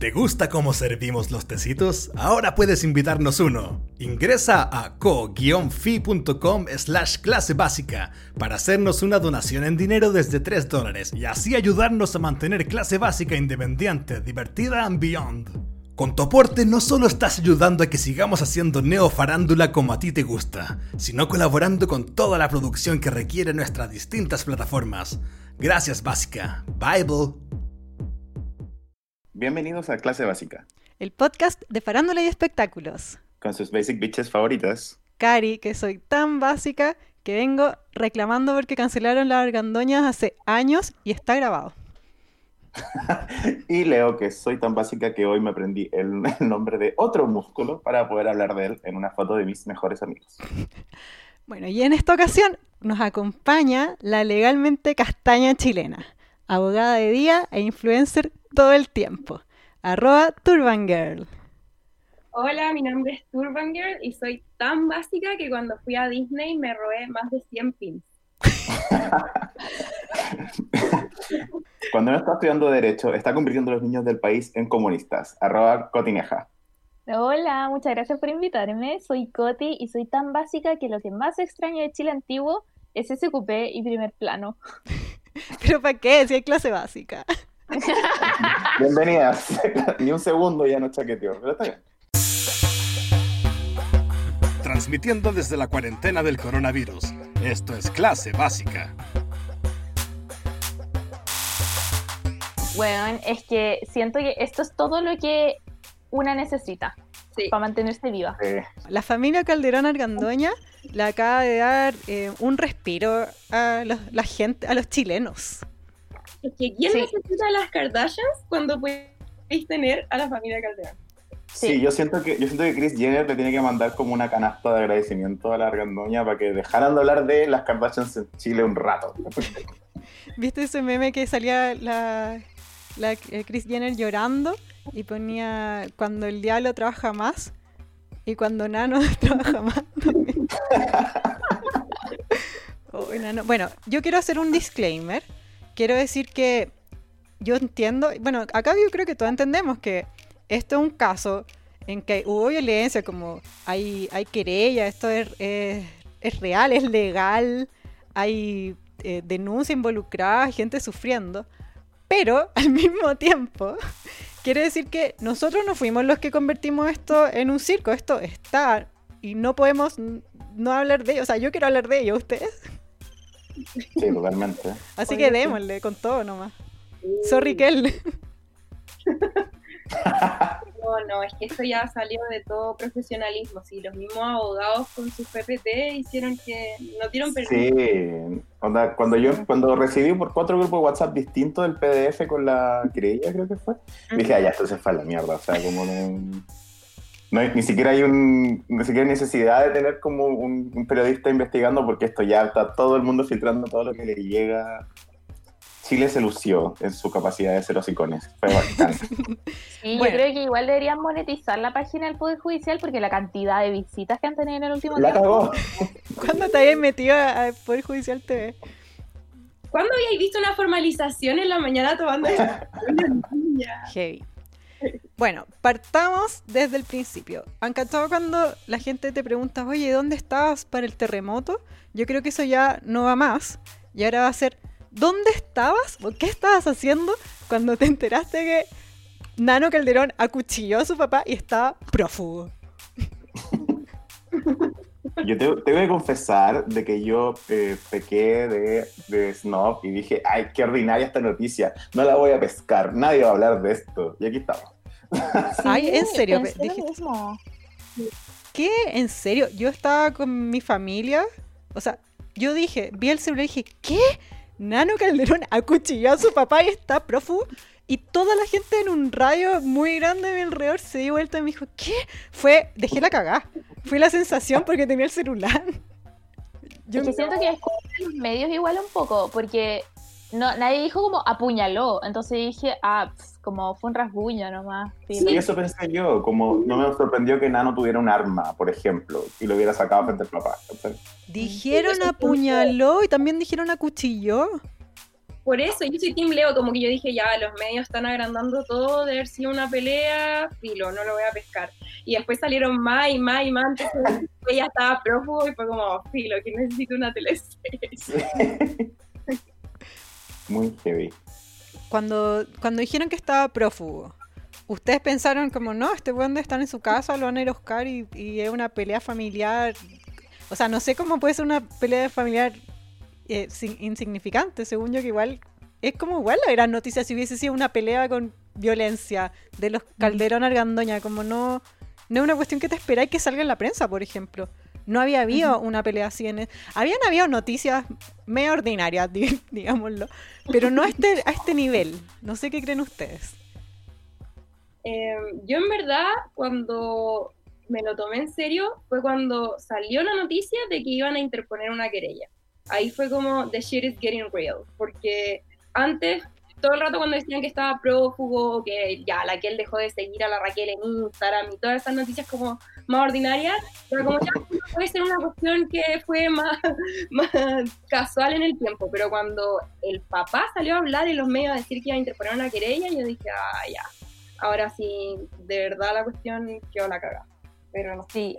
¿Te gusta cómo servimos los tecitos? Ahora puedes invitarnos uno. Ingresa a co-fi.com slash clase básica para hacernos una donación en dinero desde 3 dólares y así ayudarnos a mantener clase básica independiente, divertida and beyond. Con tu aporte no solo estás ayudando a que sigamos haciendo neofarándula como a ti te gusta, sino colaborando con toda la producción que requiere nuestras distintas plataformas. Gracias Básica. Bible. Bienvenidos a Clase Básica, el podcast de farándula y espectáculos. con sus basic bitches favoritas. Cari, que soy tan básica que vengo reclamando porque cancelaron las argandoñas hace años y está grabado. Y Leo, que soy tan básica que hoy me aprendí el, el nombre de otro músculo para poder hablar de él en una foto de mis mejores amigos. Bueno, y en esta ocasión nos acompaña la legalmente castaña chilena, abogada de día e influencer todo el tiempo, arroba Turbangirl. Hola, mi nombre es Turban Girl y soy tan básica que cuando fui a Disney me robé más de 100 pins. Cuando uno está estudiando Derecho, está convirtiendo a los niños del país en comunistas. Arroba cotineja. Hola, muchas gracias por invitarme. Soy Coti y soy tan básica que lo que más extraño de Chile antiguo es SQP y primer plano. ¿Pero para qué? Si hay clase básica. Bienvenidas. Ni un segundo ya no chaqueteó, pero está bien. Transmitiendo desde la cuarentena del coronavirus. Esto es clase básica. Bueno, es que siento que esto es todo lo que una necesita Sí. para mantenerse viva. La familia Calderón Argandoña le acaba de dar eh, un respiro a los, la gente, a los chilenos. Es que ¿quién Sí. necesita a las Kardashians cuando puedes tener a la familia Calderón? sí, Sí. yo siento que yo siento que Chris Jenner le tiene que mandar como una canasta de agradecimiento a la argandoña para que dejaran de hablar de las Kardashians en Chile un rato. ¿Viste ese meme que salía la, la eh, Kris Jenner llorando y ponía cuando el diablo trabaja más y cuando Nano trabaja más también? Oh, Nano. Bueno, yo quiero hacer un disclaimer. Quiero decir que yo entiendo, bueno, acá yo creo que todos entendemos que esto es un caso en que hubo violencia, como hay, hay querella, esto es, es- es real, es legal, hay eh, denuncia involucrada, gente sufriendo, pero al mismo tiempo quiere decir que nosotros no fuimos los que convertimos esto en un circo, esto está y no podemos no hablar de ello, o sea, yo quiero hablar de ello, ustedes, Sí, totalmente. así Oye, que sí. démosle con todo nomás. Sorry, Kel. No, no, es que esto ya salió de todo profesionalismo. Sí, los mismos abogados con sus PPT hicieron que no dieron permiso. Sí, onda, cuando yo cuando recibí por cuatro grupos de WhatsApp distintos el PDF con la querella, creo que fue, dije, ah, ya, esto se fue a la mierda. O sea, como no, no ni siquiera hay un, ni siquiera hay necesidad de tener como un, un periodista investigando porque esto ya está todo el mundo filtrando todo lo que le llega. Chile se lució en su capacidad de ser hocicones. Fue. Y Bueno. yo creo que igual deberían monetizar la página del Poder Judicial porque la cantidad de visitas que han tenido en el último La tiempo. ¿Cuándo te habías metido a a Poder Judicial TV? ¿Cuándo habíais visto una formalización en la mañana tomando niña? Heavy. Bueno, partamos desde el principio. ¿Han cachado cuando la gente te pregunta, oye, ¿dónde estabas para el terremoto? Yo creo que eso ya no va más. Y ahora va a ser, ¿dónde estabas o qué estabas haciendo cuando te enteraste que Nano Calderón acuchilló a su papá y estaba prófugo? Yo te, te voy a confesar de que yo eh, pequé de, de snob y dije, ay, qué ordinaria esta noticia, no la voy a pescar, nadie va a hablar de esto. Y aquí estamos. Ay, en serio, mismo. ¿Qué? ¿En serio? Yo estaba con mi familia. O sea, yo dije, vi el celular y dije, ¿qué? Nano Calderón acuchilló a su papá y está prófugo. Y toda la gente en un radio muy grande a mi alrededor se dio vuelta y me dijo, ¿qué? Fue, dejé la cagá. Fue la sensación porque tenía el celular. Yo Es que siento que los medios igual un poco, porque no, nadie dijo como apuñaló, entonces dije, ah, pf, como fue un rasguño nomás. Y eso pensé yo, como no me sorprendió que Nano tuviera un arma, por ejemplo, y lo hubiera sacado frente al papá. dijeron apuñaló y también dijeron acuchilló. por eso yo soy Team Leo, como que yo dije, ya, los medios están agrandando todo, de haber sido una pelea, filo, no lo voy a pescar. Y después salieron más y más y más, entonces ella estaba prófugo y fue como, filo, que necesito una teleserie. Muy heavy. Cuando, cuando dijeron que estaba prófugo, ¿ustedes pensaron como, no, este weón debe estar en su casa, lo van a ir a buscar y, y es una pelea familiar? O sea, no sé cómo puede ser una pelea familiar eh, sin- insignificante, según yo que igual es como igual la gran noticia si hubiese sido una pelea con violencia de los Calderón Argandoña, como no, no es una cuestión que te esperáis que salga en la prensa, por ejemplo. No había habido una pelea así en... e- Habían habido noticias medio ordinarias, di- digámoslo, pero no a este, a este nivel. No sé qué creen ustedes. Eh, yo en verdad, cuando me lo tomé en serio, fue cuando salió la noticia de que iban a interponer una querella. Ahí fue como, the shit is getting real, porque antes, todo el rato cuando decían que estaba prófugo, que ya la que él dejó de seguir a la Raquel en Instagram y todas esas noticias como más ordinarias, era como ya puede ser una cuestión que fue más, más casual en el tiempo, pero cuando el papá salió a hablar en los medios a decir que iba a interponer una querella, yo dije, ah, ya, ahora sí, de verdad la cuestión quedó la cagada. Pero no sé. Sí,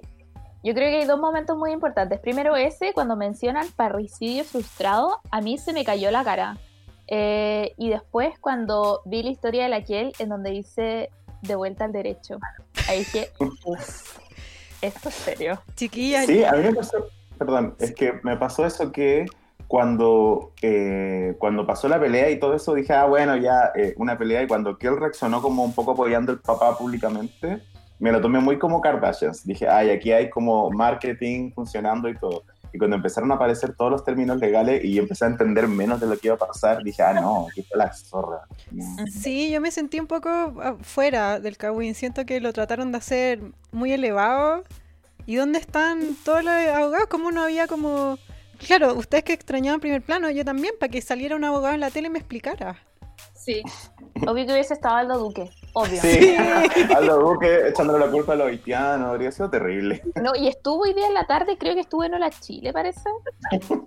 yo creo que hay dos momentos muy importantes. Primero ese, cuando mencionan parricidio frustrado, a mí se me cayó la cara. Eh, y después cuando vi la historia de la Kiel, en donde dice de vuelta al derecho. Ahí dije, uff, esto es serio. Chiquillas, Sí, a mí me pasó, perdón, es que me pasó eso que cuando, eh, cuando pasó la pelea y todo eso, dije, ah, bueno, ya eh, una pelea, y cuando Kel reaccionó como un poco apoyando al papá públicamente, me lo tomé muy como Kardashians. Dije, ay, aquí hay como marketing funcionando y todo. Y cuando empezaron a aparecer todos los términos legales y yo empecé a entender menos de lo que iba a pasar, dije, ah, no, aquí está la zorra. Sí, yo me sentí un poco ah, fuera del Kawin. Siento que lo trataron de hacer muy elevado. ¿Y dónde están todos los abogados? ¿Cómo no había como... Claro, ustedes que extrañaban primer plano, yo también, para que saliera un abogado en la tele y me explicara. Sí, Obvio que hubiese estado Aldo Duque, obvio. Sí, Aldo Duque echándole la culpa a los haitianos, habría sido terrible. No, y estuvo hoy día en la tarde, creo que estuvo en Hola Chile, parece.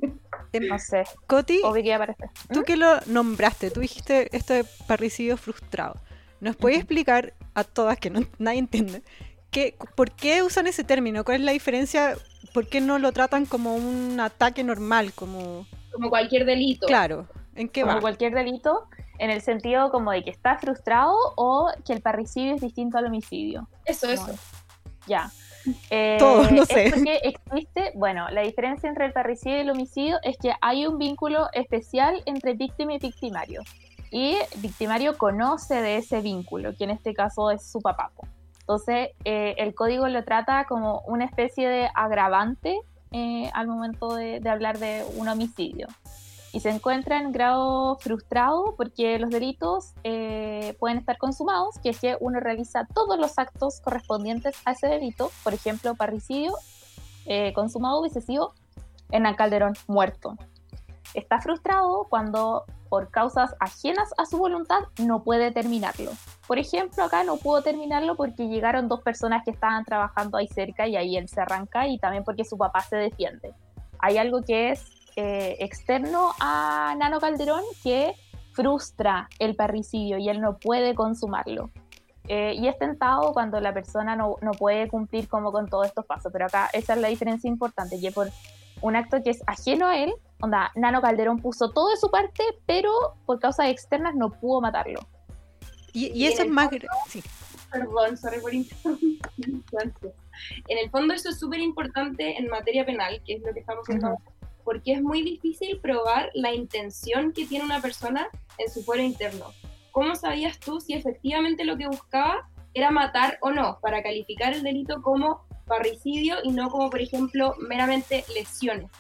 No sé, Coti, obvio que tú que lo nombraste, tú dijiste esto de parricidio frustrado. ¿Nos puedes explicar a todas que no, nadie entiende qué, por qué usan ese término? ¿Cuál es la diferencia? ¿Por qué no lo tratan como un ataque normal? Como, como cualquier delito. claro, ¿en qué Como va? cualquier delito, en el sentido como de que está frustrado o que el parricidio es distinto al homicidio. Eso, eso. Ya. Eh, Todo, no sé. Es porque existe, bueno, la diferencia entre el parricidio y el homicidio es que hay un vínculo especial entre víctima y victimario. Y victimario conoce de ese vínculo, que en este caso es su papá. Entonces, eh, el código lo trata como una especie de agravante eh, al momento de, de hablar de un homicidio. Y se encuentra en grado frustrado porque los delitos eh, pueden estar consumados, que es que uno realiza todos los actos correspondientes a ese delito, por ejemplo, parricidio, eh, consumado hubiese sido Hernán Calderón muerto. Está frustrado cuando por causas ajenas a su voluntad no puede terminarlo. Por ejemplo, acá no pudo terminarlo porque llegaron dos personas que estaban trabajando ahí cerca y ahí él se arranca y también porque su papá se defiende. Hay algo que es eh, externo a Nano Calderón que frustra el parricidio y él no puede consumarlo. Eh, y es tentado cuando la persona no, no puede cumplir como con todos estos pasos. Pero acá esa es la diferencia importante, que por un acto que es ajeno a él, onda, Nano Calderón puso todo de su parte, pero por causas externas no pudo matarlo. Y, y Y eso es más... fondo- Sí. Perdón, sorry por interrumpir. En el fondo eso es súper importante en materia penal, que es lo que estamos viendo Ujú. ahora, porque es muy difícil probar la intención que tiene una persona en su fuero interno. ¿Cómo sabías tú si efectivamente lo que buscaba era matar o no, para calificar el delito como parricidio y no como, por ejemplo, meramente lesiones?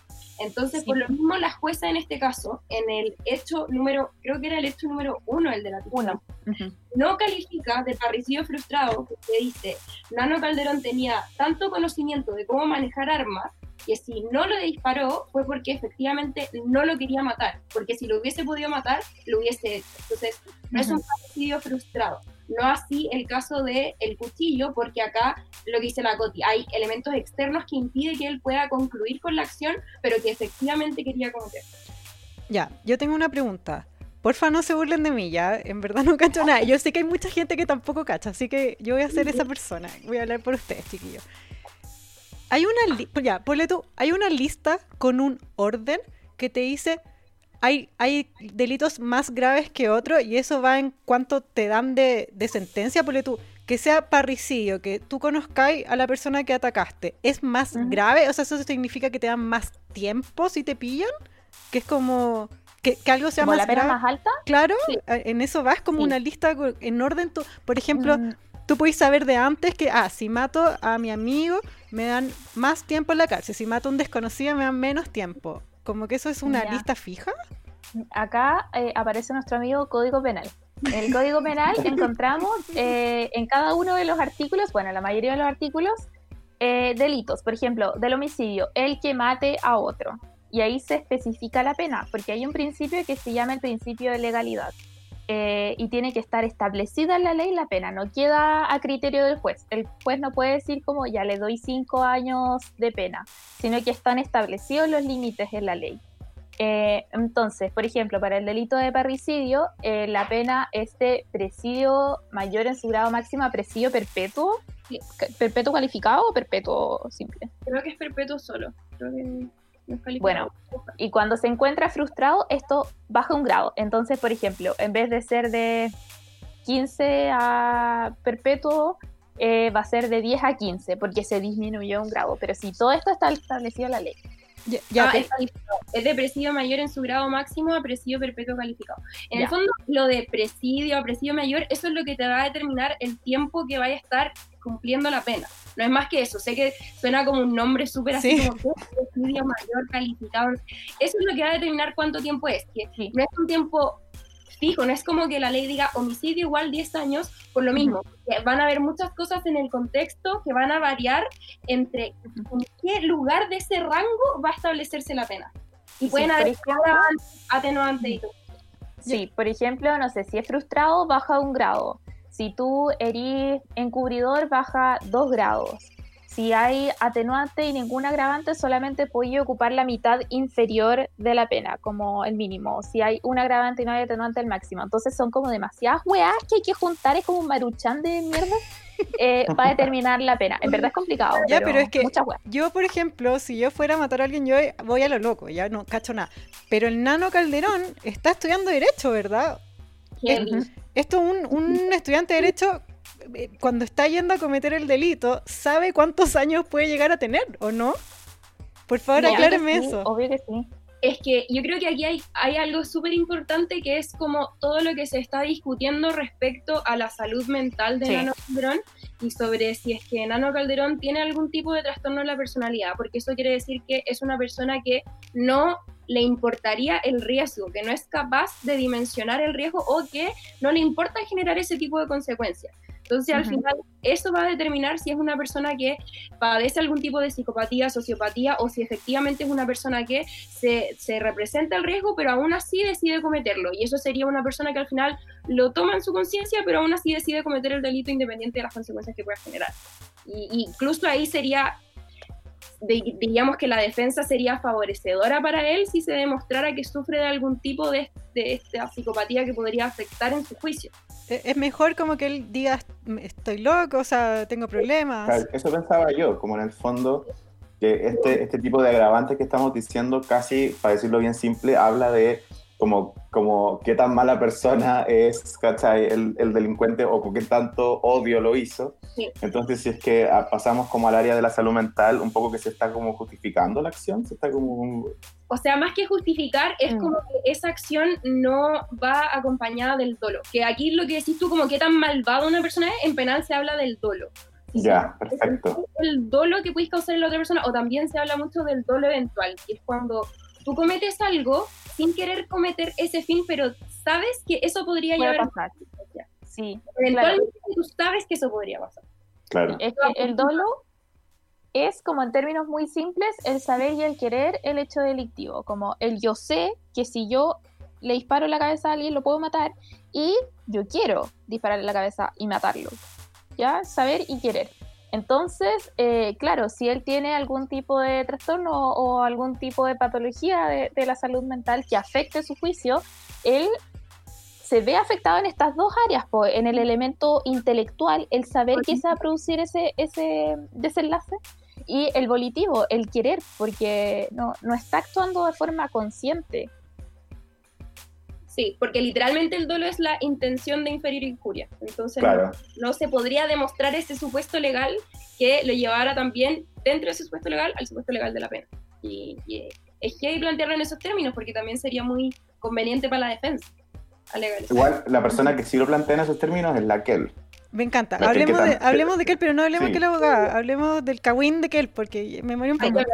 Entonces, Sí. por lo mismo, la jueza en este caso, en el hecho número, creo que era el hecho número uno, el de la pistola, Uno. no califica de parricidio frustrado, porque dice, Nano Calderón tenía tanto conocimiento de cómo manejar armas, que si no lo disparó fue porque efectivamente no lo quería matar, porque si lo hubiese podido matar, lo hubiese hecho. Entonces, no es un parricidio frustrado. No así el caso de el cuchillo, porque acá lo que dice la Coti, hay elementos externos que impiden que él pueda concluir con la acción, pero que efectivamente quería cometer. Ya, yo tengo una pregunta. porfa no se burlen de mí, ya. En verdad no cacho nada. Yo sé que hay mucha gente que tampoco cacha, así que yo voy a ser esa persona. Voy a hablar por ustedes, chiquillos. Hay una, li- ya, ponle tú, hay una lista con un orden que te dice hay, hay delitos más graves que otros y eso va en cuanto te dan de, de sentencia, ponle tú, que sea parricidio, que tú conozcáis a la persona que atacaste, ¿es más grave? O sea, ¿eso significa que te dan más tiempo si te pillan? Que es como... Que, que algo sea Como más la pena grave. más alta. Claro, Sí. en eso vas como Sí. una lista en orden. tú- por ejemplo, Mm, tú puedes saber de antes que, ah, si mato a mi amigo, me dan más tiempo en la cárcel. Si mato a un desconocido, me dan menos tiempo. Como que eso es una lista fija. acá eh, aparece nuestro amigo Código Penal. En el Código Penal encontramos eh, en cada uno de los artículos, bueno, la mayoría de los artículos, eh, delitos. Por ejemplo, del homicidio, el que mate a otro. Y ahí se especifica la pena, porque hay un principio que se llama el principio de legalidad. Eh, y tiene que estar establecida en la ley la pena, no queda a criterio del juez. El juez no puede decir como ya le doy cinco años de pena, sino que están establecidos los límites en la ley. Eh, entonces, por ejemplo, para el delito de parricidio, eh, la pena es de presidio mayor en su grado máximo a presidio perpetuo, perpetuo calificado o perpetuo simple. Creo que es perpetuo solo. Creo que Bueno, y cuando se encuentra frustrado, esto baja un grado. Entonces, por ejemplo, en vez de ser de 15 a perpetuo, eh, va a ser de 10 a 15, porque se disminuyó un grado. Pero si todo esto está establecido en la ley. Ya, ya, Ah, pe- es. Es de presidio mayor en su grado máximo a presidio perpetuo calificado. En Ya. el fondo, lo de presidio a presidio mayor, eso es lo que te va a determinar el tiempo que vaya a estar cumpliendo la pena. No es más que eso. Sé que suena como un nombre súper así Sí. como presidio mayor calificado. Eso es lo que va a determinar cuánto tiempo es. Que Sí. no es un tiempo fijo, no es como que la ley diga homicidio igual 10 años por lo mismo. Van a haber muchas cosas en el contexto que van a variar entre en qué lugar de ese rango va a establecerse la pena. Y pueden por haber atenuantes y todo. Sí, por ejemplo, no sé, si es frustrado, baja un grado. Si tú eres encubridor, baja dos grados. Si hay atenuante y ningún agravante, solamente puede ocupar la mitad inferior de la pena, como el mínimo. Si hay un agravante y no hay atenuante, el máximo. Entonces son como demasiadas weas que hay que juntar, es como un maruchan de mierda eh, para determinar la pena. En verdad es complicado. Ya, pero es que- Muchas weas. yo, por ejemplo, si yo fuera a matar a alguien, yo voy a lo loco, ya no cacho nada. Pero el nano Calderón está estudiando Derecho, ¿verdad? Esto, un, un estudiante de Derecho, eh, cuando está yendo a cometer el delito, sabe cuántos años puede llegar a tener, ¿o no? Por favor, acláreme sí, eso. Obvio que sí. Es que yo creo que aquí hay, hay algo súper importante que es como todo lo que se está discutiendo respecto a la salud mental de Sí. Nano Calderón y sobre si es que Nano Calderón tiene algún tipo de trastorno en la personalidad, porque eso quiere decir que es una persona que no le importaría el riesgo, que no es capaz de dimensionar el riesgo o que no le importa generar ese tipo de consecuencias. Entonces, al final, eso va a determinar si es una persona que padece algún tipo de psicopatía, sociopatía, o si efectivamente es una persona que se, se representa el riesgo, pero aún así decide cometerlo. Y eso sería una persona que al final lo toma en su conciencia, pero aún así decide cometer el delito independiente de las consecuencias que pueda generar. Y incluso ahí sería, de- diríamos que la defensa sería favorecedora para él si se demostrara que sufre de algún tipo de, de esta psicopatía que podría afectar en su juicio. Eh, Es mejor como que él diga, estoy loco, o sea, tengo problemas. Claro, Eso pensaba yo, como en el fondo, que este, este tipo de agravantes que estamos diciendo, casi, para decirlo bien simple, habla de como, como qué tan mala persona es ¿cachai? El, el delincuente o con qué tanto odio lo hizo. Sí. Entonces, si es que ah, pasamos como al área de la salud mental, un poco que se está como justificando la acción, se está como... O sea, más que justificar, es Mm. como que esa acción no va acompañada del dolo. Que aquí lo que decís tú, como qué tan malvado una persona es, en penal se habla del dolo. Ya, perfecto. El dolo que puedes causar en la otra persona, o también se habla mucho del dolo eventual, que es cuando tú cometes algo sin querer cometer ese fin, pero sabes que eso podría Puede llevar a pasar. Sí, Eventualmente tú sabes que eso podría pasar. Claro. Es que el dolo es como en términos muy simples el saber y el querer el hecho delictivo, como el yo sé que si yo le disparo en la cabeza a alguien lo puedo matar y yo quiero dispararle en la cabeza y matarlo. ¿Ya? Saber y querer. Entonces, eh, claro, si él tiene algún tipo de trastorno o algún tipo de patología de, de la salud mental que afecte su juicio, él se ve afectado en estas dos áreas, po, en el elemento intelectual, el saber que se va a producir ese, ese desenlace, y el volitivo, el querer, porque no, no está actuando de forma consciente. Sí, porque literalmente el dolo es la intención de inferir injuria. Entonces Claro. no, no se podría demostrar ese supuesto legal que lo llevara también dentro de ese supuesto legal al supuesto legal de la pena. Y, y es que plantearlo en esos términos porque también sería muy conveniente para la defensa. Igual, la persona que sí lo plantea en esos términos es la Kel. Me encanta. Que Hablemos de, hablemos de Kel, pero no hablemos Sí. de que la abogada. Hablemos del cagüín de Kel, porque me morí un Hay poco.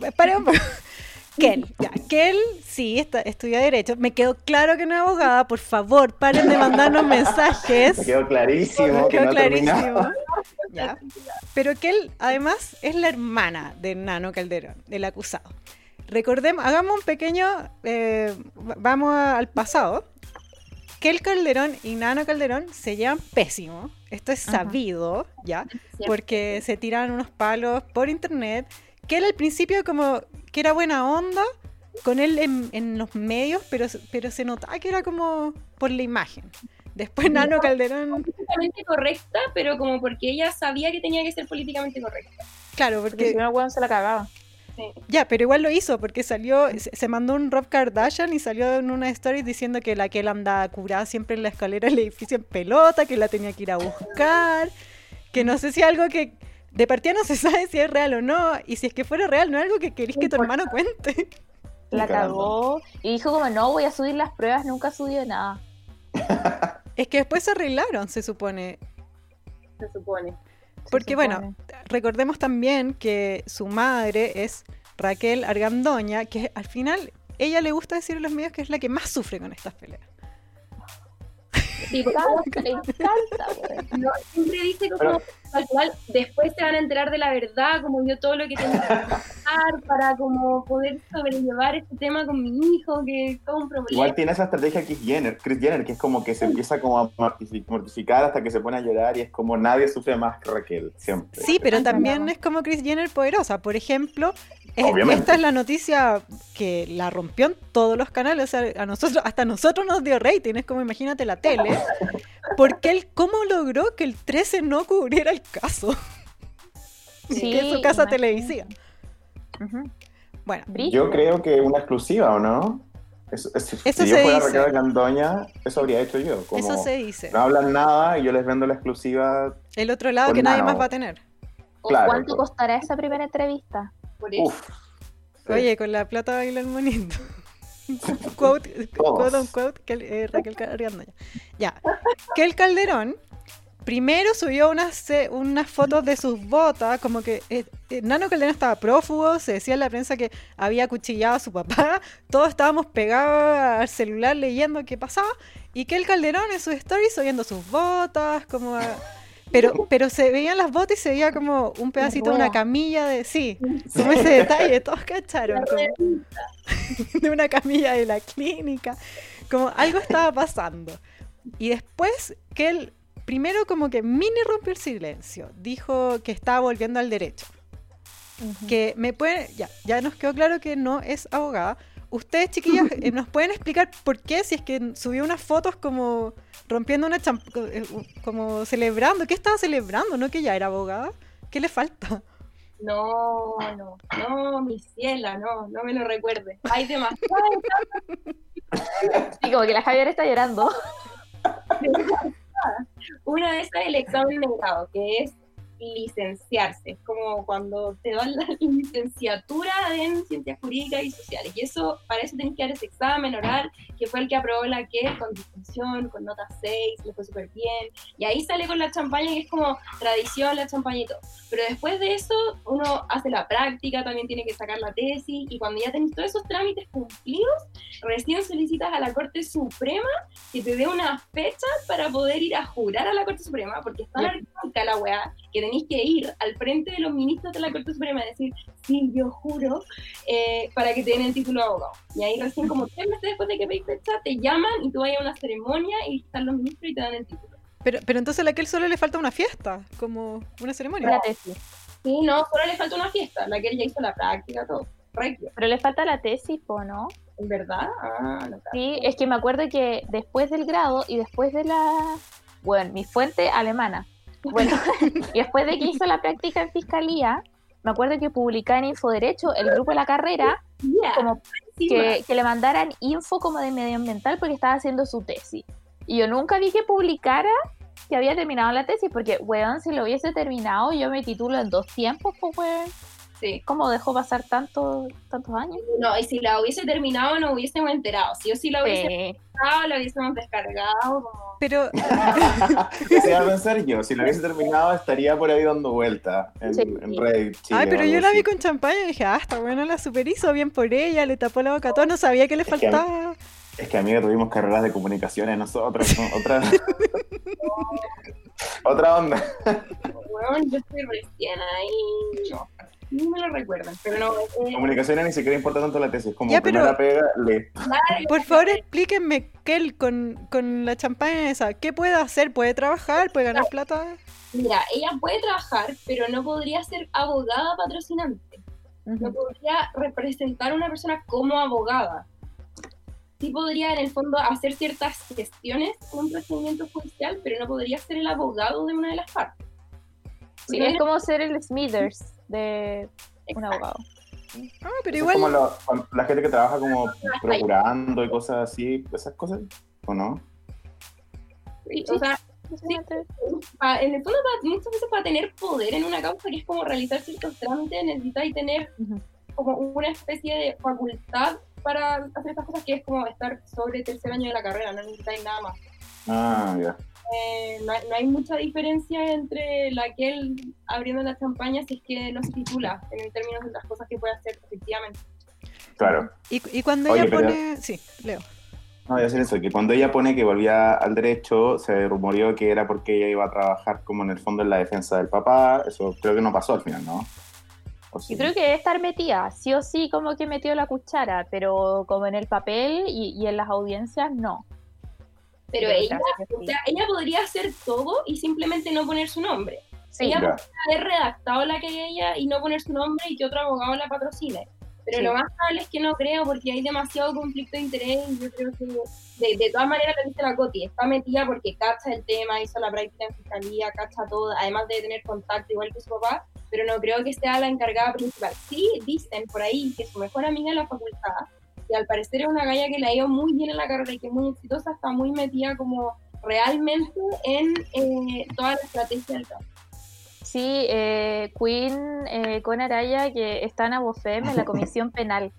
que Para un poco. Kel, ya. Kel, sí, está, estudia Derecho. Me quedó claro que no es abogada. Por favor, paren de mandarnos mensajes. Me quedó clarísimo Me que quedó no clarísimo. Ya. Pero Kel, además, es la hermana de Nano Calderón, del acusado. Recordemos, hagamos un pequeño. eh, va- vamos a- al pasado. Kel Calderón y Nano Calderón se llevan pésimo. Esto es Ajá. sabido, ¿ya? Porque se tiran unos palos por internet. Kel al principio, como que era buena onda con él en, en los medios, pero, pero se notaba que era como por la imagen. Después Nano Calderón. políticamente correcta, pero como porque ella sabía que tenía que ser políticamente correcta. Claro, Porque porque si no, weón se la cagaba. Sí. Ya, pero igual lo hizo porque salió, se, se mandó un Rob Kardashian y salió en una story diciendo que la que él andaba curada siempre en la escalera del edificio en pelota, que la tenía que ir a buscar, que no sé si algo que de partida no se sabe si es real o no, y si es que fuera real, no es algo que querís que tu hermano cuente. La cagó y dijo como no voy a subir las pruebas, nunca subió nada. Es que después se arreglaron, se supone. Se supone. se Porque bueno, recordemos también que su madre es Raquel Argandoña, que al final ella le gusta decir en los medios que es la que más sufre con estas peleas. Encanta, le encanta, no, siempre dice como Pero- al final después se van a enterar de la verdad, como yo todo lo que tengo que pasar para como poder sobrellevar este tema con mi hijo, que es todo un problema. Igual tiene esa estrategia Chris Jenner, Chris Jenner, que es como que se empieza como a mortifi- mortificar hasta que se pone a llorar y es como nadie sufre más que Raquel, siempre. Sí, pero también es como Chris Jenner poderosa. Por ejemplo, Obviamente. esta es la noticia que la rompió en todos los canales. O sea, a nosotros, hasta a nosotros nos dio rating. Es como imagínate la tele. Porque él, ¿cómo logró que el 13 no cubriera el caso? Sí, que es su casa imagínate. televisiva. Bueno. Yo creo que una exclusiva, ¿o no? Eso, eso- Eso si yo fuera dice. Raquel Candoña, eso habría hecho yo. Como eso se dice. no hablan nada y yo les vendo la exclusiva. El otro lado que nadie más va a tener. ¿O claro, ¿Cuánto pues. costará esa primera entrevista? Por eso. Uf. Sí. Oye, con la plata baila el monito. quote, quote on quote, que, eh, Raquel. Ya. Que el Calderón primero subió unas, unas fotos de sus botas, como que eh, eh, Nano Calderón estaba prófugo, se decía en la prensa que había acuchillado a su papá, todos estábamos pegados al celular leyendo qué pasaba, y que el Calderón en sus stories subiendo sus botas, como... a- Pero, pero se veían las botas y se veía como un pedacito de una camilla de... Sí, como ese detalle, todos cacharon. como- de una camilla de la clínica. Como algo estaba pasando. Y después que él, primero como que mini rompió el silencio. Dijo que estaba volviendo al derecho. Ujú. Que me pueden, ya, ya nos quedó claro que no es abogada. Ustedes, chiquillas, eh, nos pueden explicar por qué, si es que subió unas fotos como rompiendo una champ eh, como celebrando. ¿Qué estaba celebrando? ¿No que ya era abogada? ¿Qué le falta? No, no, no, mi ciela, no, no me lo recuerde. Hay demasiado Sí, como que la Javier está llorando. Una de esas es el examen de grado, que es licenciarse, es como cuando te dan la licenciatura en ciencias jurídicas y sociales. Y eso, para eso tenés que dar ese examen oral, que fue el que aprobó la que con distinción, con nota 6, le fue súper bien. Y ahí sale con la champaña, que es como tradición, la champaña y todo. Pero después de eso, uno hace la práctica, también tiene que sacar la tesis, y cuando ya tenés todos esos trámites cumplidos, recién solicitas a la Corte Suprema que te dé una fecha para poder ir a jurar a la Corte Suprema, porque está arcaica la weá, que tenéis que ir al frente de los ministros de la Corte Suprema y decir, sí, yo juro, eh, para que te den el título de abogado. Y ahí recién, como tres meses después de que pedís fecha, te llaman y tú vas a una ceremonia y están los ministros y te dan el título. Pero, pero entonces a la que él solo le falta una fiesta, como una ceremonia. La tesis. Sí, no, solo le falta una fiesta, la que él ya hizo la práctica, todo. Requio. Pero le falta la tesis, ¿o no? ¿En verdad? Ah, no Sí, es que me acuerdo que después del grado y después de la. Bueno, mi fuente alemana. Bueno, y después de que hizo la práctica en fiscalía, me acuerdo que publicaba en Infoderecho el grupo de la carrera Yeah, como que le mandaran info como de medioambiental porque estaba haciendo su tesis. Y yo nunca vi que publicara que había terminado la tesis, porque, weón, si lo hubiese terminado, yo me titulo en dos tiempos, pues, weón. Sí. ¿Cómo dejó pasar tanto, tantos años? No, y si la hubiese terminado no hubiésemos enterado. Si yo sí la hubiese Sí. terminado, la hubiésemos descargado. Como... Pero ¿Qué se iba a pensar yo? Si lo hubiese terminado, estaría por ahí dando vuelta en, Sí. en Reddit. Chile Ay, pero yo la vi con champaña y dije, ah, está bueno, la super hizo bien por ella, le tapó la boca a todo, no sabía que le faltaba. Es que amigo, tuvimos carreras de comunicaciones nosotros. ¿no? Otra... Otra onda. Bueno, yo estoy recién ahí. No, ni me lo recuerdan. Pero no, eh, Comunicaciones ni siquiera importa tanto la tesis. Como Ya, pero- primera pega, le... Por favor, explíquenme, Kel, con, con la champaña esa, ¿qué puede hacer? ¿Puede trabajar? ¿Puede ganar plata? Mira, ella puede trabajar, pero no podría ser abogada patrocinante. No podría representar a una persona como abogada. Sí podría, en el fondo, hacer ciertas gestiones en un procedimiento judicial, pero no podría ser el abogado de una de las partes. Sí, es como ser el Smithers de un abogado. Ah, pero Es igual... como la gente que trabaja como procurando y cosas así, esas cosas, ¿o no? Sí, O sea, pa- en el fondo, pa- muchas veces para tener poder en una causa, que es como realizar ciertos trámites, necesitáis tener como una especie de facultad para hacer estas cosas, que es como estar sobre el tercer año de la carrera, no necesitáis nada más. Ah, ya. Eh, no, hay, no hay mucha diferencia entre la que él abriendo la champaña si es que no se titula en términos de las cosas que puede hacer efectivamente. Claro. Y, y cuando Oye, ella pero- pone... Sí, Leo. No, voy a decir eso, que cuando ella pone que volvía al derecho, se rumoreó que era porque ella iba a trabajar como en el fondo en la defensa del papá. Eso creo que no pasó al final, ¿no? Yo creo que debe estar metida, sí o sí como que metió la cuchara, pero como en el papel y, y en las audiencias, no. Pero Pero ella, que o sí. sea, ella podría hacer todo y simplemente no poner su nombre. Sí, ella podría haber redactado la querella y no poner su nombre y que otro abogado la patrocine. Pero Sí. lo más probable es que no creo porque hay demasiado conflicto de interés y yo creo que de, de todas maneras lo dice la Coti, está metida porque cacha el tema, hizo la práctica en fiscalía, cacha todo, además de tener contacto igual que su papá, pero no creo que sea la encargada principal. Sí dicen por ahí que su mejor amiga en la facultad, que al parecer es una galla que le ha ido muy bien en la carrera y que es muy exitosa, está muy metida como realmente en eh, toda la estrategia del caso. Sí, eh, Queen eh, con Araya que está en Abofem en la comisión penal.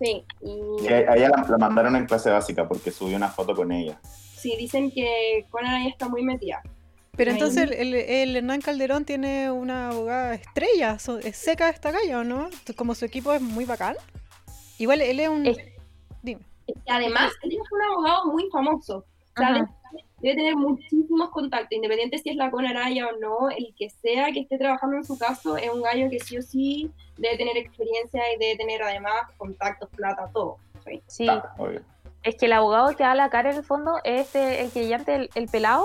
Sí, y Y a ella la, la mandaron en clase básica porque subió una foto con ella. sí, dicen que Conan ahí está muy metida. Pero entonces el, el- el Hernán Calderón tiene una abogada estrella, so- es seca esta calle, ¿o no? Como su equipo es muy bacán. Igual él es un... Es- Dime. Y además, él es un abogado muy famoso. O sea, Ajá. debe, debe tener muchísimos contactos, independiente si es la Conaraya o no, el que sea que esté trabajando en su caso es un gallo que sí o sí debe tener experiencia y debe tener además contactos, plata, todo. ¿sí? Sí, Ah, es que el abogado que da la cara en el fondo es eh, el que llante el, el pelado,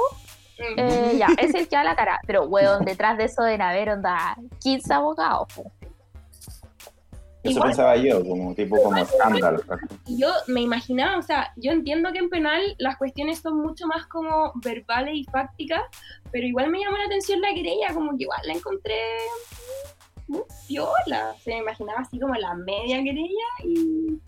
Mm. eh, ya, es el que da la cara. Pero, weón, detrás de eso deben haber, onda, 15 abogados. po. Eso Igual- pensaba yo, como tipo como escándalo. Y yo me imaginaba, o sea, yo entiendo que en penal las cuestiones son mucho más como verbales y fácticas, pero igual me llamó la atención la querella, como que igual la encontré muy piola. Se me imaginaba así como la media querella y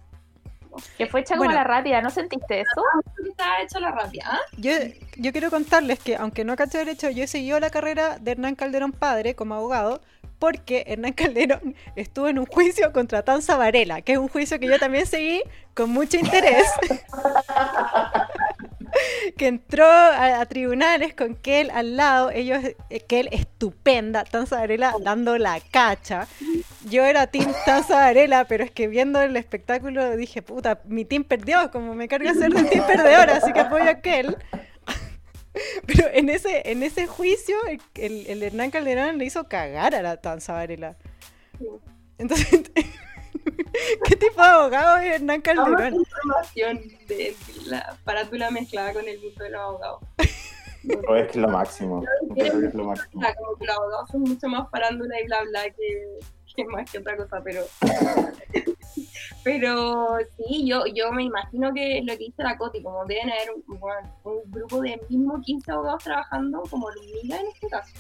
Que fue hecha como Bueno. la rápida, ¿no sentiste eso? que estaba hecho la rápida. ¿ah? Yo, yo quiero contarles que, aunque no caché derecho, yo he seguido la carrera de Hernán Calderón padre como abogado, porque Hernán Calderón estuvo en un juicio contra Tanza Varela, que es un juicio que yo también seguí con mucho interés. que entró a, tribunales con Kel al lado, ellos, eh, Kel estupenda, Tanza Varela dando la cacha. Yo era Team Tanza Varela, pero es que viendo el espectáculo dije, puta, mi team perdió, como me carga ser del team perdedor, así que apoyo a Kel. Pero en ese, en ese juicio, el, el- Hernán Calderón le hizo cagar a la Tanza Varela. Entonces, ¿qué tipo de abogado es Hernán Calderón? información de la parátula mezclada con el mundo de los abogados. O es que es lo máximo. Creo que es lo máximo. Como que los abogados son mucho más farándula y bla bla que, que más que otra cosa, pero Pero sí, yo, yo me imagino que lo que dice la Coti, como deben haber un, un grupo de mismo 15 abogados trabajando como hormiga en este caso.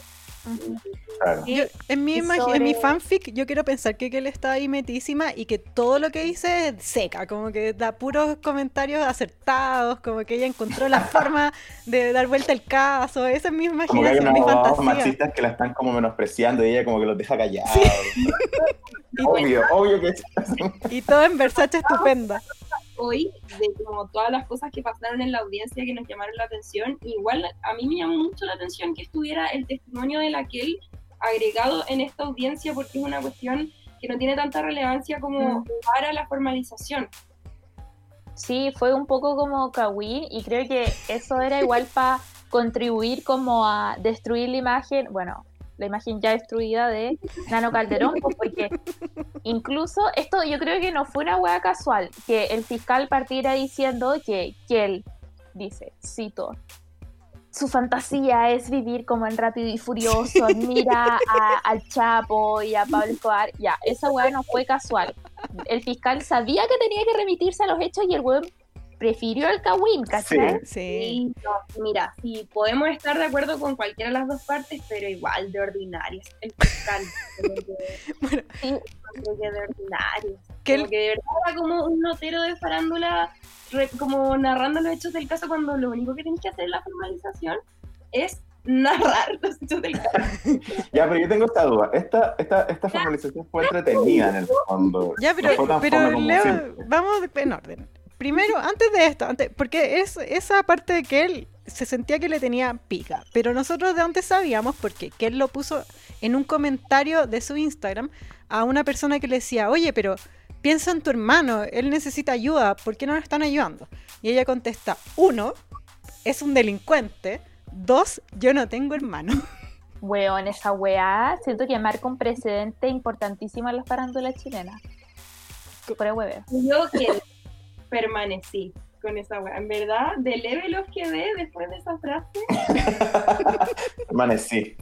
Claro. Yo- en, mi imagi- en mi sobre- fanfic, yo quiero pensar que él está ahí metísima y que todo lo que dice es seca, como que da puros comentarios acertados, como que ella encontró la forma de dar vuelta al caso. Esa es mi Como que hay imaginación, unos mi fantasía. machistas que la están como menospreciando y ella como que los deja callados. Obvio, obvio que es y todo en Versace estupenda. Hoy, de como todas las cosas que pasaron en la audiencia que nos llamaron la atención, igual a mí me llamó mucho la atención que estuviera el testimonio de aquel agregado en esta audiencia porque es una cuestión que no tiene tanta relevancia como Mm. para la formalización. Sí, fue un poco como Kawin y creo que eso era igual para contribuir como a destruir la imagen, bueno, la imagen ya destruida de Nano Calderón, pues, porque incluso esto yo creo que no fue una hueá casual, que el fiscal partiera diciendo que, que él dice, cito, su fantasía es vivir como en Rápido y Furioso, admira a- al Chapo y a Pablo Escobar, ya, esa hueá no fue casual. El fiscal sabía que tenía que remitirse a los hechos y el weón prefirió el Kawin, ¿cachai? Sí. Y no, mira, sí, podemos estar de acuerdo con cualquiera de las dos partes, pero igual de ordinarios. El fiscal, Bueno. sí, que de ordinarios. Que Como que de verdad era como un notero de farándula, re- como narrando los hechos del caso cuando lo único que tenés que hacer en la formalización es narrar los hechos del caso. Ya, pero yo tengo esta duda. Esta, esta, esta formalización fue entretenida en el fondo. Ya, No pero, tan pero Leo, siempre. vamos en orden. Primero, antes de esto, antes, porque es esa parte de que él se sentía que le tenía pica, pero nosotros de antes sabíamos porque que él lo puso en un comentario de su Instagram a una persona que le decía, oye, pero piensa en tu hermano, él necesita ayuda, ¿por qué no lo están ayudando? Y ella contesta, uno, es un delincuente, dos, yo no tengo hermano. Weón, esa weá, siento que marca un precedente importantísimo en las farándulas chilenas. Por el Yo que permanecí con esa weá. En verdad, de leve los quedé después de esa frase. Permanecí.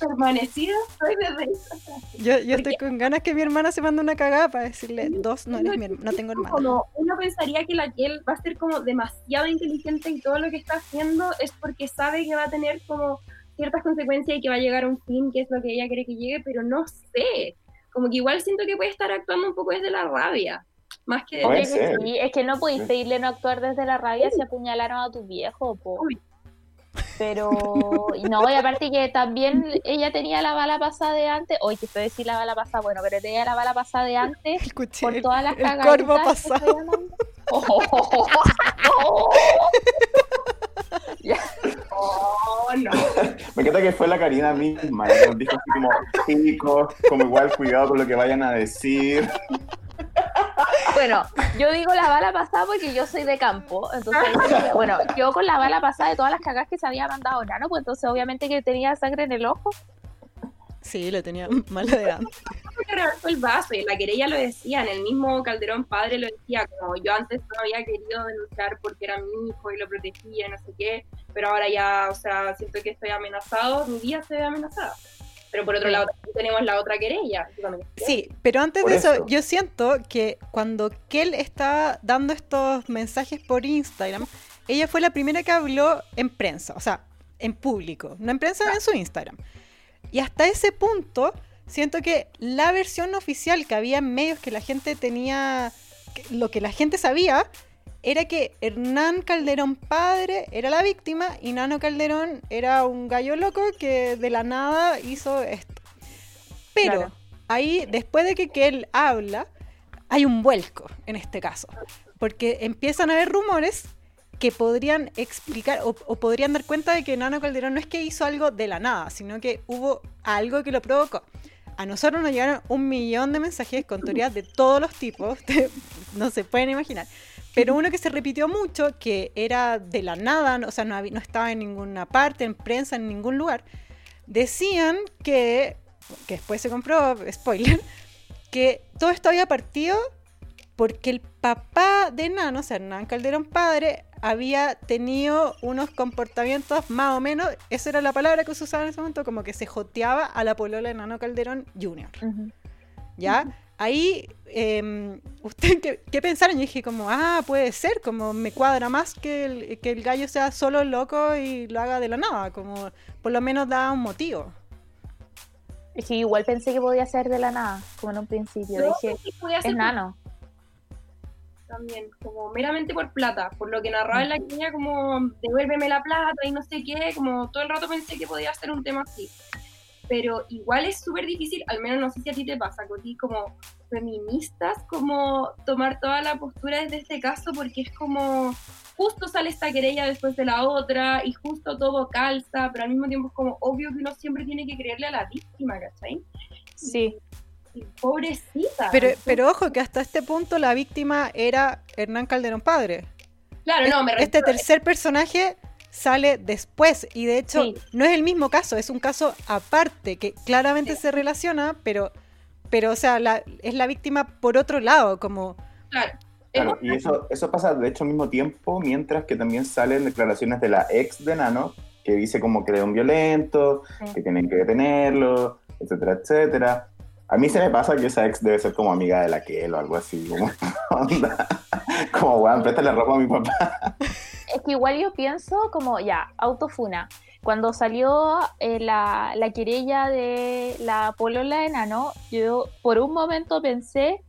Permanecida soy desde esa frase. Yo, yo estoy con ganas que mi hermana se mande una cagada para decirle, dos, no, eres mi herma- no tengo hermano. Como uno pensaría que la que él va a ser como demasiado inteligente y todo lo que está haciendo es porque sabe que va a tener como ciertas consecuencias y que va a llegar a un fin, que es lo que ella quiere que llegue, pero no sé. Como que igual siento que puede estar actuando un poco desde la rabia, más que Puede desde... ser. Sí, es que no podéis pedirle no actuar desde la rabia si apuñalaron a tu viejo, po. Uy. Pero, no, y aparte que también ella tenía la bala pasada de antes, hoy que estoy decir la bala pasada, bueno, pero tenía la bala pasada de antes El cuchillo, por todas las el cagadas. corvo pasado. Oh, no. Me encanta que fue la Karina misma. que nos dijo así como, chicos, como igual cuidado con lo que vayan a decir. Bueno, yo digo la bala pasada porque yo soy de campo, entonces, bueno, yo con la bala pasada de todas las cagadas que se había mandado Nano, pues entonces obviamente que tenía sangre en el ojo. Sí, lo tenía mal de antes. el vaso y en la querella lo decía, en el mismo Calderón padre lo decía, como yo antes no había querido denunciar porque era mi hijo y lo protegía y no sé qué, pero ahora ya, o sea, siento que estoy amenazado, mi vida se ve amenazada. Pero por otro lado tenemos la otra querella. Sí, pero antes Por de eso, eso. yo siento que cuando Kel estaba dando estos mensajes por Instagram, ella fue la primera que habló en prensa, o sea, en público, no en prensa, en su Instagram. Y hasta ese punto, siento que la versión oficial que había en medios que la gente tenía, que- lo que la gente sabía, era que Hernán Calderón padre era la víctima y Nano Calderón era un gallo loco que de la nada hizo esto. Pero Claro. ahí, después de que Kel habla, hay un vuelco en este caso. Porque empiezan a haber rumores que podrían explicar o, o podrían dar cuenta de que Nano Calderón no es que hizo algo de la nada, sino que hubo algo que lo provocó. A nosotros nos llegaron un millón de mensajes con teorías de todos los tipos, no se pueden imaginar. Pero uno que se repitió mucho, que era de la nada, o sea, no, había- no estaba en ninguna parte, en prensa, en ningún lugar, decían que, que después se comprobó, spoiler, que todo esto había partido porque el papá de Nano, o sea, Hernán Calderón padre, había tenido unos comportamientos más o menos, esa era la palabra que se usaba en ese momento, como que se joteaba a la polola de Nano Calderón Jr. ¿Ya? Ahí, em, ¿usted qué, qué pensaron? Yo dije como, ah, puede ser, como me cuadra más que el, que el gallo sea solo loco y lo haga de la nada, como por lo menos da un motivo. Es que igual pensé que podía ser de la nada, como en un principio. Yo Dije, podía ser es nano. también, como meramente por plata, por lo que narraba en la guía, como devuélveme la plata y no sé qué, como todo el rato pensé que podía ser un tema así. Pero igual es súper difícil, al menos no sé si a ti te pasa, Coti, como feministas, como tomar toda la postura desde este caso, porque es como justo sale esta querella después de la otra y justo todo calza, pero al mismo tiempo es como obvio que uno siempre tiene que creerle a la víctima, ¿cachai? Sí. Y pobrecita. Pero, pero ojo que hasta este punto la víctima era Hernán Calderón Padre. claro, no, me Este refiero- tercer personaje sale después y de hecho Sí. no es el mismo caso, es un caso aparte que claramente se relaciona, pero, pero o sea, la- es la víctima por otro lado, como Claro. Claro, y eso, eso pasa de hecho al mismo tiempo, mientras que también salen declaraciones de la ex de Nano, que dice como que era un violento, Sí. que tienen que detenerlo, etcétera, etcétera. A mí se me pasa que esa ex debe ser como amiga de la Kel o algo así, como, onda, como, weón, préstale ropa a mi papá. Es que igual yo pienso como, ya, autofuna. Cuando salió eh, la, la querella de la polola de Nano, yo por un momento pensé,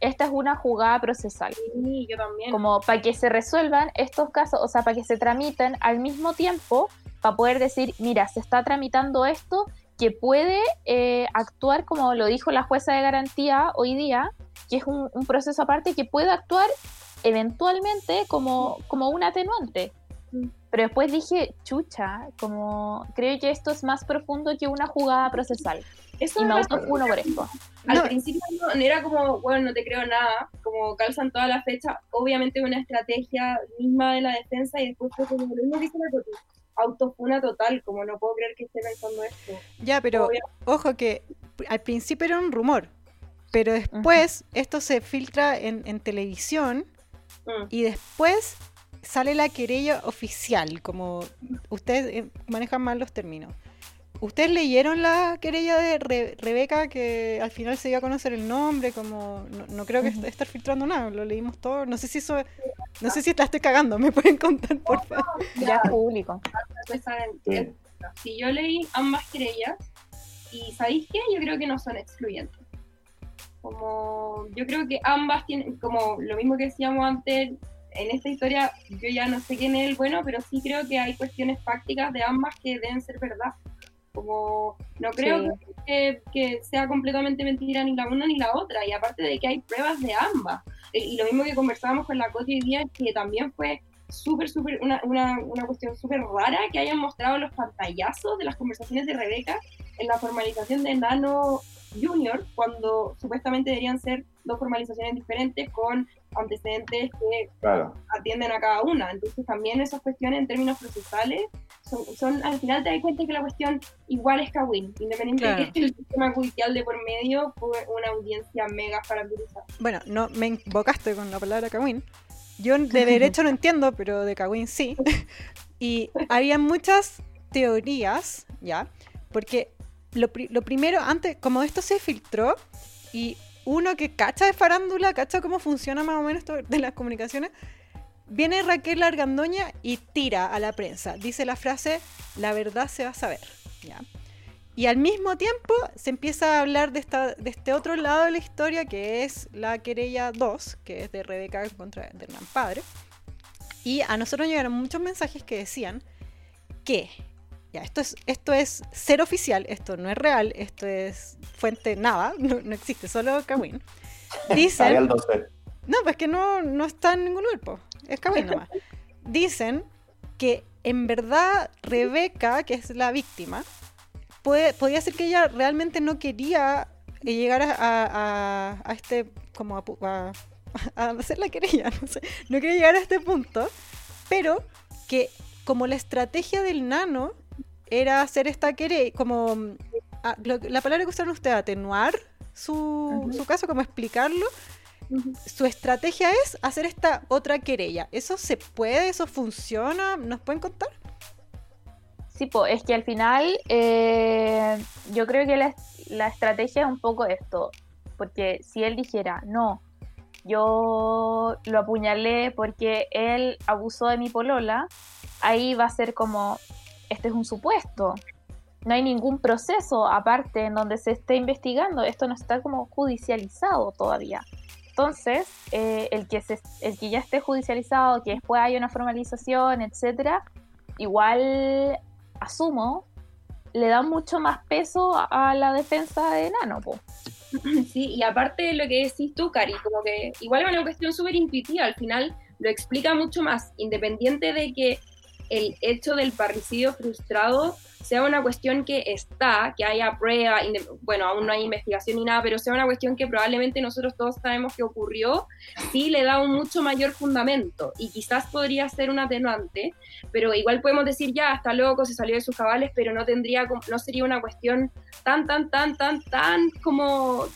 esta es una jugada procesal. Sí, yo también. Como para que se resuelvan estos casos, o sea, para que se tramiten al mismo tiempo, para poder decir, mira, se está tramitando esto, que puede eh, actuar como lo dijo la jueza de garantía hoy día, que es un, un proceso aparte que puede actuar eventualmente como, como un atenuante. Mm. Pero después dije, chucha, como creo que esto es más profundo que una jugada procesal. Eso Y me autofuno por esto. Al No. principio no, no era como, bueno, no te creo nada, como calzan toda la fecha, obviamente una estrategia misma de la defensa y después fue como lo mismo que hizo la autofuna total, como no puedo creer que esté pensando esto. ya, pero Obvio. ojo que al principio era un rumor, pero después esto se filtra en, en televisión Mm. y después sale la querella oficial, como ustedes eh, manejan mal los términos. ¿Ustedes leyeron la querella de Re- Rebeca que al final se dio a conocer el nombre? Como no, no creo que est- estar filtrando nada, lo leímos todo. No sé si eso, no sé si la estoy cagando, me pueden contar por favor. Ya es público. Si yo leí ambas querellas, y ¿sabéis qué? Yo creo que no son excluyentes. Como, yo creo que ambas tienen, como lo mismo que decíamos antes, en esta historia yo ya no sé quién es el bueno, pero sí creo que hay cuestiones fácticas de ambas que deben ser verdad. Como, no creo Sí. que, que sea completamente mentira ni la una ni la otra, y aparte de que hay pruebas de ambas. Eh, Y lo mismo que conversábamos con la Coti hoy día, que también fue súper, súper, una, una, una cuestión súper rara que hayan mostrado los pantallazos de las conversaciones de Rebeca en la formalización de Nano Junior, cuando supuestamente deberían ser dos formalizaciones diferentes con antecedentes que Claro. atienden a cada una. Entonces también esas cuestiones en términos procesales son, son al final te das cuenta que la cuestión igual es Kawin, independiente Claro. de que el sistema judicial de por medio fue una audiencia mega farandulizada. Bueno, no me invocaste con la palabra Kawin. Yo de derecho no entiendo, pero de Kawin sí. Y había muchas teorías, ¿ya? Porque lo, pri- lo primero, antes, como esto se filtró, y uno que cacha de farándula, cacha cómo funciona más o menos esto de las comunicaciones, viene Raquel Argandoña y tira a la prensa. Dice la frase, la verdad se va a saber, ¿ya? Y al mismo tiempo se empieza a hablar de, esta, de este otro lado de la historia, que es la querella 2, que es de Rebeca contra de Hernán Padre. Y a nosotros llegaron muchos mensajes que decían que, ya, esto es, esto es ser oficial, esto no es real, esto es fuente nada, no, no existe, solo Kawin. Dicen, al 12. no, pues que no, no está en ningún lugar, po. es Kawin nomás. Dicen que en verdad Rebeca, que es la víctima, puede, podía ser que ella realmente no quería eh, llegar a, a- a- este, como a- a hacer la querella, no sé, no quería llegar a este punto, pero que como la estrategia del nano era hacer esta querella, como a- lo- la palabra que usaron ustedes, atenuar su, su caso, como explicarlo, su estrategia es hacer esta otra querella. ¿Eso se puede? ¿Eso funciona? ¿Nos pueden contar? Sí, po, es que al final eh, yo creo que la, la estrategia es un poco esto. porque si él dijera, no, yo lo apuñalé porque él abusó de mi polola, ahí va a ser como, este es un supuesto. No hay ningún proceso aparte en donde se esté investigando. Esto no está como judicializado todavía. Entonces, eh, el, que ya esté judicializado, que después haya una formalización, etcétera, igual asumo, le da mucho más peso a, la defensa de Nano. Sí, y aparte de lo que decís tú, Cari, como que igual es una cuestión súper intuitiva, al final lo explica mucho más, independiente de que el hecho del parricidio frustrado sea una cuestión que está, que haya prueba, bueno, aún no hay investigación ni nada, pero sea una cuestión que probablemente nosotros todos sabemos que ocurrió, sí le da un mucho mayor fundamento y quizás podría ser un atenuante, pero igual podemos decir ya, está loco, se salió de sus cabales, pero no tendría, no sería una cuestión tan, tan, tan, tan, tan como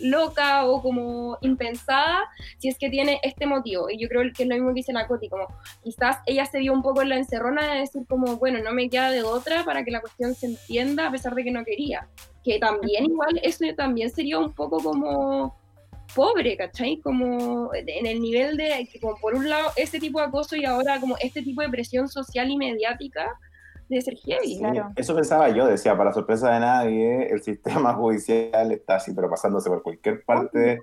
loca o como impensada si es que tiene este motivo. Y yo creo que es lo mismo que dice Nakoti, como quizás ella se vio un poco en la encerrona de decir como, bueno, no me queda de otra para que la cuestión se entienda a pesar de que no quería. Que también igual eso también sería un poco como pobre, ¿cachai? Como en el nivel de, como por un lado, ese tipo de acoso y ahora como este tipo de presión social y mediática de ser heavy. Eso pensaba yo, decía, para sorpresa de nadie, el sistema judicial está así, pero pasándose por cualquier parte,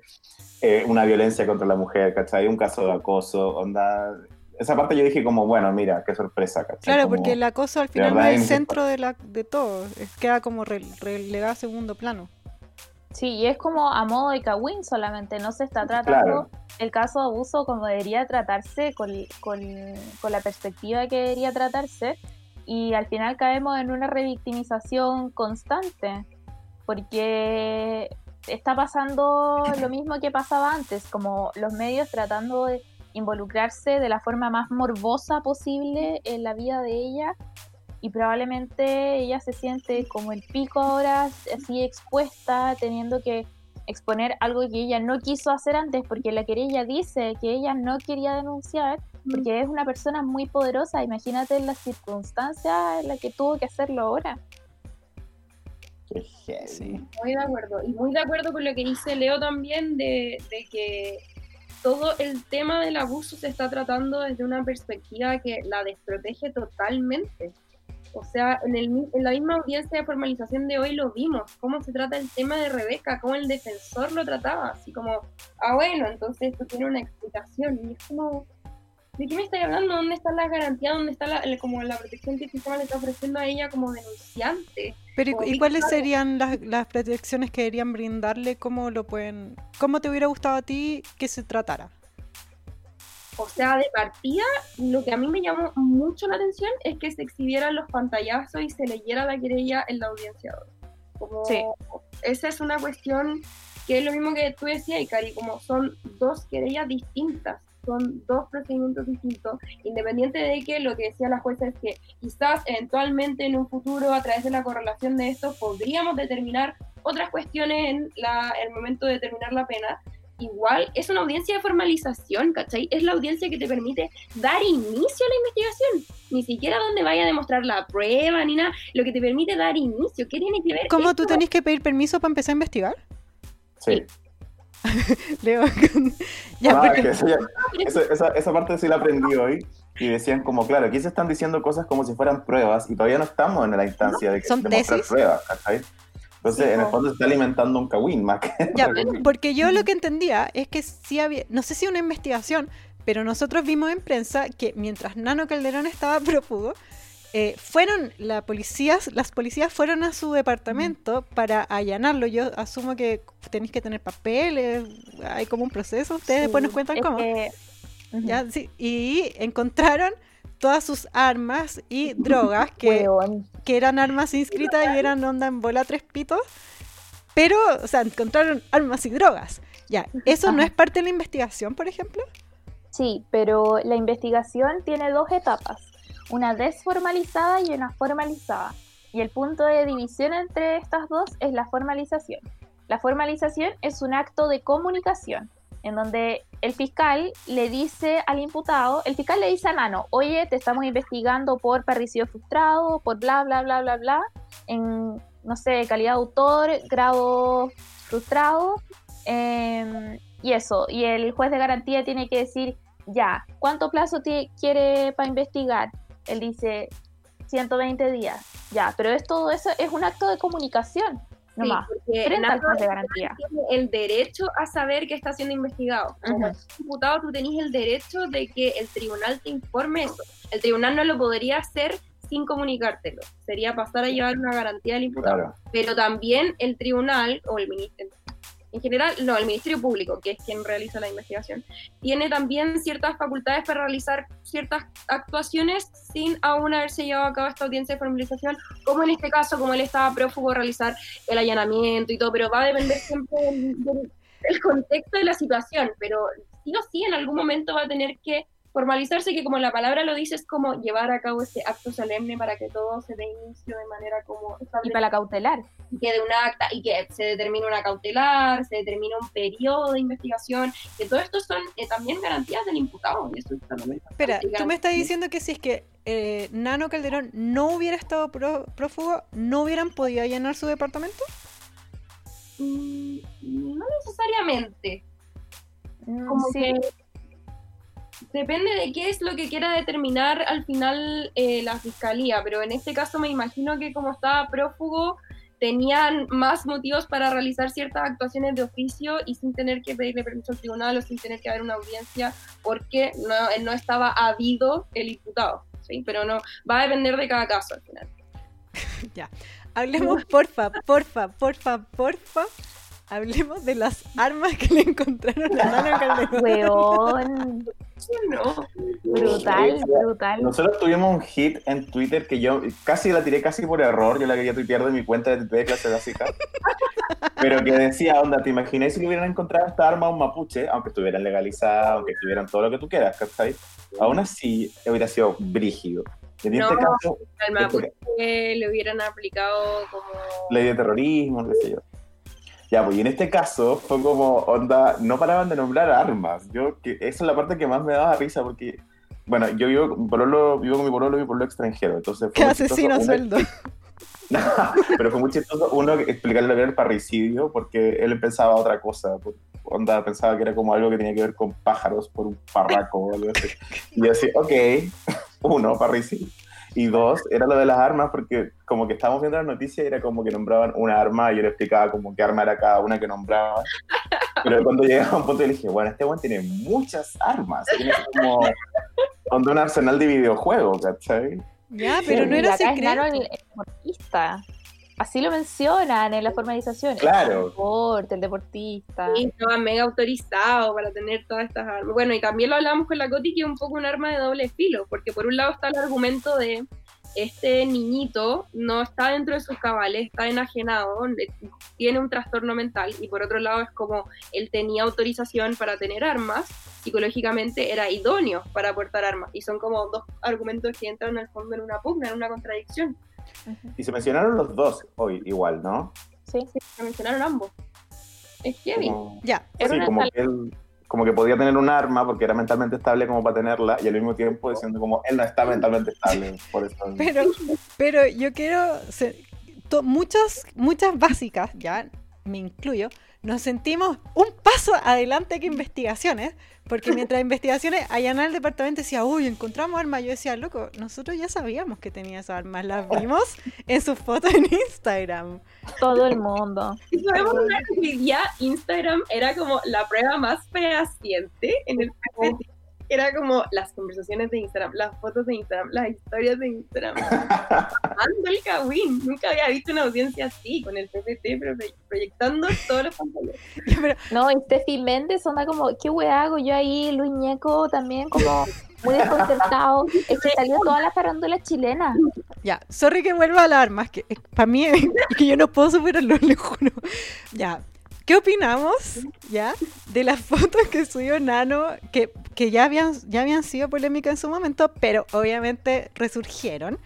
eh, una violencia contra la mujer, ¿cachai? Un caso de acoso, onda... Esa parte yo dije como, bueno, mira, qué sorpresa, ¿cachai? Claro, porque el acoso al final es el centro de, la, de todo, queda como relegado a segundo plano. Sí, y es como a modo de Kawin solamente, no se está tratando el caso de abuso como debería tratarse, con, con, con, la perspectiva que debería tratarse, y al final caemos en una revictimización constante, porque está pasando lo mismo que pasaba antes, como los medios tratando de involucrarse de la forma más morbosa posible en la vida de ella y probablemente ella se siente como el pico ahora, así expuesta, teniendo que exponer algo que ella no quiso hacer antes, porque la querella dice que ella no quería denunciar, porque es una persona muy poderosa. Imagínate las circunstancias en las que tuvo que hacerlo ahora. Sí. Muy de acuerdo. Y muy de acuerdo con lo que dice Leo también de, de, que todo el tema del abuso se está tratando desde una perspectiva que la desprotege totalmente. O sea, en, el, en la misma audiencia de formalización de hoy lo vimos, cómo se trata el tema de Rebeca, cómo el defensor lo trataba, así como, ah, bueno, entonces esto tiene una explicación. Y es como, ¿de qué me estáis hablando? ¿Dónde está la garantía? ¿Dónde está la, como la protección que el sistema le está ofreciendo a ella como denunciante? Pero ¿y cuáles serían las, las, protecciones que deberían brindarle? ¿Cómo lo pueden, cómo te hubiera gustado a ti que se tratara? O sea, de partida, lo que a mí me llamó mucho la atención es que se exhibieran los pantallazos y se leyera la querella en la audiencia. Como sí. esa es una cuestión que es lo mismo que tú decías, Cari, como son dos querellas distintas, son dos procedimientos distintos, independiente de que lo que decía la jueza es que quizás eventualmente en un futuro, a través de la correlación de esto, podríamos determinar otras cuestiones en la, el momento de determinar la pena, igual es una audiencia de formalización, ¿cachai? Es la audiencia que te permite dar inicio a la investigación. Ni siquiera donde vaya a demostrar la prueba ni nada, lo que te permite dar inicio. ¿Qué tiene que ver? ¿Cómo tú tenés que pedir permiso para empezar a investigar? Sí. Leo, ya, porque... esa, parte sí la aprendí hoy y decían como, claro, aquí se están diciendo cosas como si fueran pruebas y todavía no estamos en la instancia de que ¿Son tesis? pruebas, ¿cachai? Entonces, en el fondo se está alimentando un kawin más que... Ya, porque yo lo que entendía es que sí había, no sé si una investigación, pero nosotros vimos en prensa que mientras Nano Calderón estaba prófugo, eh, fueron la policías, las policías fueron a su departamento para allanarlo. Yo asumo que tenéis que tener papeles, hay como un proceso. Ustedes después nos cuentan cómo. ¿Ya? Sí. Y encontraron todas sus armas y drogas que, que eran armas inscritas y eran onda en bola tres pitos. Pero, o sea, encontraron armas y drogas. Ya, ¿eso no es parte de la investigación, por ejemplo? Sí, pero la investigación tiene dos etapas, una desformalizada y una formalizada. Y el punto de división entre estas dos es la formalización. La formalización es un acto de comunicación, en donde el fiscal le dice al imputado, el fiscal le dice a Nano, oye, te estamos investigando por parricidio frustrado, por bla, bla, bla, bla, bla, en, no sé, calidad de autor, grado frustrado. em, y eso, y el juez de garantía tiene que decir, ya, ¿cuánto plazo tie- quiere para investigar? Él dice 120 días, ya, pero es todo eso, es un acto de comunicación, Sí, al nada juez de garantía. tiene el derecho a saber que está siendo investigado. Como Ujú. diputado, tú tenés el derecho de que el tribunal te informe eso. El tribunal no lo podría hacer sin comunicártelo. Sería pasar a llevar una garantía del imputado. Claro. Pero también el tribunal o el ministerio, en general, no, el Ministerio Público, que es quien realiza la investigación, tiene también ciertas facultades para realizar ciertas actuaciones sin aún haberse llevado a cabo esta audiencia de formalización, como en este caso, como él estaba prófugo realizar el allanamiento y todo, pero va a depender siempre del, del- del contexto de la situación, pero sí o sí en algún momento va a tener que formalizarse, que como la palabra lo dice, es como llevar a cabo ese acto solemne para que todo se dé inicio de manera como Y para la cautelar. Y que de una acta y que se determine una cautelar, se determine un periodo de investigación, que todo esto son eh, también garantías del imputado. Y eso es también Espera, tú me estás diciendo que si es que eh, Nano Calderón no hubiera estado pró- prófugo, ¿no hubieran podido allanar su departamento? Mm, No necesariamente. Mm, Como sí. que depende de qué es lo que quiera determinar al final eh, la fiscalía, pero en este caso me imagino que como estaba prófugo tenían más motivos para realizar ciertas actuaciones de oficio y sin tener que pedirle permiso al tribunal o sin tener que haber una audiencia porque no, no estaba habido el imputado, ¿sí? Pero no, va a depender de cada caso al final. Hablemos, porfa, porfa, porfa, porfa. Hablemos de las armas que le encontraron a Nano Calderón. Weón, No, brutal, brutal. Nosotros tuvimos un hit en Twitter que yo casi la tiré casi por error, yo la quería tuitear de mi cuenta de de clase básica, pero que decía, onda, ¿te imaginé si le hubieran encontrado esta arma a un mapuche, aunque estuvieran legalizadas, aunque estuvieran todo lo que tú quieras, ¿cachai? Aún así hubiera sido brígido. En este caso, al Mapuche le hubieran aplicado como... ley de terrorismo, qué sé yo. Ya, pues y en este caso fue como, onda, no paraban de nombrar armas. Yo, que esa es la parte que más me daba risa porque, bueno, yo vivo, pololo, vivo con mi pololo y mi pololo extranjero, entonces fue ¡Qué muy chistoso. asesino sueldo! Pero fue muy chistoso uno explicarle lo que era el parricidio porque él pensaba otra cosa. por- Onda, pensaba que era como algo que tenía que ver con pájaros por un parraco o algo así. Y yo así, ok, uno, parricidio. Y dos, era lo de las armas porque como que estábamos viendo las noticias y era como que nombraban una arma y yo le explicaba como qué arma era cada una que nombraba. Pero cuando llegaba a un punto le dije, bueno, este weón tiene muchas armas. Tiene como onda un arsenal de videojuegos, ¿cachai? Ya, pero no era secreto. el, el deportista. Así lo mencionan en la formalización. Claro. El deporte, el deportista. Sí, estaba mega autorizado para tener todas estas armas. Bueno, y también lo hablamos con la Coti, que es un poco un arma de doble filo, porque por un lado está el argumento de este niñito no está dentro de sus cabales, está enajenado, tiene un trastorno mental, y por otro lado es como él tenía autorización para tener armas, psicológicamente era idóneo para portar armas, y son como dos argumentos que entran al fondo en una pugna, en una contradicción. Y se mencionaron los dos hoy igual, ¿no? Sí. Se mencionaron ambos. Es heavy. Como, Ya, Era sí, una como que él como que podía tener un arma porque era mentalmente estable como para tenerla y al mismo tiempo diciendo como él no está mentalmente estable por eso pero, pero yo quiero... muchas, muchas básicas, ya me incluyo, nos sentimos un paso adelante que investigaciones, porque mientras investigaciones allanar el departamento decía, uy, encontramos armas, yo decía, loco, nosotros ya sabíamos que tenía esas armas, las vimos en sus fotos en Instagram. Todo el mundo. Y de que ya Instagram era como la prueba más fehaciente en el PPT. Era como las conversaciones de Instagram, las fotos de Instagram, las historias de Instagram. Ando el cagüín. Nunca había visto una audiencia así, con el PPT proyectando todos los pantallas. Pero, No, y Steffi Méndez onda como, ¿qué wea hago yo ahí? Luis Ñeco también como muy desconcertado. Es que salió toda la farándula chilena. Ya, sorry que vuelva a las armas, que para mí es que yo no puedo superarlo, le juro. Ya, ¿qué opinamos ya de las fotos que subió Nano, que, que ya, habían, ya habían sido polémicas en su momento, pero obviamente resurgieron,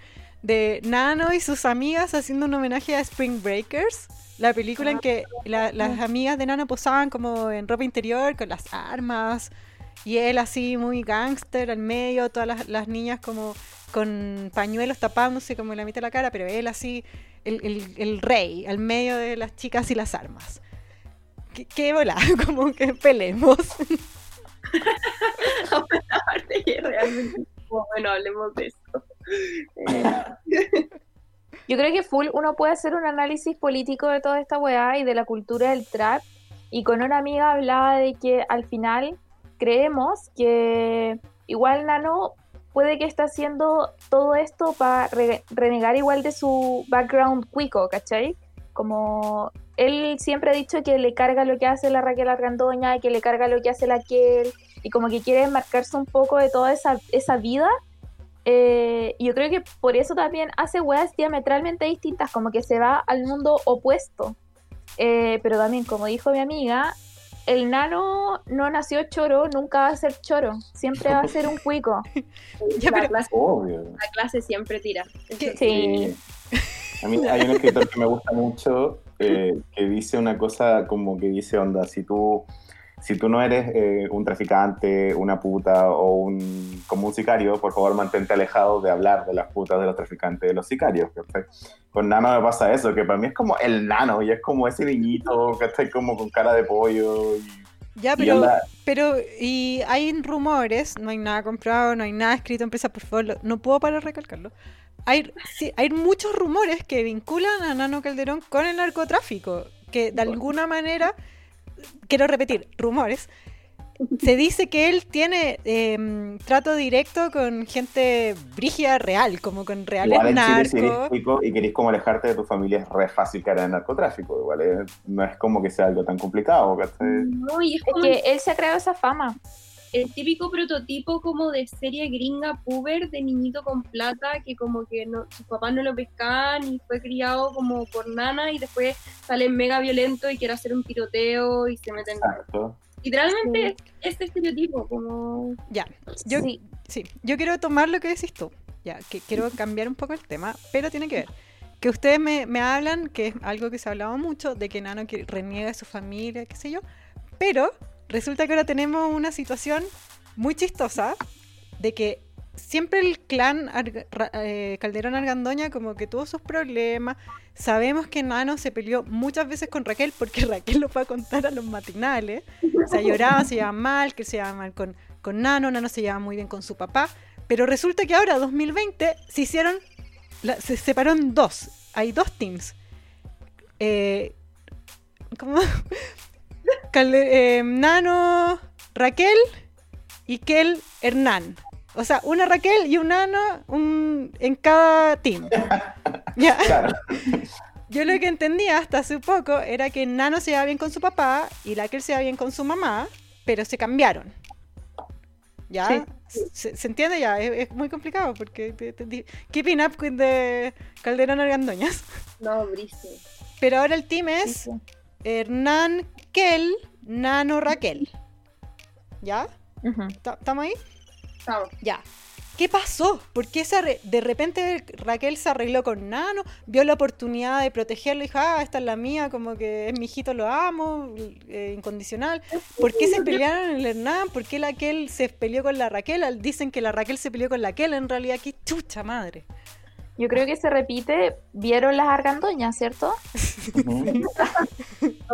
de Nano y sus amigas haciendo un homenaje a Spring Breakers? La película en que la- las amigas de Nano posaban como en ropa interior con las armas y él así muy gángster al medio, todas las, las niñas como con pañuelos tapándose como en la mitad de la cara, pero él así, el, el- el rey, al medio de las chicas y las armas. ¿Qué, qué bola? Como que que realmente, bueno, hablemos de esto. Eh, Yo creo que full uno puede hacer un análisis político de toda esta weá y de la cultura del trap. Y con una amiga hablaba de que al final creemos que igual Nano puede que está haciendo todo esto para renegar igual de su background cuico, ¿cachai? Como él siempre ha dicho que le carga lo que hace la Raquel Argandoña y que le carga lo que hace la Kel y como que quiere marcarse un poco de toda esa, esa vida eh, yo creo que por eso también hace weas diametralmente distintas, como que se va al mundo opuesto. Eh, pero también, como dijo mi amiga, el nano no nació choro, nunca va a ser choro, siempre va a ser un cuico. Ya, la, pero- clase, Obvio. la clase siempre tira. Sí. A mí hay un escritor que me gusta mucho eh, que dice una cosa como que dice, onda, si tú, si tú no eres eh, un traficante, una puta o un, como un sicario, por favor mantente alejado de hablar de las putas, de los traficantes, de los sicarios. ¿cachai? Con Nano me pasa eso, que para mí es como el Nano y es como ese niñito que está como con cara de pollo. Y, Ya, y pero, anda- pero, y hay rumores, no hay nada comprado, no hay nada escrito en prensa, por favor, lo- no puedo parar de recalcarlo. Hay, sí, hay muchos rumores que vinculan a Nano Calderón con el narcotráfico, que de alguna manera, quiero repetir, rumores, se dice que él tiene em, trato directo con gente brígida real, como con reales Igual en Chile, si eres narcos. cuico y querés como alejarte de tu familia, es re fácil caer en el narcotráfico. Igual es- no es como que sea algo tan complicado. No, y es Es como que él se ha creado esa fama. El típico prototipo como de serie gringa puber de niñito con plata que como que no, sus papás no lo pescaban y fue criado como por nana y después sale mega violento y quiere hacer un tiroteo y se meten. Exacto. Literalmente es este estereotipo, como Ya, yo, Sí. Sí, yo quiero tomar lo que decís tú. Ya, que quiero cambiar un poco el tema, pero tiene que ver. Que ustedes me, me hablan, que es algo que se ha hablado mucho, de que Nano que reniega de su familia, qué sé yo. Pero resulta que ahora tenemos una situación muy chistosa de que siempre el clan eh, Calderón Argandoña como que tuvo sus problemas. Sabemos que Nano se peleó muchas veces con Raquel porque Raquel lo fue a contar a los matinales. O sea, lloraba, se llevaba mal, que se llevaba mal con, con Nano, Nano se llevaba muy bien con su papá. Pero resulta que ahora, 2020, se hicieron, se separaron dos. Hay dos teams. Eh, ¿Cómo? Calde- eh, Nano, Raquel y Kel Hernán. O sea, una Raquel y un Nano un, en cada team. Ya. Claro. Yo lo que entendía hasta hace poco era que Nano se llevaba bien con su papá y Raquel se llevaba bien con su mamá, pero se cambiaron. ¿Ya? ¿Se, se entiende ya? Es, es muy complicado porque... te- te- di- keeping up with the Calderón Argandoñas. no, Brice. Pero ahora el team es Sí, sí. Hernán Kel, Nano Raquel. ¿Ya? Ujú. ¿Ta- ¿Estamos ahí? Estamos. Ya. ¿Qué pasó? ¿Por qué se de repente Raquel se arregló con Nano? Vio la oportunidad de protegerlo y dijo, ah, esta es la mía, como que es mi hijito, lo amo, eh, incondicional. ¿Por qué se pelearon el Hernán? ¿Por qué la Kel se peleó con la Raquel? Dicen que la Raquel se peleó con la Kel, en realidad, qué chucha madre. Yo creo que se repite, vieron las argandoñas, ¿cierto?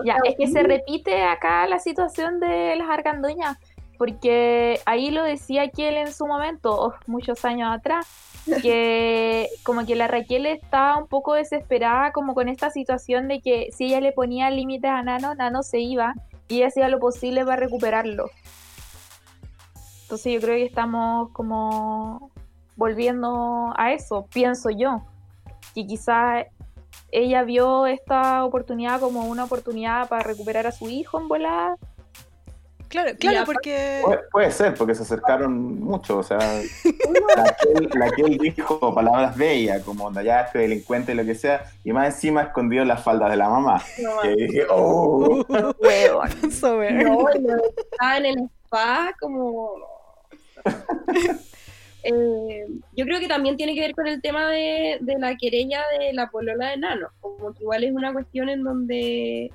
Ya, es que se repite acá la situación de las argandoñas, porque ahí lo decía Kiel en su momento, oh, muchos años atrás, que como que la Raquel estaba un poco desesperada como con esta situación de que si ella le ponía límites a Nano, Nano se iba y ella hacía lo posible para recuperarlo. Entonces yo creo que estamos como volviendo a eso, pienso yo, que quizás ella vio esta oportunidad como una oportunidad para recuperar a su hijo en volada. Claro, claro, aparte- porque... Puede, puede ser, porque se acercaron mucho. O sea, la que, él, la que él dijo palabras bellas, como onda ya este delincuente, lo que sea, y más encima escondió las faldas de la mamá. No, Que dije, oh. Huevón. No, que estaba en el spa, como. Eh, yo creo que también tiene que ver con el tema de, de la querella de la polola de Nano. Como que igual es una cuestión en donde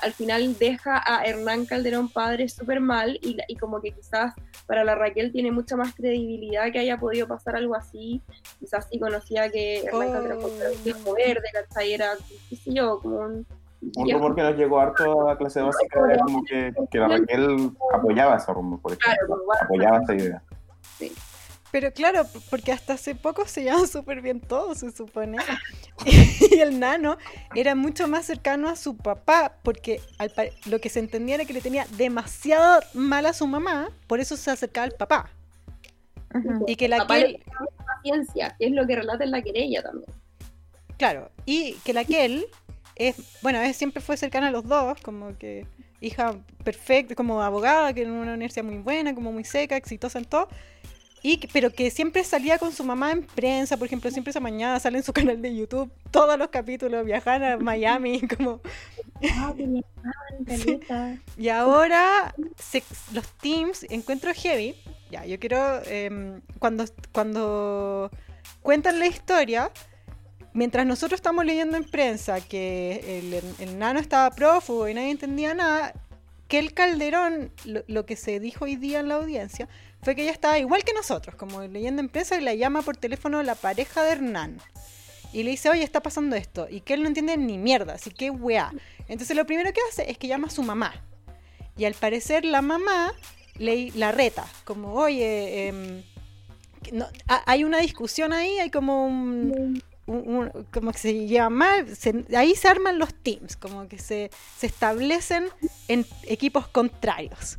al final deja a Hernán Calderón padre súper mal y, la- y como que quizás para la Raquel tiene mucha más credibilidad que haya podido pasar algo así. Quizás sí conocía que Hernán Oh. Calderón era un viejo verde, ¿cachai? Era, qué sé yo, como un Un rumor que nos llegó harto a clase básica era como que, que la Raquel apoyaba ese rumor, por ejemplo. Claro. Apoyaba esa idea. Pero claro, porque hasta hace poco se llevaban súper bien todos, se supone. Y el nano era mucho más cercano a su papá, porque al pa- lo que se entendía era que le tenía demasiado mal a su mamá, por eso se acercaba al papá. Ujú. Y que la mucha paciencia, que es lo que relata en la querella también. Claro, y que la Kel es, bueno, es, siempre fue cercana a los dos, como que hija perfecta, como abogada, que en una universidad muy buena, como muy seca, exitosa en todo. Y, pero que siempre salía con su mamá en prensa, por ejemplo, siempre esa mañana sale en su canal de YouTube todos los capítulos, viajan a Miami, como... Ah, Sí. Y ahora se- los teams encuentro heavy. Ya, yo quiero em, cuando cuando cuentan la historia, mientras nosotros estamos leyendo en prensa que el, el nano estaba prófugo y nadie entendía nada, que el Calderón, lo, lo que se dijo hoy día en la audiencia, fue que ella estaba igual que nosotros, como leyendo en y la llama por teléfono la pareja de Hernán. Y le dice, oye, está pasando esto. Y que él no entiende ni mierda, así que weá. Entonces lo primero que hace es que llama a su mamá. Y al parecer la mamá le, la reta, como, oye, em, hay una discusión ahí, hay como un, como que se lleva mal, ahí se arman los teams, como que se, se establecen en equipos contrarios.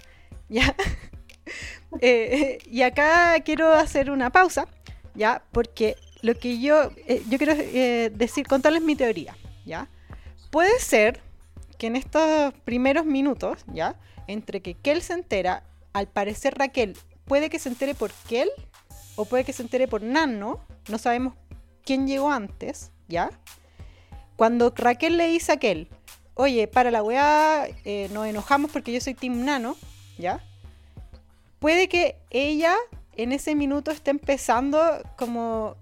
¿Ya? Eh, y acá quiero hacer una pausa, ¿ya? Porque lo que yo, eh, yo quiero eh, decir, contarles mi teoría, ¿ya? Puede ser que en estos primeros minutos, ¿ya? Entre que Kel se entera, al parecer Raquel puede que se entere por Kel o puede que se entere por Nano, no sabemos quién llegó antes, ¿ya? Cuando Raquel le dice a Kel, oye, para la weá, nos enojamos porque yo soy Team Nano, ¿ya? Puede que ella en ese minuto esté empezando como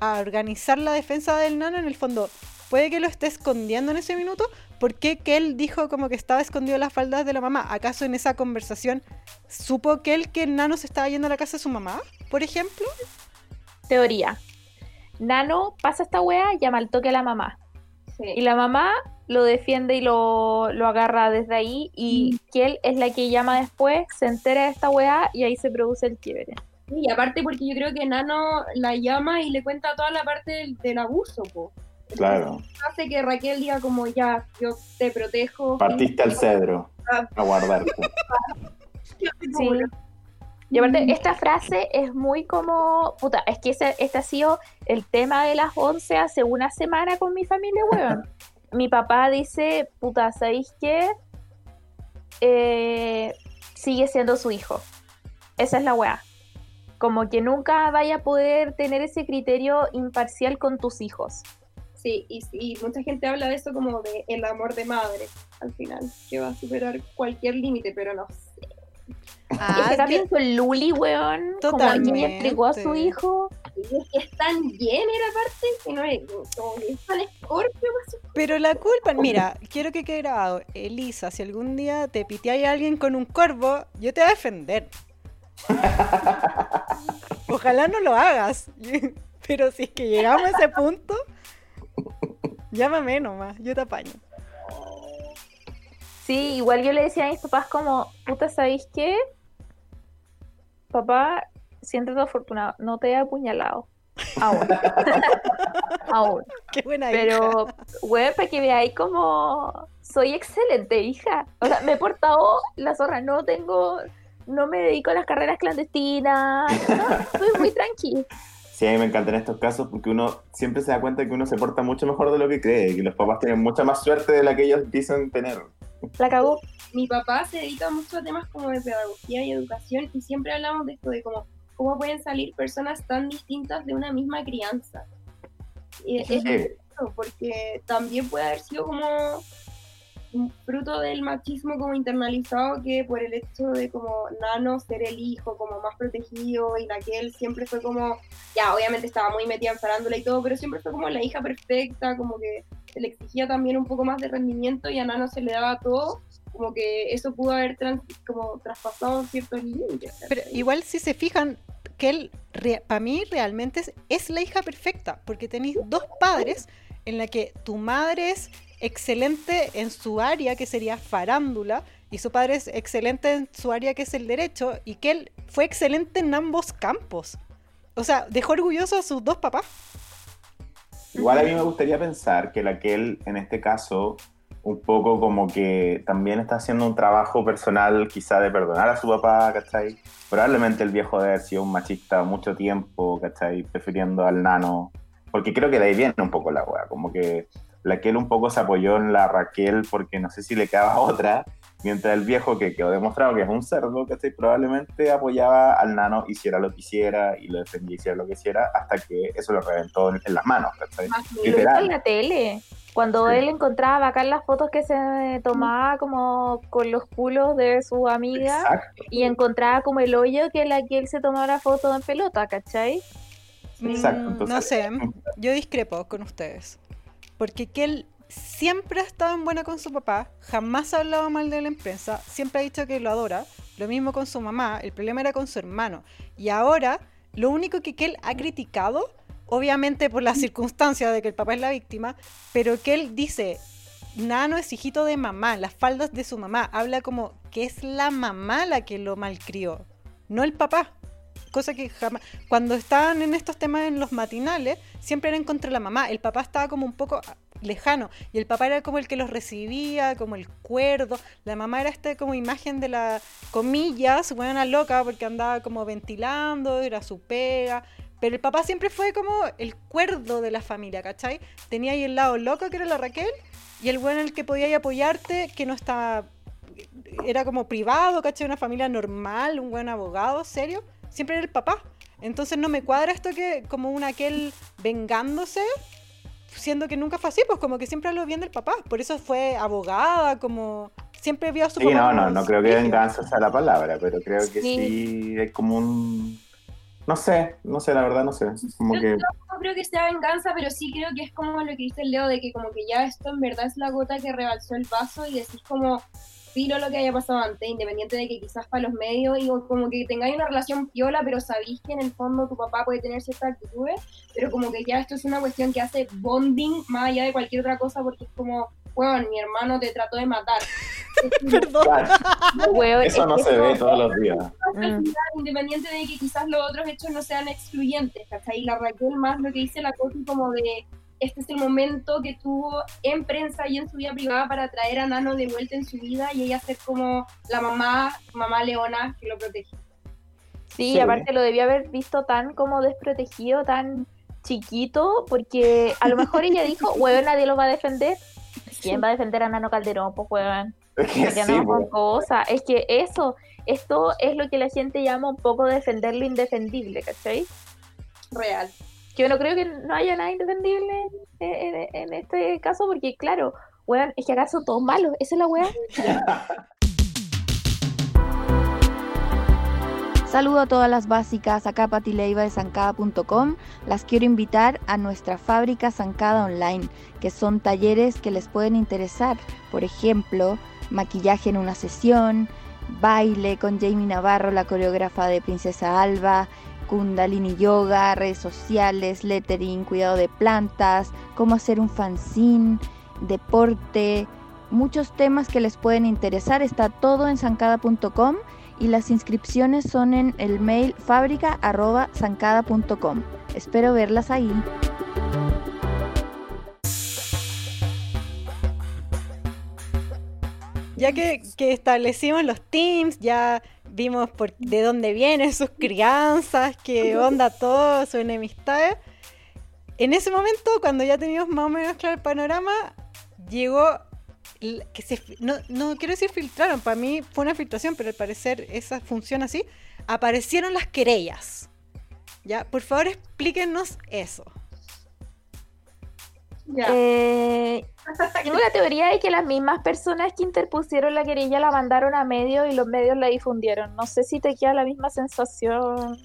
a organizar la defensa del nano en el fondo. Puede que lo esté escondiendo en ese minuto. ¿Por qué que él dijo como que estaba escondido en las faldas de la mamá? ¿Acaso en esa conversación supo que él que el nano se estaba yendo a la casa de su mamá? Por ejemplo. Teoría. Nano pasa esta wea, llama al toque a la mamá. Sí. Y la mamá lo defiende y lo, lo agarra desde ahí. Y Kiel es la que llama después, se entera de esta weá y ahí se produce el quiebre. Y aparte porque yo creo que Nano la llama y le cuenta toda la parte del, del abuso, po. Claro. Hace que Raquel diga como ya, yo te protejo. Partiste al cedro a guardar. Sí. Y aparte, esta frase es muy como. Puta, es que ese, este ha sido el tema de las 11 hace una semana con mi familia, weón. Mi papá dice, puta, ¿sabéis qué? Eh, sigue siendo su hijo. Esa es la weá. Como que nunca vaya a poder tener ese criterio imparcial con tus hijos. Sí, y, y mucha gente habla de eso como de el amor de madre, al final, que va a superar cualquier límite, pero no sé. que también con Luli, weón, como ella entregó a su hijo. Y es que es tan aparte, que no es como que es tan escorpio, Pero la culpa, mira, quiero que quede grabado. Elisa, si algún día te piteáis a alguien con un corvo, yo te voy a defender. Ojalá no lo hagas. Pero si es que llegamos a ese punto, llámame nomás, yo te apaño. Sí, igual yo le decía a mis papás como, puta, ¿sabéis qué? Papá, siéntete afortunado, no te he apuñalado. Aún. Aún. Qué buena. Pero, güey, para que veáis como soy excelente hija. O sea, me he portado la zorra, no tengo, no me dedico a las carreras clandestinas, no, soy muy tranquila. Sí, a mí me encantan estos casos porque uno siempre se da cuenta que uno se porta mucho mejor de lo que cree, que los papás tienen mucha más suerte de la que ellos dicen tener. La cagó. mi papá se dedica mucho a temas como de pedagogía y educación y siempre hablamos de esto de cómo, cómo pueden salir personas tan distintas de una misma crianza. Y es Sí. eso, porque también puede haber sido como un fruto del machismo como internalizado que por el hecho de como Nano ser el hijo como más protegido y la que él siempre fue como, ya obviamente estaba muy metida en farándula y todo, pero siempre fue como la hija perfecta, como que se le exigía también un poco más de rendimiento y a Nano se le daba todo, como que eso pudo haber trans- como traspasado ciertos límites. Pero igual si se fijan, que él, para mí realmente es, es la hija perfecta, porque tenéis dos padres en la que tu madre es excelente en su área, que sería farándula, y su padre es excelente en su área, que es el derecho, y que él fue excelente en ambos campos. O sea, dejó orgulloso a sus dos papás. Igual a mí me gustaría pensar que la que él, en este caso, un poco como que también está haciendo un trabajo personal quizá de perdonar a su papá, ¿cachai? Probablemente el viejo de haber sido un machista mucho tiempo, ¿cachai? Prefiriendo al nano, porque creo que de ahí viene un poco la weá, como que la que él un poco se apoyó en la Raquel porque no sé si le quedaba otra, mientras el viejo que quedó demostrado que es un cerdo, ¿cachai? Probablemente apoyaba al nano, hiciera lo que hiciera y lo defendía, hiciera lo que hiciera, hasta que eso lo reventó en, en las manos, ¿cachai? en la tele. Cuando él encontraba bacán las fotos que se tomaba como con los culos de su amiga y encontraba como el hoyo que la que él se tomaba la foto en pelota, ¿cachai? Exacto. Mm, no sé, yo discrepo con ustedes. Porque que él siempre ha estado en buena con su papá, jamás ha hablado mal de la empresa, siempre ha dicho que lo adora. Lo mismo con su mamá, el problema era con su hermano. Y ahora, lo único que, que él ha criticado obviamente por la circunstancia de que el papá es la víctima, pero que él dice, Nano es hijito de mamá, las faldas de su mamá, habla como que es la mamá la que lo malcrió, no el papá. Cosa que jamás, cuando estaban en estos temas en los matinales, siempre eran contra la mamá. El papá estaba como un poco lejano y el papá era como el que los recibía, como el cuerdo. La mamá era esta como imagen de la comillas, buena loca porque andaba como ventilando, era su pega. Pero el papá siempre fue como el cuerdo de la familia, ¿cachai? Tenía ahí el lado loco que era la Raquel y el bueno en el que podía apoyarte, que no estaba. Era como privado, ¿cachai? Una familia normal, un buen abogado, serio. Siempre era el papá. Entonces no me cuadra esto que como un aquel vengándose, siendo que nunca fue así, pues como que siempre habló bien del papá. Por eso fue abogada, como siempre vio a su sí, No, no, no creo que venganza sea la palabra, pero creo que sí, sí es como un no sé, no sé, la verdad no sé. Como que... no creo que sea venganza, pero sí creo que es como lo que dice el Leo, de que como que ya esto en verdad es la gota que rebalsó el vaso y decís como filo lo que haya pasado antes, independiente de que quizás para los medios y como que tengáis una relación piola, pero sabéis que en el fondo tu papá puede tener ciertas actitudes, pero como que ya esto es una cuestión que hace bonding más allá de cualquier otra cosa, porque es como, bueno, mi hermano te trató de matar. Perdón. Eso no se ve todos los días. Mm. Independiente de que quizás los otros hechos no sean excluyentes, ¿cachai? La Raquel más lo que dice la cosa como de este es el momento que tuvo en prensa y en su vida privada para traer a Nano de vuelta en su vida y ella ser como la mamá, mamá leona que lo protege. Sí, aparte lo debía haber visto tan como desprotegido, tan chiquito, porque a lo mejor ella dijo, huevón, nadie lo va a defender. ¿Quién va a defender a Nano Calderón? Pues huevón. Es que, es que eso, esto es lo que la gente llama un poco defender lo indefendible, ¿cachai? Real. Yo no creo que no haya nada indefendible en, este caso, porque claro, weón, es que acaso todos malos, esa es la weá. Saludo a todas las básicas, acá Pati. Las quiero invitar a nuestra fábrica Zancada Online, que son talleres que les pueden interesar. Por ejemplo, maquillaje en una sesión, baile con Jamie Navarro, la coreógrafa de Princesa Alba, Kundalini Yoga, redes sociales, lettering, cuidado de plantas, cómo hacer un fanzine, deporte, muchos temas que les pueden interesar. Está todo en zancada.com y las inscripciones son en el mail fábrica.zancada.com. Espero verlas ahí. Ya que, establecimos los teams, ya vimos por, de dónde vienen sus crianzas, qué onda todo, su enemistad. En ese momento, cuando ya teníamos más o menos claro el panorama, llegó que se, no, no quiero decir filtraron, para mí fue una filtración, pero al parecer esa funciona así. Aparecieron las querellas. ¿Ya? Por favor, explíquenos eso. Eh, tengo la teoría de que las mismas personas que interpusieron la querella la mandaron a medios y los medios la difundieron. No sé si te queda la misma sensación.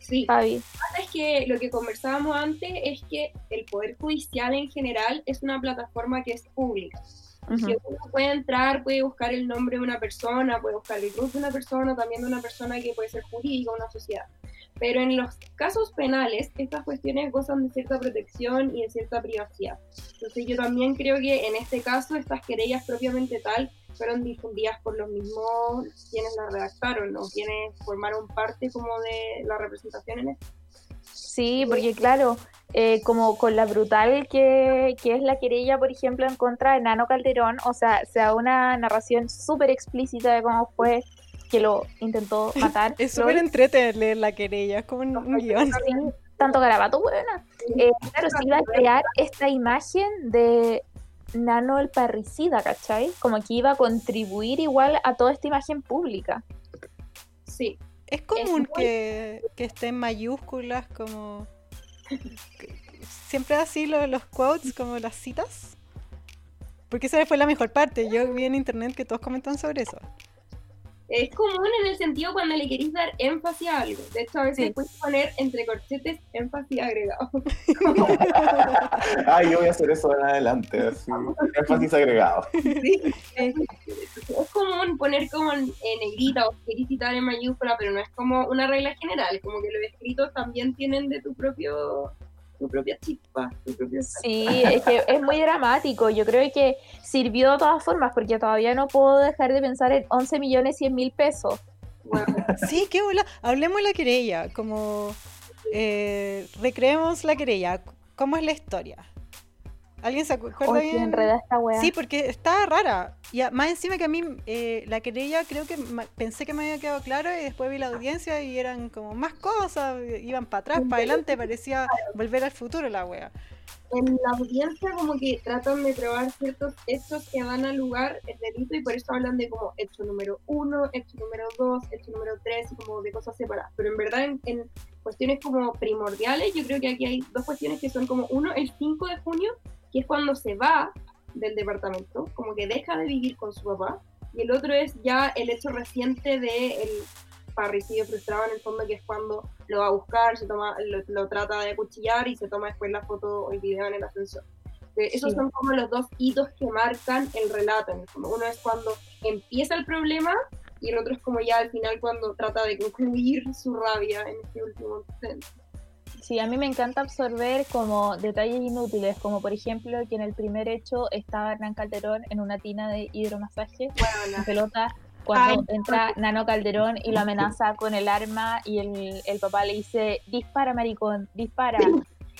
Sí, Javi. es que lo que conversábamos antes es que el Poder Judicial en general es una plataforma que es pública. uno puede entrar, puede buscar el nombre de una persona, puede buscar el grupo de una persona, también de una persona que puede ser jurídica, una sociedad. Pero en los casos penales estas cuestiones gozan de cierta protección y de cierta privacidad. Entonces yo también creo que en este caso estas querellas propiamente tal fueron difundidas por los mismos quienes las redactaron o quienes formaron parte como de la representación en esto. Sí, porque claro, eh, como con la brutal que, que, es la querella, por ejemplo, en contra de Nano Calderón, o sea, se da una narración súper explícita de cómo fue que lo intentó matar. es súper entrete leer la querella, es como un, un guion. tanto garabato, buena. Eh, claro, se iba a crear esta imagen de Nano el parricida, ¿cachai? Como que iba a contribuir igual a toda esta imagen pública. Sí. Es común que, que esté en mayúsculas, como. Siempre así lo, los quotes, como las citas. Porque esa fue la mejor parte. Yo vi en internet que todos comentan sobre eso. Es común en el sentido cuando le queréis dar énfasis a algo. De hecho, a veces Sí. puedes poner entre corchetes énfasis agregado. Ay, yo voy a hacer eso en adelante. Así. Énfasis agregado. Sí, es, es común poner como en, en negrita o queréis citar en mayúscula, pero no es como una regla general. Como que los escritos también tienen de tu propio tu propia chispa, tu propio Sí, es que es muy dramático. Yo creo que sirvió de todas formas, porque todavía no puedo dejar de pensar en 11 millones 100 mil pesos. Bueno, Sí, qué bola. Hablemos de la querella, como eh, recreemos la querella. ¿Cómo es la historia? ¿Alguien se acu- acuerda Oye, bien? enreda esta weá. Sí, porque está rara. Y más encima que a mí eh, la querella creo que pensé que me había quedado claro y después vi la audiencia y eran como más cosas, iban para atrás, para adelante, parecía volver al futuro la wea. en la audiencia como que tratan de probar ciertos hechos que dan al lugar el delito y por eso hablan de como hecho número uno, hecho número dos, hecho número tres como de cosas separadas. Pero en verdad en, en cuestiones como primordiales yo creo que aquí hay dos cuestiones que son como uno, el 5 de junio, que es cuando se va del departamento, como que deja de vivir con su papá, y el otro es ya el hecho reciente de el parricidio frustrado en el fondo, que es cuando lo va a buscar, se toma, lo, lo trata de acuchillar y se toma después la foto o el video en el ascensor. Esos Sí. son como los dos hitos que marcan el relato. En el fondo. Uno es cuando empieza el problema y el otro es como ya al final cuando trata de concluir su rabia en este último intento. Sí, a mí me encanta absorber como detalles inútiles, como por ejemplo que en el primer hecho estaba Hernán Calderón en una tina de hidromasaje Bueno, pelota cuando Ay, entra Nano Calderón y lo amenaza con el arma y el, el papá le dice, dispara maricón, dispara.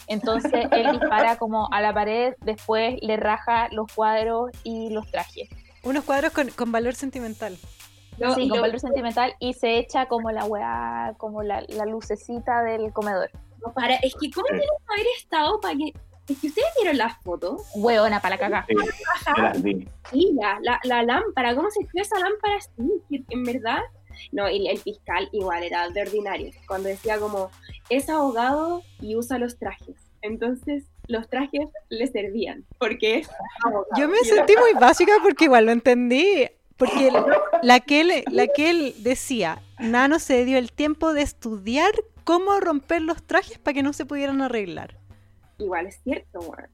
Entonces él dispara como a la pared, después le raja los cuadros y los trajes. Unos cuadros con, con valor sentimental. Sí, y con lo- valor sentimental y se echa como la weá, como la, la lucecita del comedor. No para, es que ¿cómo Sí. tiene que haber estado para que... Es que ustedes vieron las fotos, Hueona para la caca. Sí. Sí, la, la, la lámpara, ¿cómo se creó esa lámpara así? En verdad, no, y el fiscal igual era de ordinario, cuando decía como, es abogado y usa los trajes. Entonces, los trajes le servían, porque es abogado. Yo me sentí muy básica porque igual lo entendí. Porque el- la, que él, la que él decía, Nano se dio el tiempo de estudiar cómo romper los trajes para que no se pudieran arreglar. Igual es cierto, weón.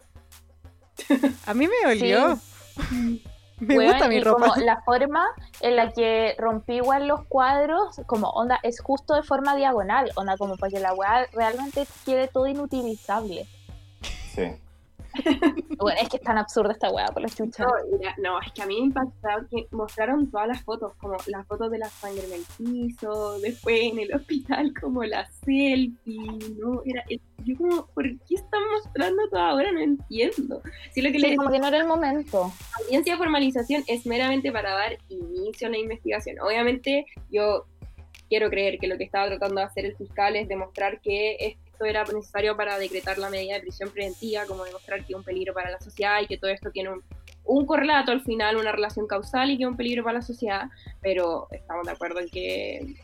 A mí me dolió. Me Weón, gusta mi y ropa. como la forma en la que rompí igual los cuadros, como onda, es justo de forma diagonal, onda, como para que la weá realmente quede todo inutilizable. Sí. Bueno, es que es tan absurda esta weá por la chucha. No, mira, no, es que a mí me impactó que mostraron todas las fotos, como las fotos de la sangre en el piso, después en el hospital, como la selfie, ¿no? Era, yo como, ¿por qué están mostrando todo ahora? No entiendo. Si lo que Sí, le como que no era el momento. la audiencia de formalización es meramente para dar inicio a la investigación. Obviamente, yo quiero creer que lo que estaba tratando de hacer el fiscal es demostrar que esto era necesario para decretar la medida de prisión preventiva, como demostrar que es un peligro para la sociedad y que todo esto tiene un, un correlato al final, una relación causal y que es un peligro para la sociedad, pero estamos de acuerdo en que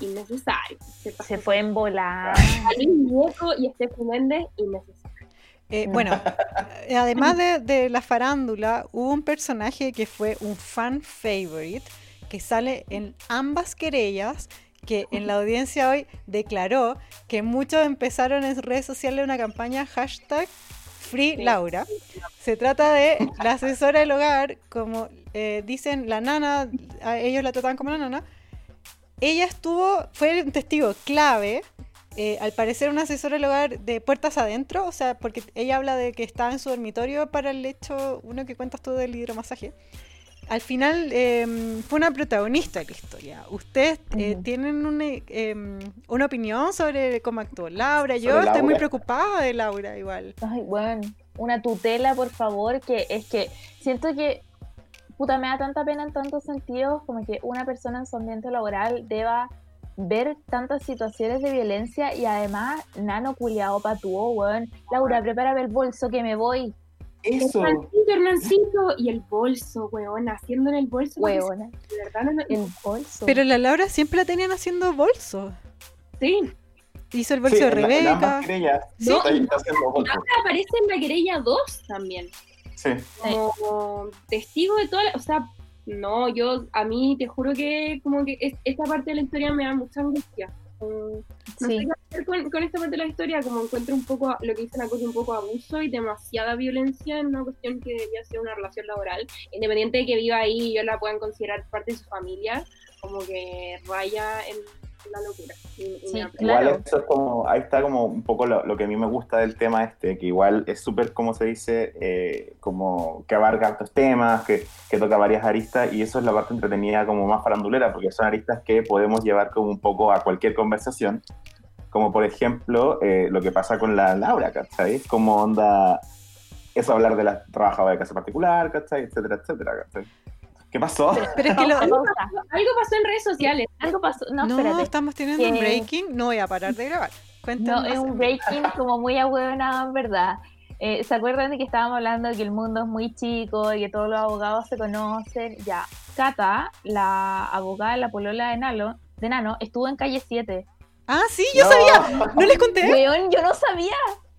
innecesario. Se fue en volar. Viejo y Estefu Méndez, innecesario. Eh, bueno, eh, además de, de la farándula, hubo un personaje que fue un fan favorite que sale en ambas querellas que en la audiencia hoy declaró que muchos empezaron en redes sociales una campaña hashtag Free Laura. Se trata de la asesora del hogar, como eh, dicen la nana, a ellos la trataban como la nana. Ella estuvo, fue un testigo clave eh, al parecer una asesora del hogar de puertas adentro, o sea, porque ella habla de que estaba en su dormitorio para el hecho, uno que cuentas tú del hidromasaje. Al final em, fue una protagonista de la historia. ¿Ustedes eh, tienen una, em, una opinión sobre cómo actuó Laura? Yo Sobre estoy muy preocupada de Laura igual. Ay, bueno, una tutela, por favor, que es que siento que, puta, me da tanta pena en tantos sentidos como que una persona en su ambiente laboral deba ver tantas situaciones de violencia y además, nano culiao patúo, weón. Laura, prepárame el bolso que me voy, Eso. Hernancito, Hernancito. Y el bolso, weón, haciendo en el bolso. De verdad, no, no- El bolso. Pero la Laura siempre la tenían haciendo bolso. sí. Hizo el Sí, bolso de la- en Rebeca. ambas querellas Sí. está, está haciendo bolso. Ahora aparece en la querella 2 también. Sí. como testigo de toda la, o sea, no, yo a mí te juro que como que es- esta parte de la historia me da mucha angustia. No Sí. con, con esta parte de la historia, como encuentro un poco, lo que dice la cosa, un poco abuso y demasiada violencia en una cuestión que debería ser una relación laboral, independiente de que viva ahí y yo la puedan considerar parte de su familia, como que raya en la locura. Y- y Sí, pena. Claro. Igual eso es como, ahí está como un poco lo, lo que a mí me gusta del tema este, que igual es súper, como se dice, eh, como que abarca altos temas, que, que toca varias aristas, y eso es la parte entretenida como más farandulera, porque son aristas que podemos llevar como un poco a cualquier conversación, como por ejemplo eh, lo que pasa con la Laura, ¿cachai? Como onda, eso hablar de la trabajadora de casa particular, ¿cachai? Etcétera, etcétera, ¿cachai? ¿Qué pasó? Pero es que lo-. Algo pasó en redes sociales. Algo pasó. No, no, espérate. estamos teniendo un Que- breaking. No voy a parar de grabar. No, Cuéntanos. es un breaking como muy ahueonado, en verdad. Eh, ¿Se acuerdan de que estábamos hablando de que el mundo es muy chico y que todos los abogados se conocen? Ya, Cata, la abogada de la polola de Nalo, de Nano, estuvo en calle 7. Ah, sí, yo No. sabía. ¿No les conté? Weón, yo no sabía.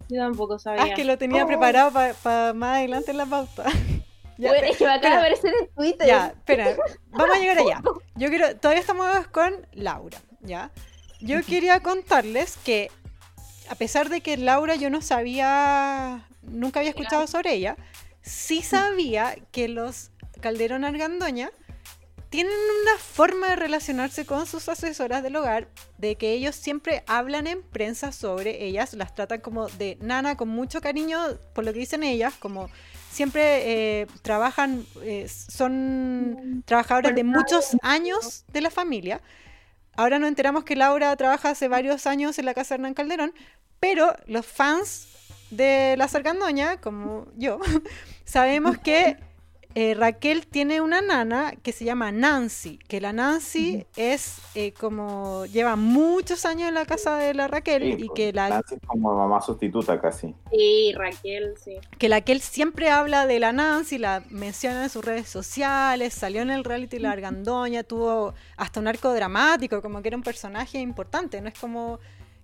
Yo tampoco sabía. Ah, es que lo tenía Oh. preparado para más adelante en la pauta. Ya, es que me acaba de aparecer en Twitter. ya, espera. Vamos a llegar allá. Yo quiero, todavía estamos con Laura, ¿ya? Yo quería contarles que a pesar de que Laura yo no sabía, nunca había escuchado sobre ella, sí sabía que los Calderón Argandoña tienen una forma de relacionarse con sus asesoras del hogar, de que ellos siempre hablan en prensa sobre ellas, las tratan como de nana con mucho cariño, por lo que dicen ellas, como siempre eh, trabajan, eh, son trabajadoras de muchos años de la familia. Ahora nos enteramos que Laura trabaja hace varios años en la casa de Hernán Calderón, pero los fans de la Sargandoña, como yo, sabemos que eh, Raquel tiene una nana que se llama Nancy, que la Nancy es eh, como lleva muchos años en la casa de la Raquel Sí, y pues, que la, Nancy es como mamá sustituta casi. Sí, Raquel, sí. que la que él siempre habla de la Nancy, la menciona en sus redes sociales, salió en el reality La Argandoña, tuvo hasta un arco dramático, como que era un personaje importante, no es como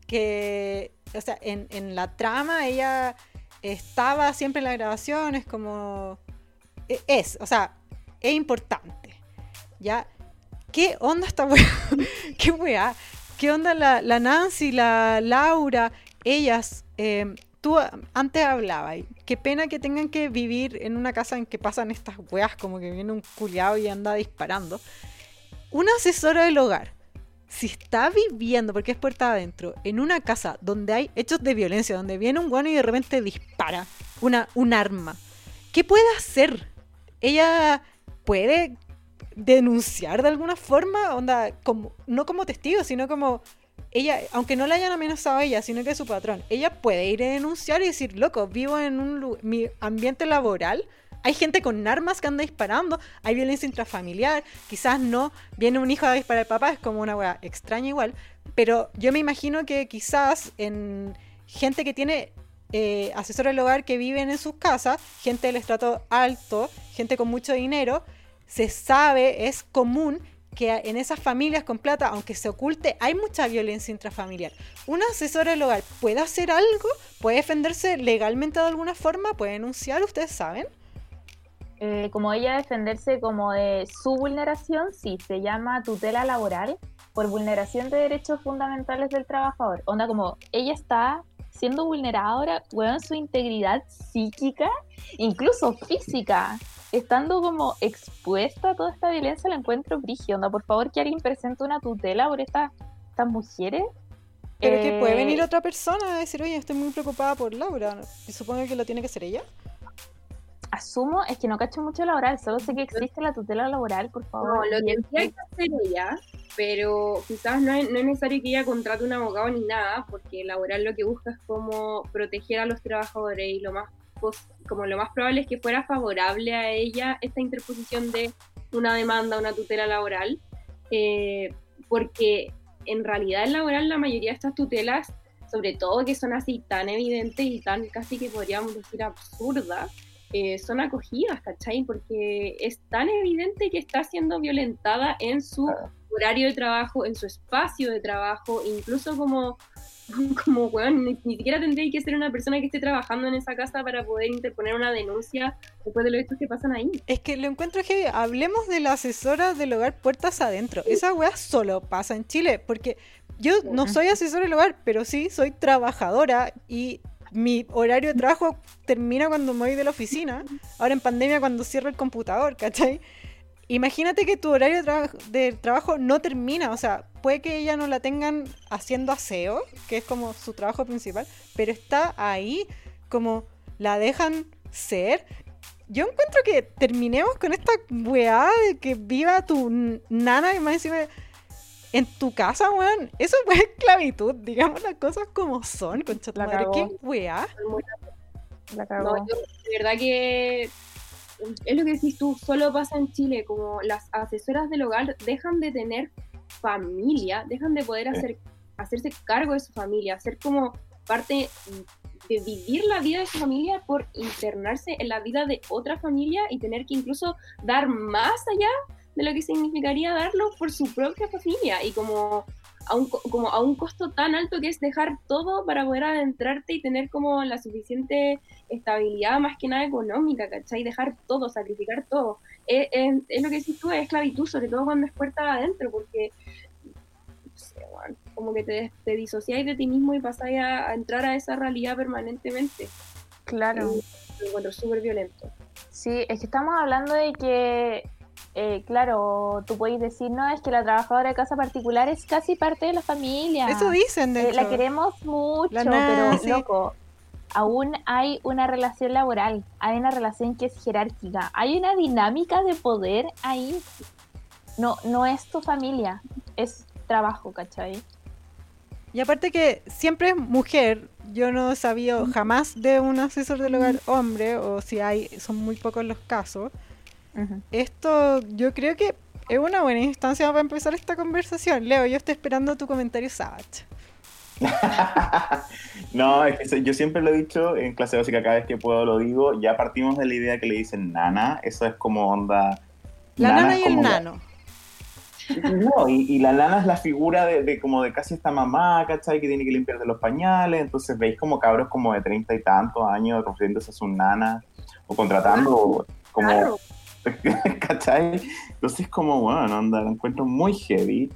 que, o sea, en, en la trama ella estaba siempre en las grabaciones, como es, o sea, es importante, ¿ya? ¿Qué onda esta weá? ¿Qué weá? ¿Qué onda la, Nancy, la Laura? Ellas, eh, tú antes hablabas, qué pena que tengan que vivir en una casa en que pasan estas weas, como que viene un culiao y anda disparando. Una asesora del hogar, si está viviendo, porque es puerta adentro, en una casa donde hay hechos de violencia, donde viene un guano y de repente dispara una, un arma, ¿qué puede hacer? Ella puede denunciar de alguna forma, onda, como, no como testigo, sino como ella, aunque no la hayan amenazado a ella, sino que su patrón, ella puede ir a denunciar y decir, loco, vivo en un mi ambiente laboral, hay gente con armas que anda disparando, hay violencia intrafamiliar, quizás no, viene un hijo a disparar al papá, es como una wea extraña igual, pero yo me imagino que quizás en gente que tiene eh, asesor del hogar que viven en sus casas, gente del estrato alto, gente con mucho dinero, se sabe, es común que en esas familias con plata, aunque se oculte, hay mucha violencia intrafamiliar. ¿Una asesora del hogar puede hacer algo? ¿Puede defenderse legalmente de alguna forma? ¿Puede denunciar? ¿Ustedes saben? Eh, como ella defenderse como de su vulneración, sí, se llama tutela laboral por vulneración de derechos fundamentales del trabajador. Onda como ella está siendo vulnerada ahora, weón, su integridad psíquica, incluso física, estando como expuesta a toda esta violencia, la encuentro brígida. Por favor, que alguien presente una tutela por esta- estas mujeres. Pero que puede Eh, venir otra persona a decir, oye, estoy muy preocupada por Laura. Y supongo que lo tiene que hacer ella. Asumo, es que no cacho mucho laboral, solo sé que existe la tutela laboral, por favor. No, lo y que hacer ella, pero quizás no es, no es necesario que ella contrate un abogado ni nada, porque laboral lo que busca es como proteger a los trabajadores y lo más pos- como lo más probable es que fuera favorable a ella esta interposición de una demanda, una tutela laboral, eh, porque en realidad en laboral la mayoría de estas tutelas, sobre todo que son así tan evidentes y tan casi que podríamos decir absurdas, eh, son acogidas, ¿cachai? Porque es tan evidente que está siendo violentada en su horario de trabajo, en su espacio de trabajo, incluso como, como weón, ni, ni siquiera tendría que ser una persona que esté trabajando en esa casa para poder interponer una denuncia después de los hechos que pasan ahí. Es que lo encuentro que hablemos de la asesora del hogar puertas adentro. Esa weá solo pasa en Chile, porque yo no soy asesora del hogar, pero sí soy trabajadora y mi horario de trabajo termina cuando me voy de la oficina. Ahora en pandemia cuando cierro el computador, ¿cachai? Imagínate que tu horario de, traba- de trabajo no termina, o sea, puede que ella no la tengan haciendo aseo, que es como su trabajo principal, pero está ahí, como la dejan ser. Yo encuentro que terminemos con esta weá de que viva tu nana y más encima en tu casa, weón. Eso es esclavitud, digamos las cosas como son, concha tu La madre. ¿Qué weá? La cagó. No, yo de verdad que es lo que decís tú, solo pasa en Chile, como las asesoras del hogar dejan de tener familia, dejan de poder hacer, hacerse cargo de su familia, ser como parte de vivir la vida de su familia por internarse en la vida de otra familia y tener que incluso dar más allá de lo que significaría darlo por su propia familia y como a un, co- como a un costo tan alto que es dejar todo para poder adentrarte y tener como la suficiente estabilidad más que nada económica, ¿cachai? Dejar todo, sacrificar todo. Es, es- es lo que decís tú, es esclavitud, sobre todo cuando es puerta adentro, porque no sé, weón, como que te, te disociáis de ti mismo y pasáis a, a entrar a esa realidad permanentemente. Claro. Y Lo encuentro súper violento. Sí, es que estamos hablando de que, eh, claro, tú puedes decir, no, es que la trabajadora de casa particular es casi parte de la familia. Eso dicen, de Eh, hecho. la queremos mucho, La pero sí. loco, aún hay una relación laboral, hay una relación que es jerárquica, hay una dinámica de poder ahí. No, no es tu familia, es trabajo, ¿cachai? Y aparte que siempre es mujer, yo no he sabido jamás de un asesor del hogar hombre, o si hay, son muy pocos los casos. Esto yo creo que es una buena instancia para empezar esta conversación. Leo, yo estoy esperando tu comentario Savage. no, es que yo siempre lo he dicho en clase básica, cada vez que puedo lo digo, ya partimos de la idea que le dicen nana, eso es como onda... La nana, es y el como la- nano. No, y, y la nana es la figura de, de como de casi esta mamá, ¿cachai? Que tiene que limpiarte los pañales, entonces veis como cabros como de treinta y tantos años refiriéndose a su nana, o contratando como... Claro. ¿Cachai? Entonces como, bueno, onda, lo encuentro muy heavy,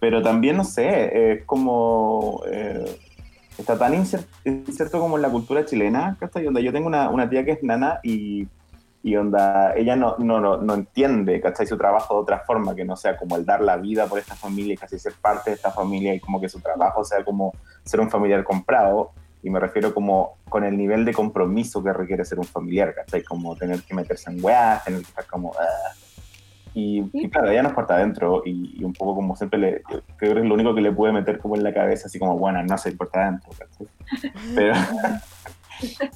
pero también, no sé, es como... eh, está tan inser- inserto como en la cultura chilena, ¿cachai? Onda, yo tengo una, una tía que es nana y, y onda, ella no, no, no, no entiende, ¿cachai? Su trabajo de otra forma, que no sea como el dar la vida por esta familia y casi ser parte de esta familia y como que su trabajo sea como ser un familiar comprado. Y me refiero como con el nivel de compromiso que requiere ser un familiar, ¿cachai? Como tener que meterse en weas, tener que estar como... ah. Y, y claro, ella nos porta adentro y, y un poco como siempre le, creo que es lo único que le puede meter como en la cabeza, así como, bueno, no se porta adentro, ¿cachai? Pero,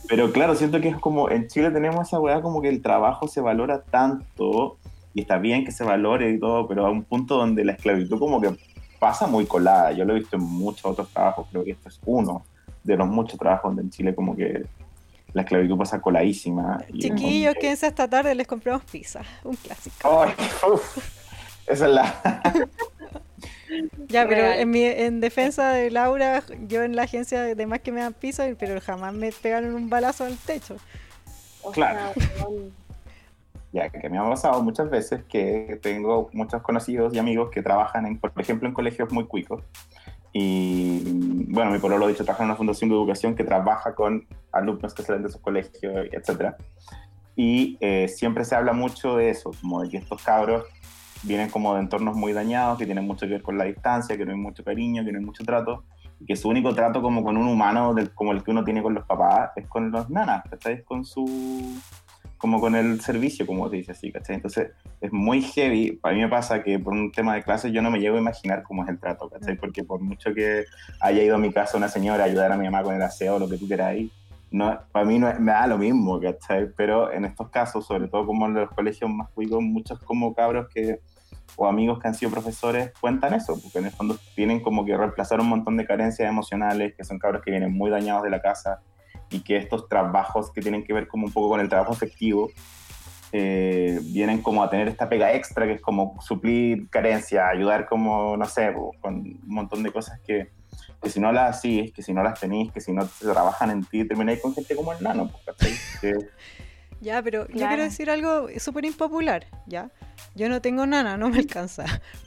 pero claro, siento que es como, en Chile tenemos esa weá como que el trabajo se valora tanto y está bien que se valore y todo, pero a un punto donde la esclavitud como que pasa muy colada. Yo lo he visto en muchos otros trabajos, creo que este es uno de los muchos trabajos donde en Chile como que la esclavitud pasa coladísima. Chiquillos, que- quédense esta tarde, les compramos pizza. Un clásico. Ay, uf, esa es la... Ya, pero en, mi, en defensa de Laura, yo en la agencia de más que me dan pizza, pero jamás me pegaron un balazo al techo. Claro. Ya, que me ha pasado muchas veces que tengo muchos conocidos y amigos que trabajan, en, por ejemplo, en colegios muy cuicos. Y bueno, mi pueblo lo ha dicho, trabaja en una fundación de educación que trabaja con alumnos que salen de esos colegios, etc. Y eh, siempre se habla mucho de eso, como de que estos cabros vienen como de entornos muy dañados, que tienen mucho que ver con la distancia, que no hay mucho cariño, que no hay mucho trato. que su único trato como con un humano como el que uno tiene con los papás es con los nanas, ¿cachai? Es con su como con el servicio, como se dice así, ¿cachai? Entonces es muy heavy. A mí me pasa que por un tema de clases yo no me llego a imaginar cómo es el trato, ¿cachai? Mm. Porque por mucho que haya ido a mi casa una señora a ayudar a mi mamá con el aseo o lo que tú quieras ahí, no, para mí no es- me da lo mismo, ¿cachai? Pero en estos casos, sobre todo como en los colegios más cuicos, muchos como cabros que o amigos que han sido profesores cuentan eso, porque en el fondo tienen como que reemplazar un montón de carencias emocionales, que son cabros que vienen muy dañados de la casa y que estos trabajos que tienen que ver como un poco con el trabajo efectivo, eh, vienen como a tener esta pega extra que es como suplir carencias, ayudar como, no sé, con un montón de cosas que, que si no las hacís, que si no las tenís, que si no se trabajan en ti, termináis con gente como el nano. Que- Ya, pero yo Claro. quiero decir algo súper impopular, ¿ya? Yo no tengo nana, no me alcanza.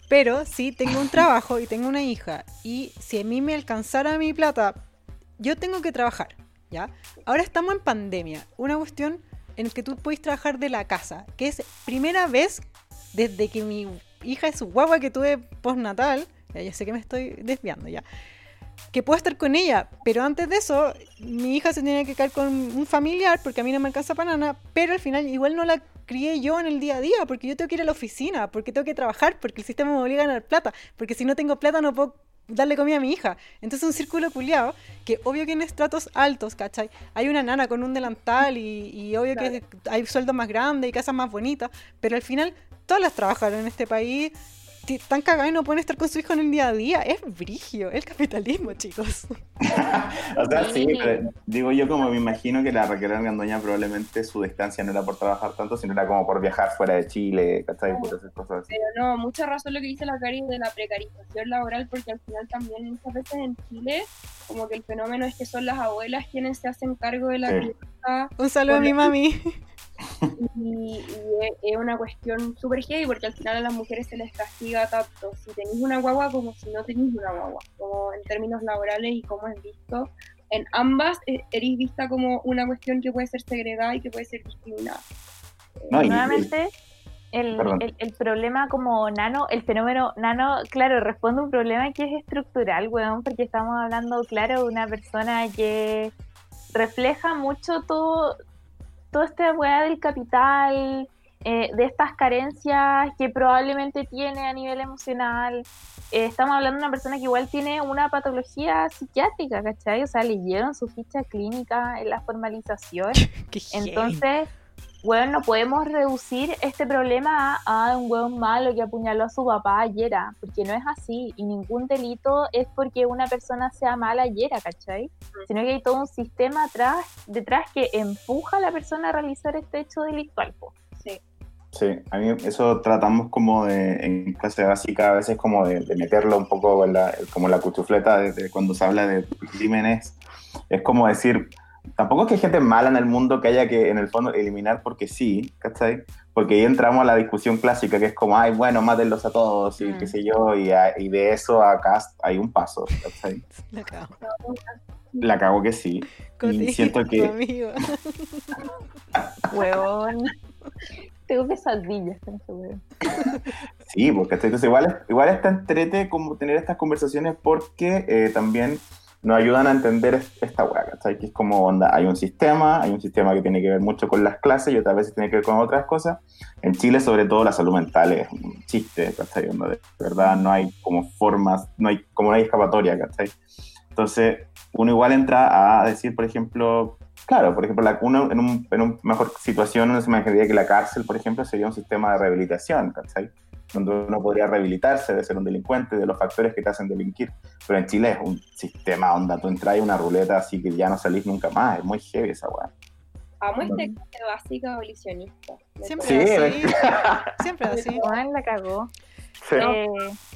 Pero sí tengo un trabajo y tengo una hija. Y si a mí me alcanzara mi plata, yo tengo que trabajar, Ahora estamos en pandemia. Una cuestión en que tú puedes trabajar de la casa, que es primera vez desde que mi hija es guagua que tuve postnatal. Ya, sé que me estoy desviando ya. Que puedo estar con ella, pero antes de eso, mi hija se tenía que quedar con un familiar porque a mí no me alcanza para nada, pero al final igual no la crié yo en el día a día porque yo tengo que ir a la oficina, porque tengo que trabajar, porque el sistema me obliga a ganar plata, porque si no tengo plata no puedo darle comida a mi hija. Entonces un círculo culiado que obvio que en estratos altos, ¿cachai? Hay una nana con un delantal y, y obvio que hay sueldos más grandes y casas más bonitas, pero al final todas las trabajaron en este país están cagadas y no pueden estar con su hijo en el día a día. Es brigio, el capitalismo, chicos. O sea, sí, Sí. pero digo yo como me imagino que la Raquel Argandoña probablemente su distancia no era por trabajar tanto, sino era como por viajar fuera de Chile, ¿cachai? Por esas cosas así. Pero no, mucha razón lo que dice la Cari de la precarización laboral, porque al final también muchas veces en Chile, como que el fenómeno es que son las abuelas quienes se hacen cargo de la Sí. crianza Un saludo a mi mami. Y, y es- una cuestión súper heavy porque al final a las mujeres se les castiga tanto si tenéis una guagua como si no tenéis una guagua, como en términos laborales y como es visto. En ambas eh, eréis vista como una cuestión que puede ser segregada y que puede ser discriminada. No, y- Nuevamente, el, el, el problema como nano, el fenómeno nano, claro, responde a un problema que es estructural, weón, porque estamos hablando, claro, de una persona que refleja mucho todo, toda esta weá del capital, eh, de estas carencias que probablemente tiene a nivel emocional. Eh, estamos hablando de una persona que igual tiene una patología psiquiátrica, ¿cachai? O sea, leyeron su ficha clínica en la formalización. Entonces, weón, no podemos reducir este problema a, a un weón malo que apuñaló a su papá ayer, ah, porque no es así. Y ningún delito es porque una persona sea mala ayer, ¿cachai? Sino que hay todo un sistema atrás, detrás que empuja a la persona a realizar este hecho delictual. po. Sí. Sí, a mí eso tratamos como de, en clase básica, a veces como de, de meterlo un poco en la, como la cuchufleta de, de cuando se habla de crímenes. Es como decir, tampoco es que hay gente mala en el mundo que haya que en el fondo eliminar porque sí, ¿cachai? Porque ahí entramos a la discusión clásica que es como, ay, bueno, mátenlos a todos y Mm. qué sé yo, y, a- y de eso acá hay un paso, ¿cachai? La cago. La cago que sí. Coti, siento que-. Weón. Tengo pesadillas con ese weón. Sí, porque entonces igual, es- igual está entrete como tener estas conversaciones porque eh, también nos ayudan a entender es- esta hueá, ¿cachai? Que es como onda, hay un sistema, hay un sistema que tiene que ver mucho con las clases y otras veces tiene que ver con otras cosas. En Chile, sobre todo, la salud mental es un chiste, ¿cachai? Onda, de verdad, no hay como formas, no hay, como no hay escapatoria, ¿cachai? Entonces, uno igual entra a decir, por ejemplo, claro, por ejemplo, la, uno en un, en un mejor situación, uno se imaginaría que la cárcel, por ejemplo, sería un sistema de rehabilitación, ¿cachai? Donde uno podría rehabilitarse de ser un delincuente, de los factores que te hacen delinquir. Pero en Chile es un sistema donde tú entras y una ruleta así que ya no salís nunca más. Es muy heavy esa weá. Amo este clase básica abolicionista. Siempre Sí, así. Siempre así. Weón la cagó. Sí. Eh,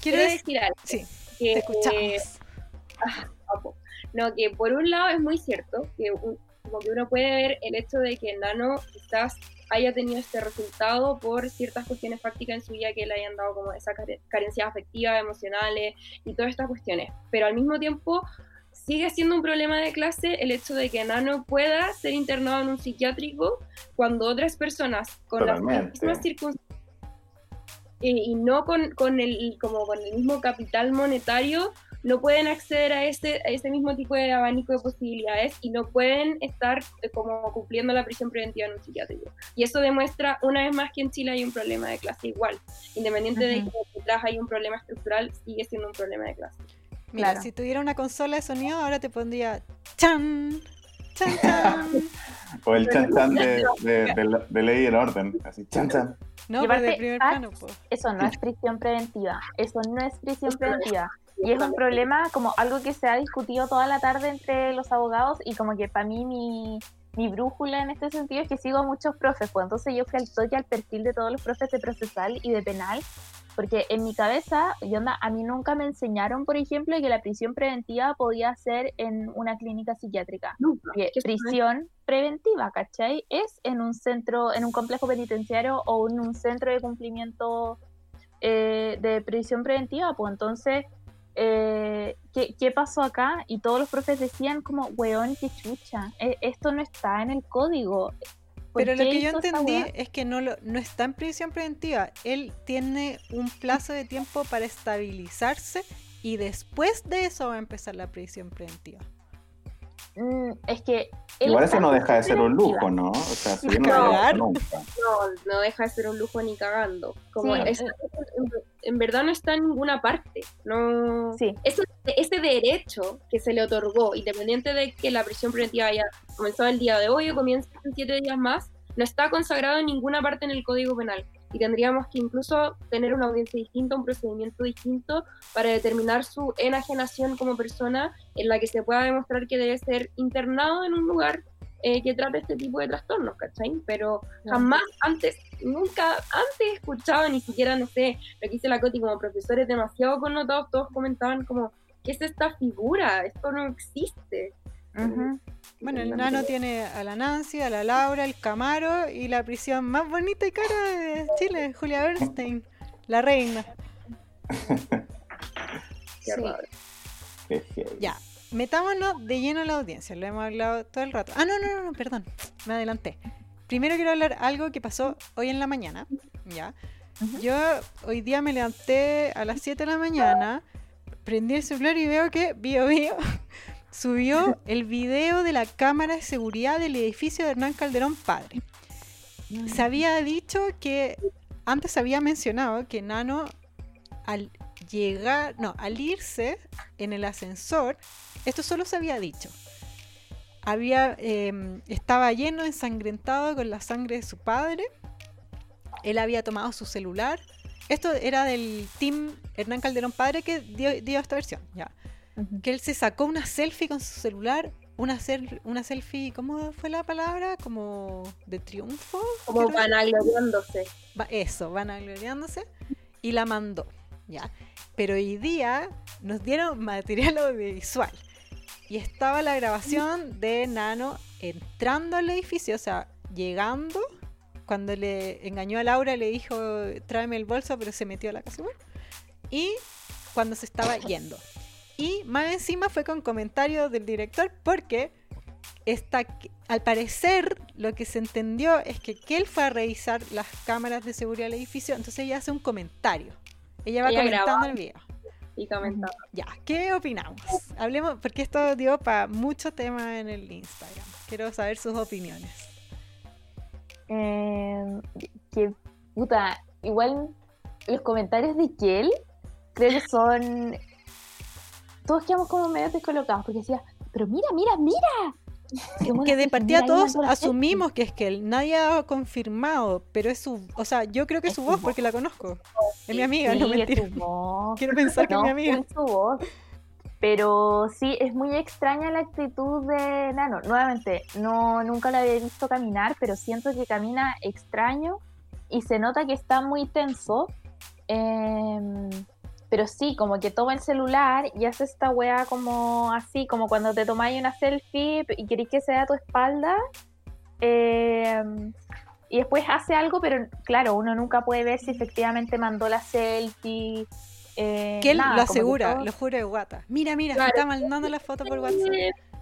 Quiero decir. algo. Sí, Que, te escuchamos. Papo. No, que por un lado es muy cierto que un- como que uno puede ver el hecho de que Nano quizás haya tenido este resultado por ciertas cuestiones prácticas en su vida que le hayan dado como esas care- carencias afectivas, emocionales y todas estas cuestiones. Pero al mismo tiempo sigue siendo un problema de clase el hecho de que Nano pueda ser internado en un psiquiátrico cuando otras personas con las Totalmente. mismas circunstancias eh, y no con, con el como con el mismo capital monetario no pueden acceder a ese, a ese mismo tipo de abanico de posibilidades y no pueden estar eh, como cumpliendo la prisión preventiva en un psiquiátrico. Y eso demuestra una vez más que en Chile hay un problema de clase igual. Independiente de que detrás hay un problema estructural, sigue siendo un problema de clase. Mira, Claro. si tuviera una consola de sonido, ahora te pondría chan, chan, chan. O el chan chan de, de, de, de ley en orden. Así, chan chan. No, Y pero de primer ah, plano, po. Eso no es prisión preventiva. Eso no es prisión preventiva. Y es un problema como algo que se ha discutido toda la tarde entre los abogados y como que para mí mi, mi brújula en este sentido es que sigo a muchos profes. Pues entonces yo fui al toque al perfil de todos los profes de procesal y de penal. Porque en mi cabeza, yo onda, a mí nunca me enseñaron, por ejemplo, que la prisión preventiva podía ser en una clínica psiquiátrica. Prisión preventiva, ¿cachai? Es en un centro, en un complejo penitenciario o en un centro de cumplimiento eh, de prisión preventiva. Pues entonces, eh, ¿qué, qué pasó acá? Y todos los profes decían como, weón, qué chucha, eh, esto no está en el código. ¿Por Pero lo que yo entendí es que no, lo, no está en prisión preventiva. Él tiene un plazo de tiempo para estabilizarse y después de eso va a empezar la prisión preventiva. Mm, es que... Igual eso no deja de ser un lujo, ¿no? O sea, si No, no nunca. No, no deja de ser un lujo ni cagando. Como Sí, es- eh. en, en verdad no está en ninguna parte. No, Sí. ese, ese derecho que se le otorgó, independiente de que la prisión preventiva haya comenzado el día de hoy o comienza en siete días más, no está consagrado en ninguna parte en el Código Penal. Y tendríamos que incluso tener una audiencia distinta, un procedimiento distinto para determinar su enajenación como persona en la que se pueda demostrar que debe ser internado en un lugar eh, que trate este tipo de trastornos, ¿cachai? Pero jamás antes, nunca antes he escuchado, ni siquiera, no sé, lo que dice la Coti como profesores demasiado connotados, todos comentaban como, ¿qué es esta figura? Esto no existe. Bueno, el nano tiene a la Nancy, a la Laura, el Camaro y la prisión más bonita y cara de Chile, Julia Bernstein, la reina. Sí. Ya, metámonos de lleno a la audiencia, lo hemos hablado todo el rato. Ah, no, no, no, perdón, me adelanté. Primero quiero hablar algo que pasó hoy en la mañana, ¿ya? Yo hoy día me levanté a las 7 de la mañana, prendí el celular y veo que Bio Bio subió el video de la cámara de seguridad del edificio de Hernán Calderón Padre. Se había dicho que, antes se había mencionado que Nano al llegar, no, al irse en el ascensor, esto solo se había dicho. Había, eh, estaba lleno, ensangrentado con la sangre de su padre. Él había tomado su celular. Esto era del team Hernán Calderón Padre que dio, dio esta versión, ya. Que él se sacó una selfie con su celular. Una, una selfie, ¿cómo fue la palabra? Como de triunfo. Como vanagloriándose. Va- eso, van agloriándose y la mandó, ¿ya? Pero hoy día nos dieron material audiovisual y estaba la grabación de Nano entrando al edificio, o sea, llegando, cuando le engañó a Laura le dijo, tráeme el bolso, pero se metió a la casa y cuando se estaba yendo. Y más encima fue con comentarios del director porque está, al parecer lo que se entendió es que, que él fue a revisar las cámaras de seguridad del edificio, entonces ella hace un comentario. Ella va Ella comentando el video. Y comentaba. Ya, ¿qué opinamos? Hablemos, porque esto dio para mucho tema en el Instagram. Quiero saber sus opiniones. Eh, que puta, igual los comentarios de Kiel creo que son. Todos quedamos como medio descolocados porque decía, pero mira, mira, mira. Que de partida todos asumimos que es que él. Nadie ha confirmado, pero es su. O sea, yo creo que es su voz voz. porque la conozco. Es mi amiga, no mentira. Quiero pensar que No, es mi amiga. es su voz. Pero sí, es muy extraña la actitud de Nano. Nuevamente, no, nunca la había visto caminar, pero siento que camina extraño y se nota que está muy tenso. Em, pero sí, como que toma el celular y hace esta wea como así, como cuando te tomáis una selfie y queréis que sea a tu espalda. Em, y después hace algo, pero claro, uno nunca puede ver si efectivamente mandó la selfie. eh, Que él nada, lo asegura, todo- lo juro de guata. Mira, mira, Claro. está mandando la foto por WhatsApp.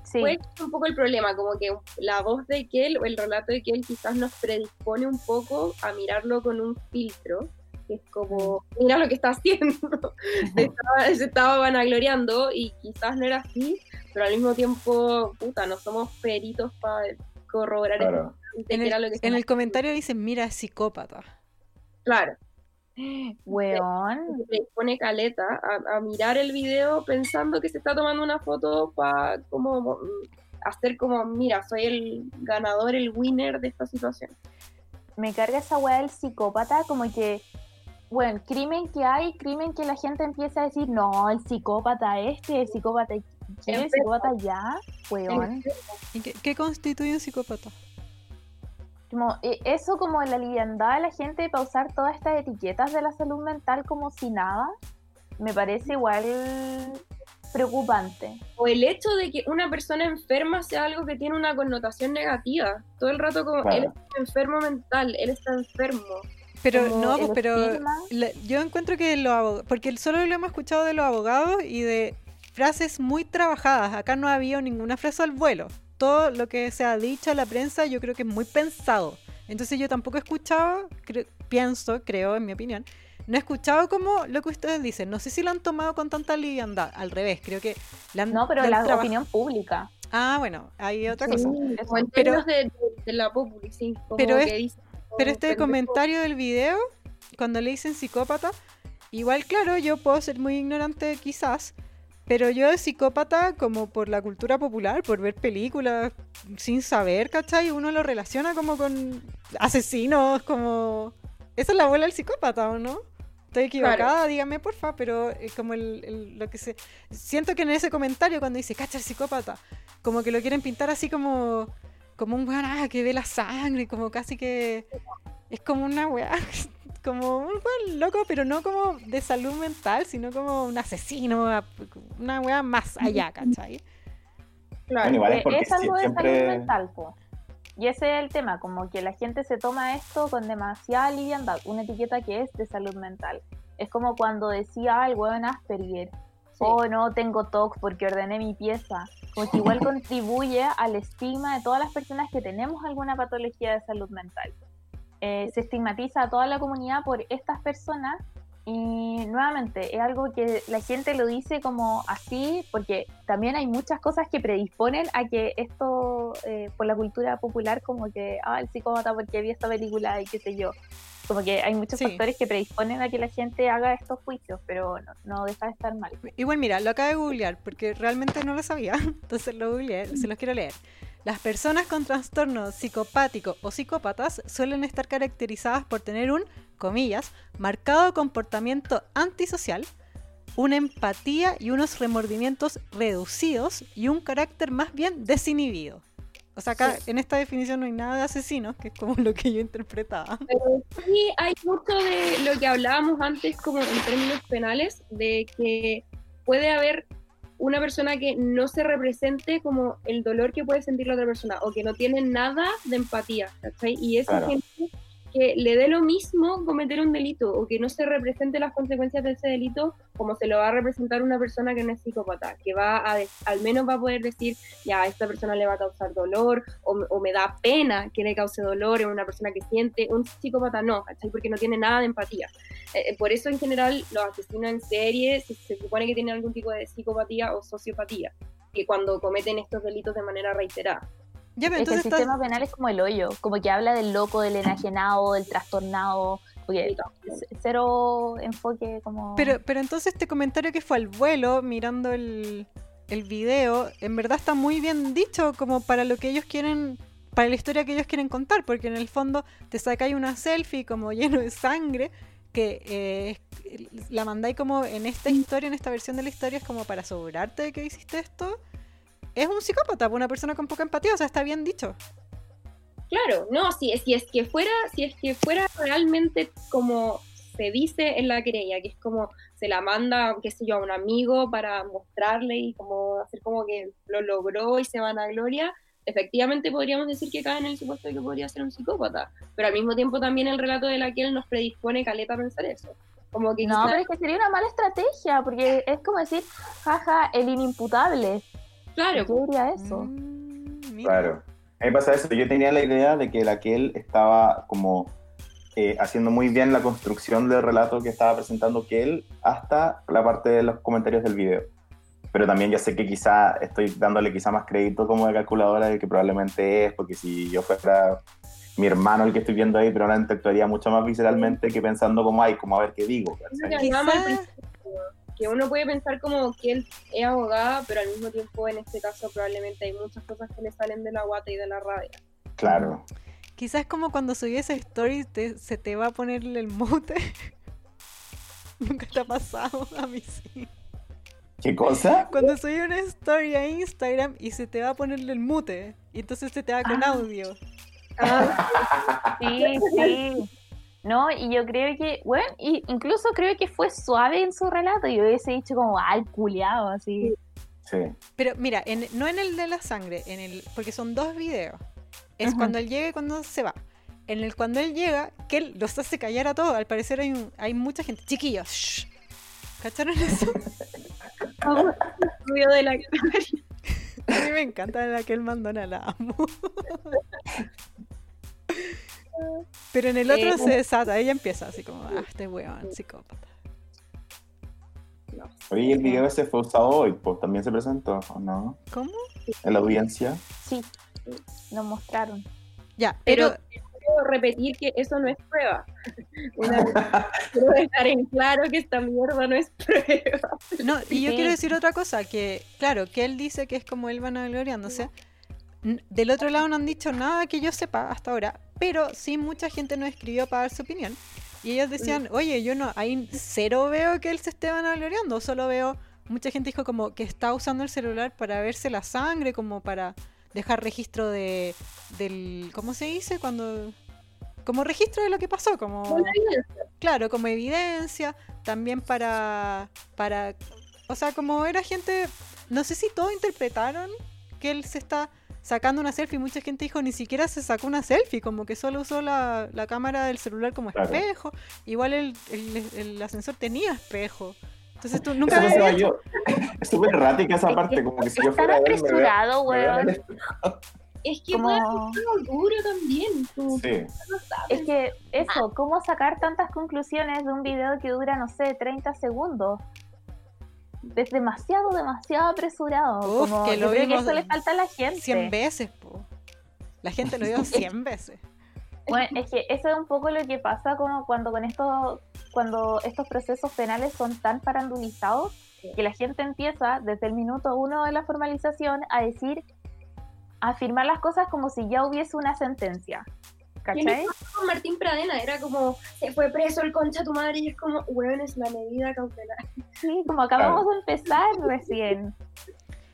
Sí, Fue un poco el problema, como que la voz de Kel o el relato de Kel quizás nos predispone un poco a mirarlo con un filtro, que es como, mira lo que está haciendo. se, estaba, se estaba vanagloriando y quizás no era así, pero al mismo tiempo, puta, no somos peritos para corroborar Claro. En el, lo que en el comentario dicen, mira, psicópata. Claro. Weón. se pone caleta a, a mirar el video pensando que se está tomando una foto para como mm, hacer como, mira, soy el ganador, el winner de esta situación. me carga esa weá del psicópata, como que, bueno, crimen que hay, crimen que la gente empieza a decir, no, el psicópata este, el psicópata aquí, el Enfermo. psicópata allá, weón. ¿Y qué, qué constituye un psicópata? Como, eh, eso como la liviandad de la gente para usar todas estas etiquetas de la salud mental como si nada, me parece igual preocupante. O el hecho de que una persona enferma sea algo que tiene una connotación negativa. Todo el rato como, Claro. él está enfermo mental, él está enfermo. Pero no, pues, pero la- yo encuentro que los abogados, porque solo lo hemos escuchado de los abogados y de frases muy trabajadas. Acá no ha habido ninguna frase al vuelo. Todo lo que se ha dicho a la prensa yo creo que es muy pensado. Entonces yo tampoco he escuchado, cre- pienso, creo, en mi opinión, no he escuchado como lo que ustedes dicen. No sé si lo han tomado con tanta liviandad. Al revés, creo que la han, No, pero la opinión pública. Ah, bueno, hay otra Sí. cosa. Pero- de, de- la sí, como Pero que es- dice, Pero como este pendejo. comentario del video, cuando le dicen psicópata, igual claro, yo puedo ser muy ignorante quizás, pero yo de psicópata como por la cultura popular, por ver películas sin saber, ¿cachai? Uno lo relaciona como con asesinos, como... Esa es la abuela del psicópata, ¿o no? Estoy equivocada, dígame porfa, pero como el, el- lo que se... Siento que en ese comentario cuando dice, cacha el psicópata, como que lo quieren pintar así como... Como un weón ah, que ve la sangre, como casi que... Es como una weá, como un weón loco, pero no como de salud mental, sino como un asesino, una weá más allá, ¿cachai? Claro. Bueno, igual es porque es algo de siempre- salud mental, po. Y ese es el tema, como que la gente se toma esto con demasiada liviandad, una etiqueta que es de salud mental. Es como cuando decía, el weón Asperger, oh no, tengo TOC porque ordené mi pieza. Como que igual contribuye al estigma de todas las personas que tenemos alguna patología de salud mental. Eh, se estigmatiza a toda la comunidad por estas personas y nuevamente es algo que la gente lo dice como así porque también hay muchas cosas que predisponen a que esto eh, por la cultura popular como que ah el psicópata porque vi esta película y qué sé yo como que hay muchos Sí. factores que predisponen a que la gente haga estos juicios pero no, no deja de estar mal Igual mira, lo acabo de googlear porque realmente no lo sabía, entonces lo googleé, se los quiero leer. Las personas con trastorno psicopático o psicópatas suelen estar caracterizadas por tener un, comillas, marcado comportamiento antisocial, una empatía y unos remordimientos reducidos y un carácter más bien desinhibido. O sea, acá en esta definición no hay nada de asesinos, que es como lo que yo interpretaba. Pero sí hay mucho de lo que hablábamos antes, como en términos penales, de que puede haber una persona que no se represente como el dolor que puede sentir la otra persona, o que no tiene nada de empatía, ¿cachai? Y esa Claro. gente que le dé lo mismo cometer un delito, o que no se represente las consecuencias de ese delito como se lo va a representar una persona que no es psicópata, que va a, al menos va a poder decir, ya, a esta persona le va a causar dolor, o, o me da pena que le cause dolor en una persona que siente, un psicópata no, ¿cachai? Porque no tiene nada de empatía. Eh, eh, por eso en general los asesinos en serie se, se supone que tienen algún tipo de psicopatía o sociopatía, que cuando cometen estos delitos de manera reiterada. Ya, pero el estás- sistema penal es como el hoyo como que habla del loco del enajenado del trastornado porque c- cero enfoque como Pero, pero entonces este comentario que fue al vuelo, mirando el, el video, en verdad está muy bien dicho como para lo que ellos quieren, para la historia que ellos quieren contar, porque en el fondo te sacáis una selfie como lleno de sangre, que eh, la mandáis como en esta historia, en esta versión de la historia, es como para asegurarte de que hiciste esto. Es un psicópata, una persona con poca empatía, o sea, está bien dicho. Claro, no, si, si es que fuera, si es que fuera realmente como se dice en la querella, que es como se la manda, qué sé yo, a un amigo para mostrarle y como hacer como que lo logró y se van a gloria, efectivamente podríamos decir que cae en el supuesto de que podría ser un psicópata, pero al mismo tiempo también el relato de la que él nos predispone caleta a pensar eso. Como que no quizá- pero es que sería una mala estrategia porque es como decir jaja el inimputable claro, yo diría eso Mm. Claro. A mí me pasa eso. Yo tenía la idea de que la que él estaba como eh, haciendo muy bien la construcción del relato que estaba presentando que él hasta la parte de los comentarios del video. Pero también ya sé que quizá estoy dándole quizá más crédito como de calculadora de que probablemente es, porque si yo fuera mi hermano el que estoy viendo ahí, probablemente actuaría mucho más visceralmente que pensando como, ay, como a ver qué digo. Quizá- que uno puede pensar como que él es abogada, pero al mismo tiempo en este caso probablemente hay muchas cosas que le salen de la guata y de la rabia. Claro. Quizás como cuando subí esa story te- se te va a poner el mute. Nunca te ha pasado, a mí sí. ¿Qué cosa? Cuando subí una story a Instagram y se te va a poner el mute. Y entonces se te va con Ah. audio. Sí, sí. No, y yo creo que, bueno, y incluso creo que fue suave en su relato. Yo hubiese dicho como, ay, culiado, así. Sí. Pero mira, en- no en el de la sangre, en el porque son dos videos. Es Ajá. cuando él llega y cuando se va. En el cuando él llega, que él los hace callar a todos. Al parecer hay, un- hay mucha gente. Chiquillos, shh. ¿cacharon eso? Ruido de la A mí me encanta la que él mandona, la amo. Pero en el otro Eh, se desata, ella empieza así como, ah, este weón, psicópata. Oye, ¿y el video ese fue usado hoy, pues también se presentó, ¿o no? ¿Cómo? En la audiencia. Sí, nos mostraron. Ya, Pero pero, quiero repetir que eso no es prueba. Una vez quiero dejar en claro que esta mierda no es prueba. no, y yo Sí. quiero decir otra cosa, que claro, que él dice que es como él vanagloriándose. N- Del otro lado no han dicho nada que yo sepa hasta ahora, pero sí mucha gente nos escribió para dar su opinión. Y ellos decían, oye, yo no, ahí cero veo que él se esté vanagloriando, solo veo, mucha gente dijo como que está usando el celular para verse la sangre, como para dejar registro de, del, ¿cómo se dice? Cuando, como registro de lo que pasó, como... Claro, como evidencia, también para, para, o sea, como era gente, no sé si todos interpretaron que él se está sacando una selfie, mucha gente dijo ni siquiera se sacó una selfie, como que solo usó la, la cámara del celular como Claro. espejo, igual el, el- el ascensor tenía espejo, entonces tú Eso nunca pensaba habías yo. Es súper errática esa parte, como que si yo fuera apresurado, weón. Es que Como- puede ser algo duro también. Tú Sí. no. Es que eso, ¿cómo sacar tantas conclusiones de un video que dura, no sé, 30 segundos? Es demasiado, demasiado apresurado. Uf, como, que yo lo creo que eso le falta a la gente. 100 veces, po. la gente lo vio 100 veces. Bueno, es que eso es un poco lo que pasa como cuando con estos, cuando estos procesos penales son tan parandulizados que la gente empieza desde el minuto uno de la formalización a decir, a afirmar las cosas como si ya hubiese una sentencia. ¿Cachai? con Martín Pradena era como, se fue preso el concha tu madre y es como, weón, es la medida cautelar. Sí, como acabamos de empezar recién.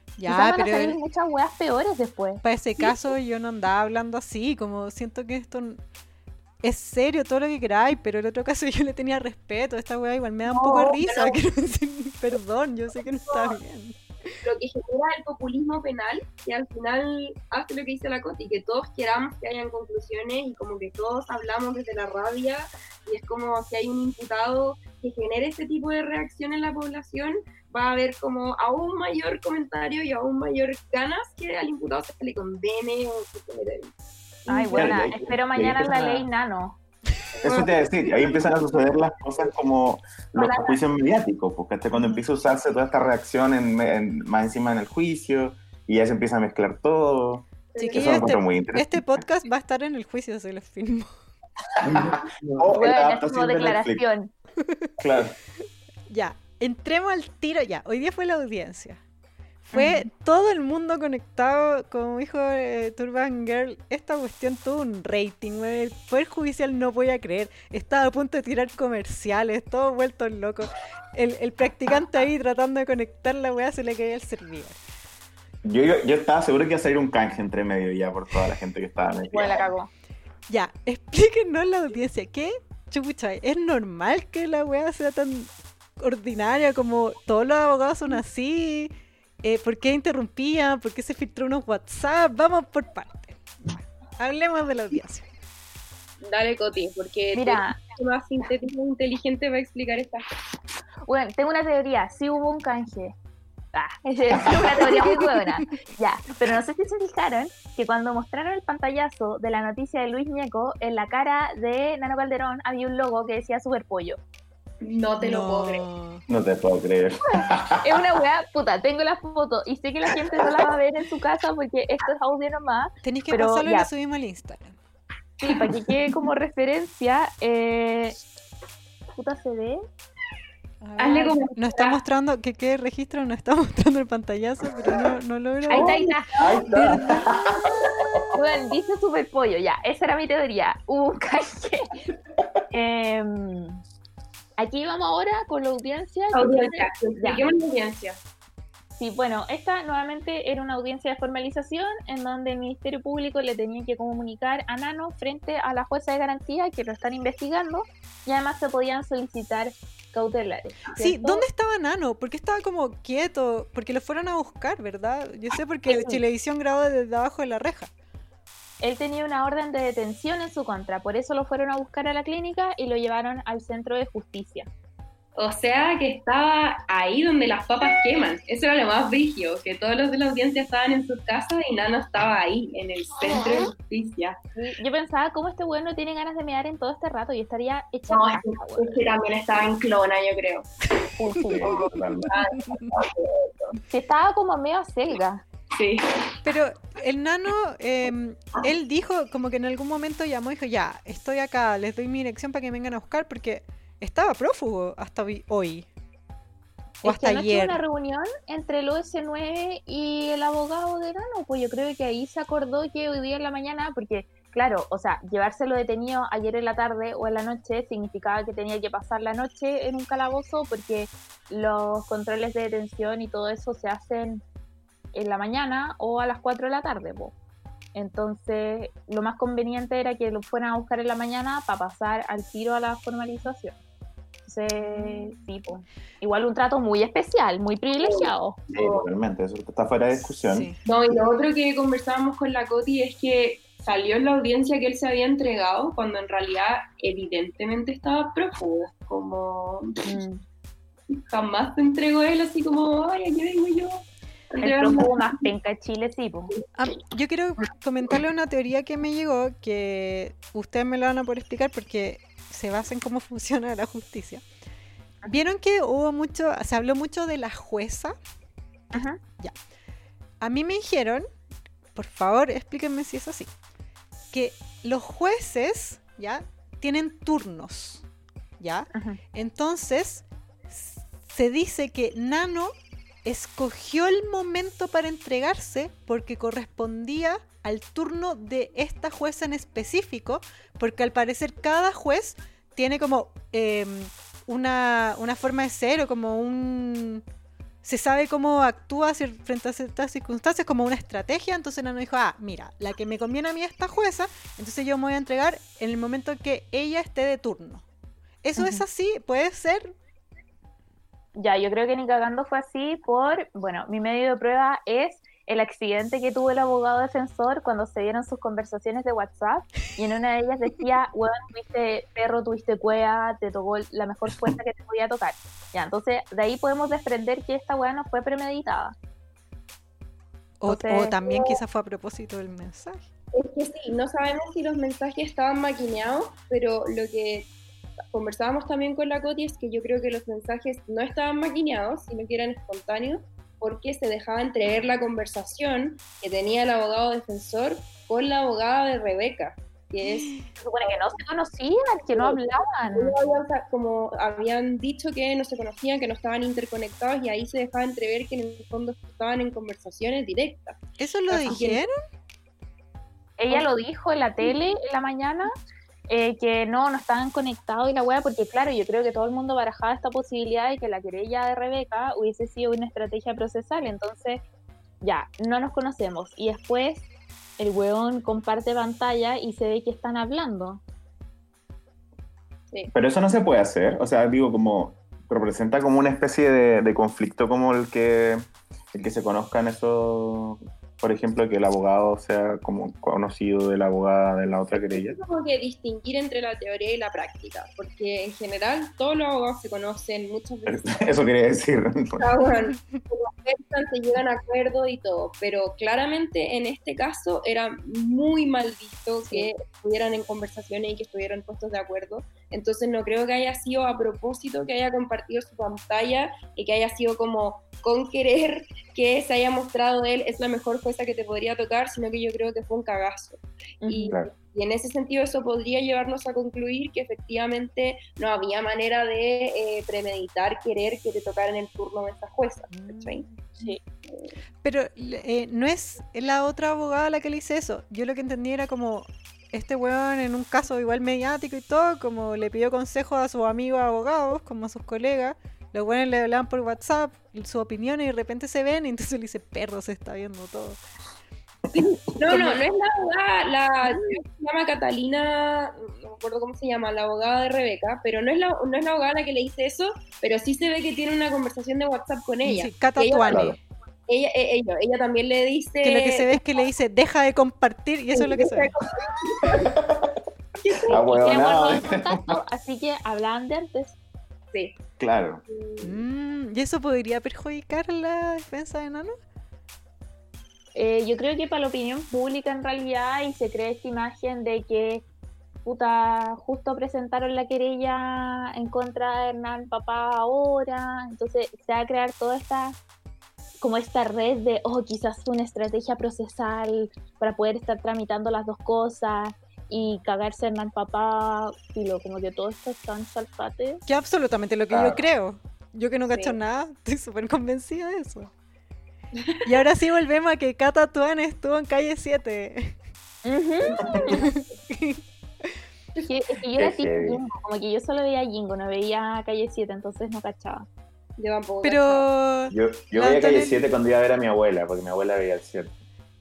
Quizás Ya, van a pero salir muchas weas peores después. para ese caso yo no andaba hablando así, como siento que esto es serio todo lo que queráis, pero el otro caso yo le tenía respeto, esta weá igual me da un No, poco de risa, pero- quiero decir, perdón, yo sé que no está bien. Lo que genera el populismo penal, que al final hace lo que dice la Coti, que todos queramos que hayan conclusiones y como que todos hablamos desde la rabia y es como si hay un imputado que genere este tipo de reacción en la población, va a haber como aún mayor comentario y aún mayor ganas que al imputado se le condene o se le Ay, buena. Espero mañana la ley nano. Eso te iba a decir, ahí empiezan a suceder las cosas como los juicios mediáticos, porque hasta cuando empieza a usarse toda esta reacción en, en- más encima en el juicio, y ya se empieza a mezclar todo. Chiquillos, Eso lo encuentro este, muy interesante. este podcast va a estar en el juicio, se los filmo. Bueno, la como declaración. Claro. Ya, entremos al tiro ya. Hoy día fue la audiencia. Fue todo el mundo conectado, como dijo eh, Turban Girl, esta cuestión tuvo un rating, el Poder Judicial no podía creer, estaba a punto de tirar comerciales, todos vueltos locos. El, el practicante ahí tratando de conectar la weá se le caía el servidor. Yo, yo, yo estaba seguro que iba a salir un canje entre medio ya por toda la gente que estaba metida. Bueno, la cagó. Ya, explíquenos la audiencia, ¿qué chucha? ¿Es normal que la weá sea tan ordinaria como todos los abogados son así? Eh, ¿Por qué interrumpían? ¿Por qué se filtró unos WhatsApp? Vamos por partes. Hablemos de la audiencia. Dale, Coti, porque Mira, tú eres más sintético e inteligente para explicar estas cosas. bueno, tengo una teoría. Sí hubo un canje. Ah, es una teoría muy buena. Ya, pero no sé si se fijaron que cuando mostraron el pantallazo de la noticia de Luis Ñeco, en la cara de Nano Calderón había un logo que decía Super Pollo. No te lo puedo creer. No te puedo creer. Es una weá, puta, tengo la foto y sé que la gente no la va a ver en su casa porque esto es audio nomás. Tenéis que Pero pasarlo y ya. lo subimos al Instagram. Sí, para que quede como referencia. Eh... Puta se ve. Ver, como- Nos está mostrando, que quede registro, nos está mostrando el pantallazo, pero no, no logro. Ahí está, ahí está. Ahí está. Bueno, dice super pollo, ya, esa era mi teoría. Uh, calle. Em, aquí vamos ahora con la audiencia. Audiencia, audiencia. Sí, bueno, esta nuevamente era una audiencia de formalización en donde el Ministerio Público le tenía que comunicar a Nano frente a la jueza de garantía que lo están investigando y además se podían solicitar cautelares. Sí, ¿cierto? ¿dónde estaba Nano? Porque estaba como quieto, porque lo fueron a buscar, ¿verdad? Yo sé porque Sí. Chilevisión grabó desde abajo de la reja. Él tenía una orden de detención en su contra, por eso lo fueron a buscar a la clínica y lo llevaron al centro de justicia. O sea que estaba ahí donde las papas queman. Eso era lo más brígido, que todos los de la audiencia estaban en sus casas y Nano estaba ahí, en el centro de justicia. Yo pensaba, ¿cómo este weón no tiene ganas de mear en todo este rato? Y estaría hecha No, es que también estaba en clona, yo creo. Sí, sí. Sí, totalmente. Sí, estaba como medio selga. Sí. Pero el nano, eh, él dijo, como que en algún momento llamó y dijo, ya, estoy acá, les doy mi dirección para que me vengan a buscar, porque estaba prófugo hasta hoy- hoy. O Es hasta hubo ayer. una reunión entre el OS9 y el abogado de Nano, pues yo creo que ahí se acordó que hoy día en la mañana, porque claro, o sea, llevárselo detenido ayer en la tarde o en la noche significaba que tenía que pasar la noche en un calabozo porque los controles de detención y todo eso se hacen en la mañana o a las 4 de la tarde, po. Entonces, lo más conveniente era que lo fueran a buscar en la mañana para pasar al tiro a la formalización. Entonces, sí, po. Igual un trato muy especial, muy privilegiado. Sí, totalmente. Eso está fuera de discusión. Sí. No, y lo otro que conversábamos con la Coti es que salió en la audiencia que él se había entregado cuando en realidad evidentemente estaba prófugo. Como Mm. jamás se entregó él así como, ay, aquí vengo yo. El entregarme". prófugo más penca de Chile, sí. Ah, yo quiero comentarle una teoría que me llegó, que ustedes me la van a poder explicar porque se basa en cómo funciona la justicia. ¿Vieron que hubo mucho, se habló mucho de la jueza? Ajá. A mí me dijeron, por favor, explíquenme si es así, que los jueces, ¿ya? Tienen turnos, ¿ya? Ajá. Entonces, se dice que Nano escogió el momento para entregarse porque correspondía al turno de esta jueza en específico, porque al parecer cada juez tiene como em, una, una forma de ser o como un... Se sabe cómo actúa frente a ciertas circunstancias, como una estrategia. Entonces Nano dijo, ah, mira, la que me conviene a mí es esta jueza, entonces yo me voy a entregar en el momento que ella esté de turno. ¿Eso es así? ¿Puede ser? Ya, yo creo que ni cagando fue así por, bueno, mi medio de prueba es el accidente que tuvo el abogado defensor cuando se dieron sus conversaciones de WhatsApp y en una de ellas decía, weón, tuviste perro, tuviste cueva, te tocó la mejor fuerza que te podía tocar. Ya, entonces de ahí podemos desprender que esta weá no fue premeditada. O, Entonces- o también quizás fue a propósito del mensaje. Es que sí, no sabemos si los mensajes estaban maquineados, pero lo que conversábamos también con la Coti es que yo creo que los mensajes no estaban maquineados, sino que eran espontáneos, porque se dejaba entrever la conversación que tenía el abogado defensor con la abogada de Rebeca, que es Se supone que no se conocían, que no hablaban. Como habían dicho que no se conocían, que no estaban interconectados y ahí se dejaba entrever que en el fondo estaban en conversaciones directas. ¿Eso lo Así que- dijeron? Ella lo dijo en la tele en la mañana, eh, que no, no estaban conectados y la wea, porque claro, yo creo que todo el mundo barajaba esta posibilidad de que la querella de Rebeca hubiese sido una estrategia procesal, entonces ya, no nos conocemos. Y después el weón comparte pantalla y se ve que están hablando. Pero eso no se puede hacer. O sea, digo, como representa como una especie de, de conflicto como el que, el que se conozcan esos, por ejemplo, que el abogado sea como conocido de la abogada de la otra querella. Es como que distinguir entre la teoría y la práctica, porque en general todos los abogados se conocen muchas veces. Eso quería decir. Ah, bueno, se llegan a acuerdos y todo, pero claramente en este caso era muy mal visto que estuvieran en conversaciones y que estuvieran puestos de acuerdo. Entonces no creo que haya sido a propósito que haya compartido su pantalla y que haya sido como con querer que se haya mostrado él es la mejor cosa que te podría tocar, sino que yo creo que fue un cagazo. y, Claro. y en ese sentido eso podría llevarnos a concluir que efectivamente no había manera de eh, premeditar, querer que te tocaran el turno de esa jueza. ¿cachai? Sí. Pero eh, no es la otra abogada la que le hice eso. Yo lo que entendí era como este weón en un caso igual mediático y todo, como le pidió consejos a sus amigos abogados, como a sus colegas. Los buenos le hablaban por WhatsApp su opinión y de repente se ven y entonces le dice, perro, se está viendo todo. No, no, no es la abogada, la se llama Catalina, no me acuerdo cómo se llama, la abogada de Rebeca, pero no es la, no es la abogada la que le dice eso, pero sí se ve que tiene una conversación de WhatsApp con ella. Sí, Cata Ella- Tuane. Ella, eh, ella, ella también le dice... Que lo que se ve es que le dice, deja de compartir y eso es lo que se ve. Ah, Tiene huevonao. buenos contactos, así que hablaban de antes. Sí. Claro. Mm, ¿Y eso podría perjudicar la defensa de Nano? Eh, yo creo que para la opinión pública en realidad y se crea esta imagen de que puta, justo presentaron la querella en contra de Hernán Papá ahora, entonces se va a crear toda esta como esta red de, oh, quizás una estrategia procesal para poder estar tramitando las dos cosas y cagarse a Hernán Papá, filo, como que todo esto es tan salpate. Que absolutamente lo que Claro. yo creo. Yo que no cacho Sí. nada, estoy súper convencida de eso. Y ahora sí volvemos a que Cata Tuan estuvo en calle 7. Es que, es que yo era como que yo solo veía Jingo, no veía Calle 7, entonces no cachaba. Yo tampoco. Pero Yo, yo La veía calle Antonella- 7 cuando iba a ver a mi abuela, porque mi abuela veía el 7.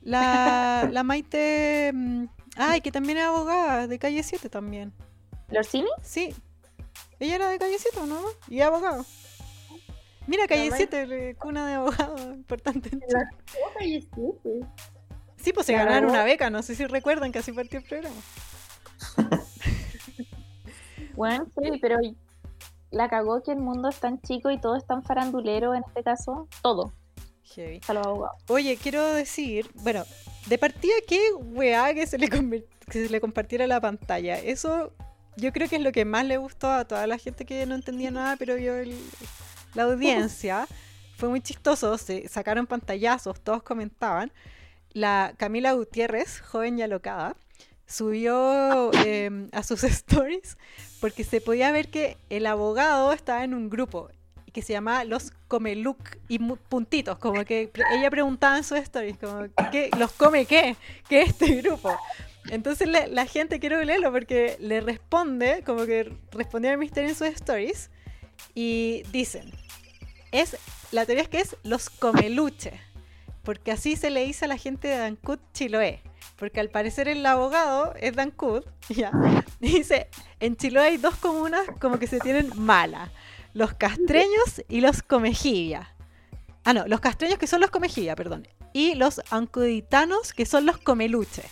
la, la Maite. mm, Ay, que también es abogada de calle 7 también. ¿Lorsini? Sí. Ella era de calle 7, ¿no? Y es abogado. Mira, calle La 7, eh, cuna de abogado, importante. Oh, calle siete. Sí, pues se Claro. ganaron una beca, no sé si recuerdan que así partió el programa. Bueno, sí, pero la cagó que el mundo es tan chico y todo es tan farandulero en este caso. Todo, Heavy. Oye, quiero decir, bueno, de partida, qué weá que se le, que se le compartiera la pantalla. Eso yo creo que es lo que más le gustó a toda la gente que no entendía nada, pero vio el- la audiencia. Fue muy chistoso, se sacaron pantallazos, todos comentaban. La Camila Gutiérrez, joven y alocada, subió em, a sus stories porque se podía ver que el abogado estaba en un grupo que se llamaba Los Comeluc y puntitos, como que ella preguntaba en sus stories, como, ¿qué, ¿los come qué? ¿Qué es este grupo? Entonces la, la gente, quiero leerlo porque le responde, como que respondía al misterio en sus stories y dicen, es, la teoría es que es Los Comeluche, porque así se le dice a la gente de Dancut Chiloé. Porque al parecer el abogado es Dancut, ya. Dice, en Chiloé hay dos comunas como que se tienen mala. Los castreños y los comejivia. Ah, no, los castreños que son los comejivia, perdón. Y los ancuditanos que son los comeluche.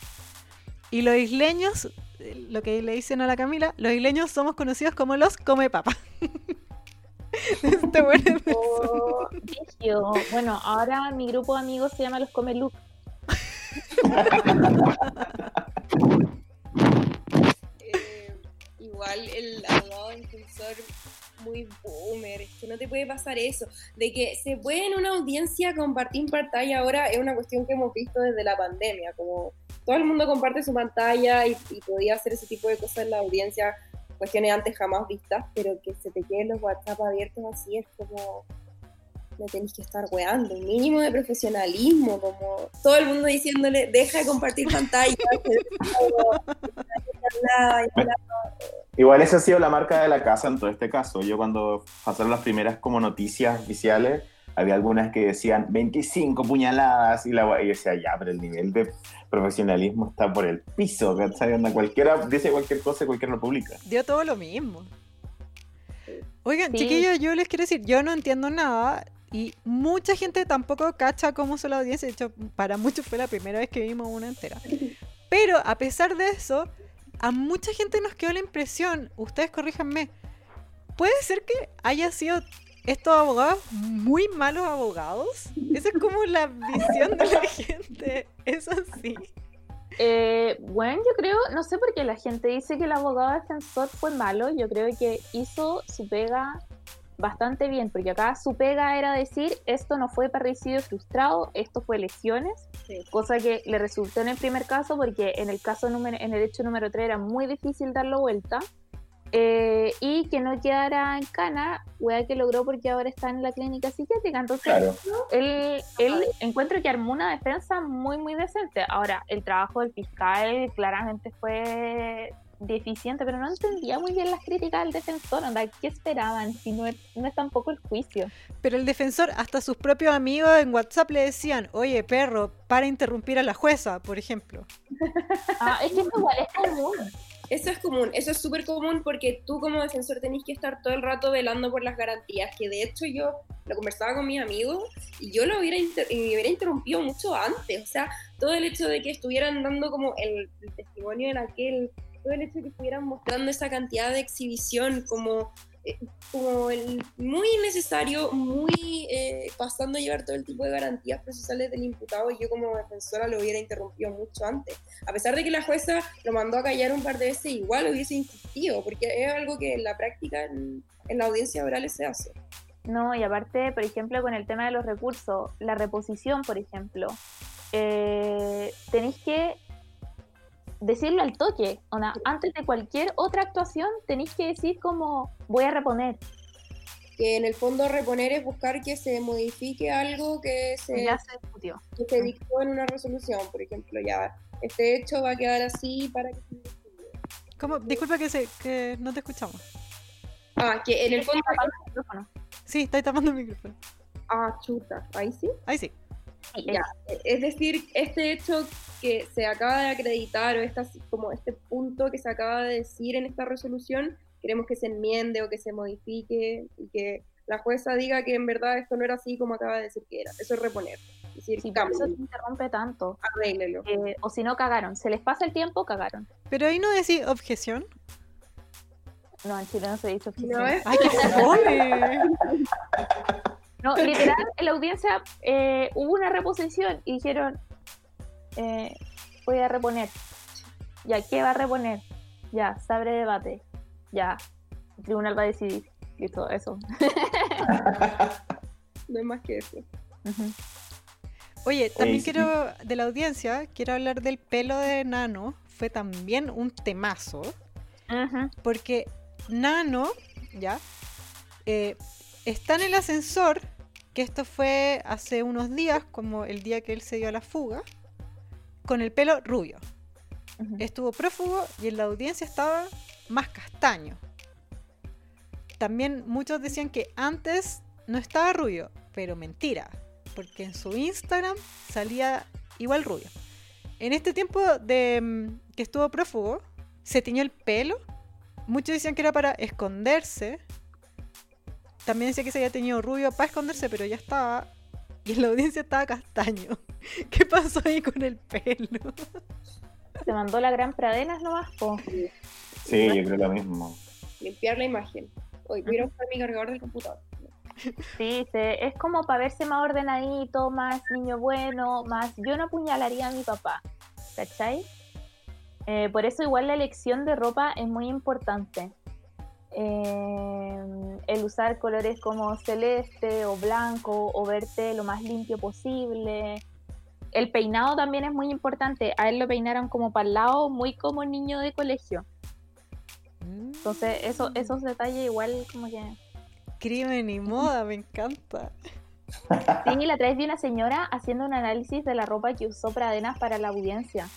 Y los isleños, eh, lo que le dicen a la Camila, los isleños somos conocidos como los comepapa. Este bueno. Oh. Bueno, ahora mi grupo de amigos se llama Los Comeluc. Eh, igual el abogado impulsor muy boomer, es que no te puede pasar eso. De que se puede en una audiencia compartir pantalla ahora es una cuestión que hemos visto desde la pandemia, como todo el mundo comparte su pantalla y, y podía hacer ese tipo de cosas en la audiencia, cuestiones antes jamás vistas, pero que se te queden los WhatsApp abiertos así es como me tenéis que estar weando, un mínimo de profesionalismo, como todo el mundo diciéndole, deja de compartir pantalla. Igual esa ha sido la marca de la casa en todo este caso. Yo cuando pasaron las primeras como noticias oficiales, había algunas que decían 25 puñaladas y la y yo decía, ya, pero el nivel de profesionalismo está por el piso, ¿cachai? Cualquiera dice cualquier cosa y cualquiera lo publica. Dio todo lo mismo. Oigan, Sí. chiquillos, yo les quiero decir, yo no entiendo nada y mucha gente tampoco cacha cómo son la audiencia. De hecho, para muchos fue la primera vez que vimos una entera. Pero a pesar de eso, a mucha gente nos quedó la impresión, ustedes corríjanme, puede ser que haya sido estos abogados, muy malos abogados. Esa es como la visión de la gente. Es así. Eh, bueno, yo creo, no sé por qué la gente dice que el abogado defensor fue malo. Yo creo que hizo su pega bastante bien, porque acá su pega era decir esto no fue parricidio frustrado, esto fue lesiones, Sí. cosa que le resultó en el primer caso, porque en el caso número, en el hecho número 3 era muy difícil darlo vuelta. Eh, y que no quedara en cana, wea que logró porque ahora está en la clínica psiquiátrica. Entonces, Claro. él, él encuentro que armó una defensa muy, muy decente. Ahora, el trabajo del fiscal claramente fue deficiente, pero no entendía muy bien las críticas del defensor. Onda, ¿Qué esperaban? Si no es, no es tampoco el juicio. Pero el defensor, hasta sus propios amigos en WhatsApp le decían, oye, perro, para interrumpir a la jueza, por ejemplo. Ah, es que eso igual es común. Eso es común, eso es súper común porque tú como defensor tenés que estar todo el rato velando por las garantías, que de hecho yo lo conversaba con mis amigos y yo lo hubiera, inter- y hubiera interrumpido mucho antes, o sea, todo el hecho de que estuvieran dando como el, el testimonio en aquel, todo el hecho de que estuvieran mostrando esa cantidad de exhibición como, como el, muy necesario, muy eh, pasando a llevar todo el tipo de garantías procesales del imputado, yo como defensora lo hubiera interrumpido mucho antes a pesar de que la jueza lo mandó a callar un par de veces, igual hubiese insistido, porque es algo que en la práctica, en, en la audiencia oral se hace. No, y aparte, por ejemplo, con el tema de los recursos, la reposición, por ejemplo, eh, tenéis que decirlo al toque. Onda, antes de cualquier otra actuación, tenéis que decir como voy a reponer. Que en el fondo reponer es buscar que se modifique algo que se, Ya se discutió. que se dictó en una resolución. Por ejemplo, ya este hecho va a quedar así para que se. ¿Cómo? Disculpa que, se, que no te escuchamos. Ah, que en el fondo... Sí, estoy tapando el micrófono. Ah, chuta, ahí sí. Ahí sí. Ya, es decir, este hecho que se acaba de acreditar o esta, como este punto que se acaba de decir en esta resolución, queremos que se enmiende o que se modifique y que la jueza diga que en verdad esto no era así como acaba de decir que era. Eso es reponer. Es decir, Sí, por eso se interrumpe tanto. arréglelo. Eh, o si no, cagaron. Se les pasa el tiempo, cagaron. Pero ahí no decís objeción. No, en Chile no se dice objeción. ¿No es? ¡Ay, qué fome! No, literal, en la audiencia eh, hubo una reposición y dijeron, eh, voy a reponer. Ya, ¿qué va a reponer? Ya, se abre debate. Ya, el tribunal va a decidir. Listo, eso. No es más que eso. Oye, también quiero, de la audiencia, quiero hablar del pelo de Nano. Fue también un temazo. Porque Nano, ya, eh, está en el ascensor, que esto fue hace unos días, como el día que él se dio a la fuga, con el pelo rubio. Estuvo prófugo y en la audiencia estaba más castaño. También muchos decían que antes no estaba rubio, pero mentira, porque en su Instagram salía igual rubio. En este tiempo de mm, que estuvo prófugo, se tiñó el pelo. Muchos decían que era para esconderse. También decía que se había teñido rubio para esconderse, pero ya estaba. Y en la audiencia estaba castaño. ¿Qué pasó ahí con el pelo? Se mandó la gran pradenas nomás, po. Sí, yo creo lo mismo. Limpiar la imagen. Hoy a buscar mi cargador del computador. Sí, se- es como para verse más ordenadito, más niño bueno, más yo no apuñalaría a mi papá, ¿cachai? Eh, por eso igual la elección de ropa es muy importante. Eh, usar colores como celeste o blanco o verte lo más limpio posible. El peinado también es muy importante. A él lo peinaron como para el lado, muy como niño de colegio. Entonces, eso, esos detalles igual como que... Crimen y moda, me encanta. Sí, la vez vi una señora haciendo un análisis de la ropa que usó Pradenas para la audiencia.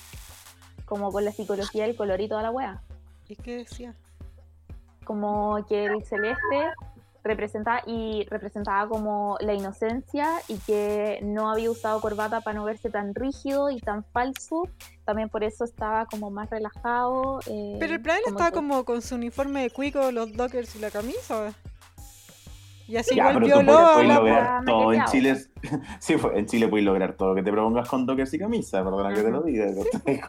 Como con la psicología del color y toda la wea. ¿Y qué decía? Como que el celeste representaba y representaba como la inocencia y que no había usado corbata para no verse tan rígido y tan falso. También por eso estaba como más relajado. eh, Pero el Brian como estaba que- como con su uniforme de cuico, los dockers y la camisa. Y así Ya, igual pero tú violó puedes, a puedes la... lograr me todo en. Chile. Sí, fue- en Chile puedes lograr todo que te propongas con dockers y camisa, perdona que te lo diga. ¿cachai?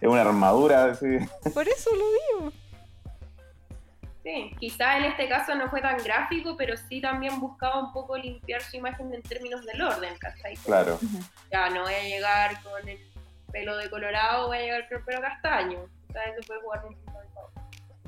Es una armadura, sí. Por eso lo digo. Sí, quizá en este caso no fue tan gráfico, pero sí también buscaba un poco limpiar su imagen en términos del orden, ¿cachai? Claro. Ya, no voy a llegar con el pelo de colorado, voy a llegar con el pelo castaño. Sea, eso puede jugar un punto a mi favor.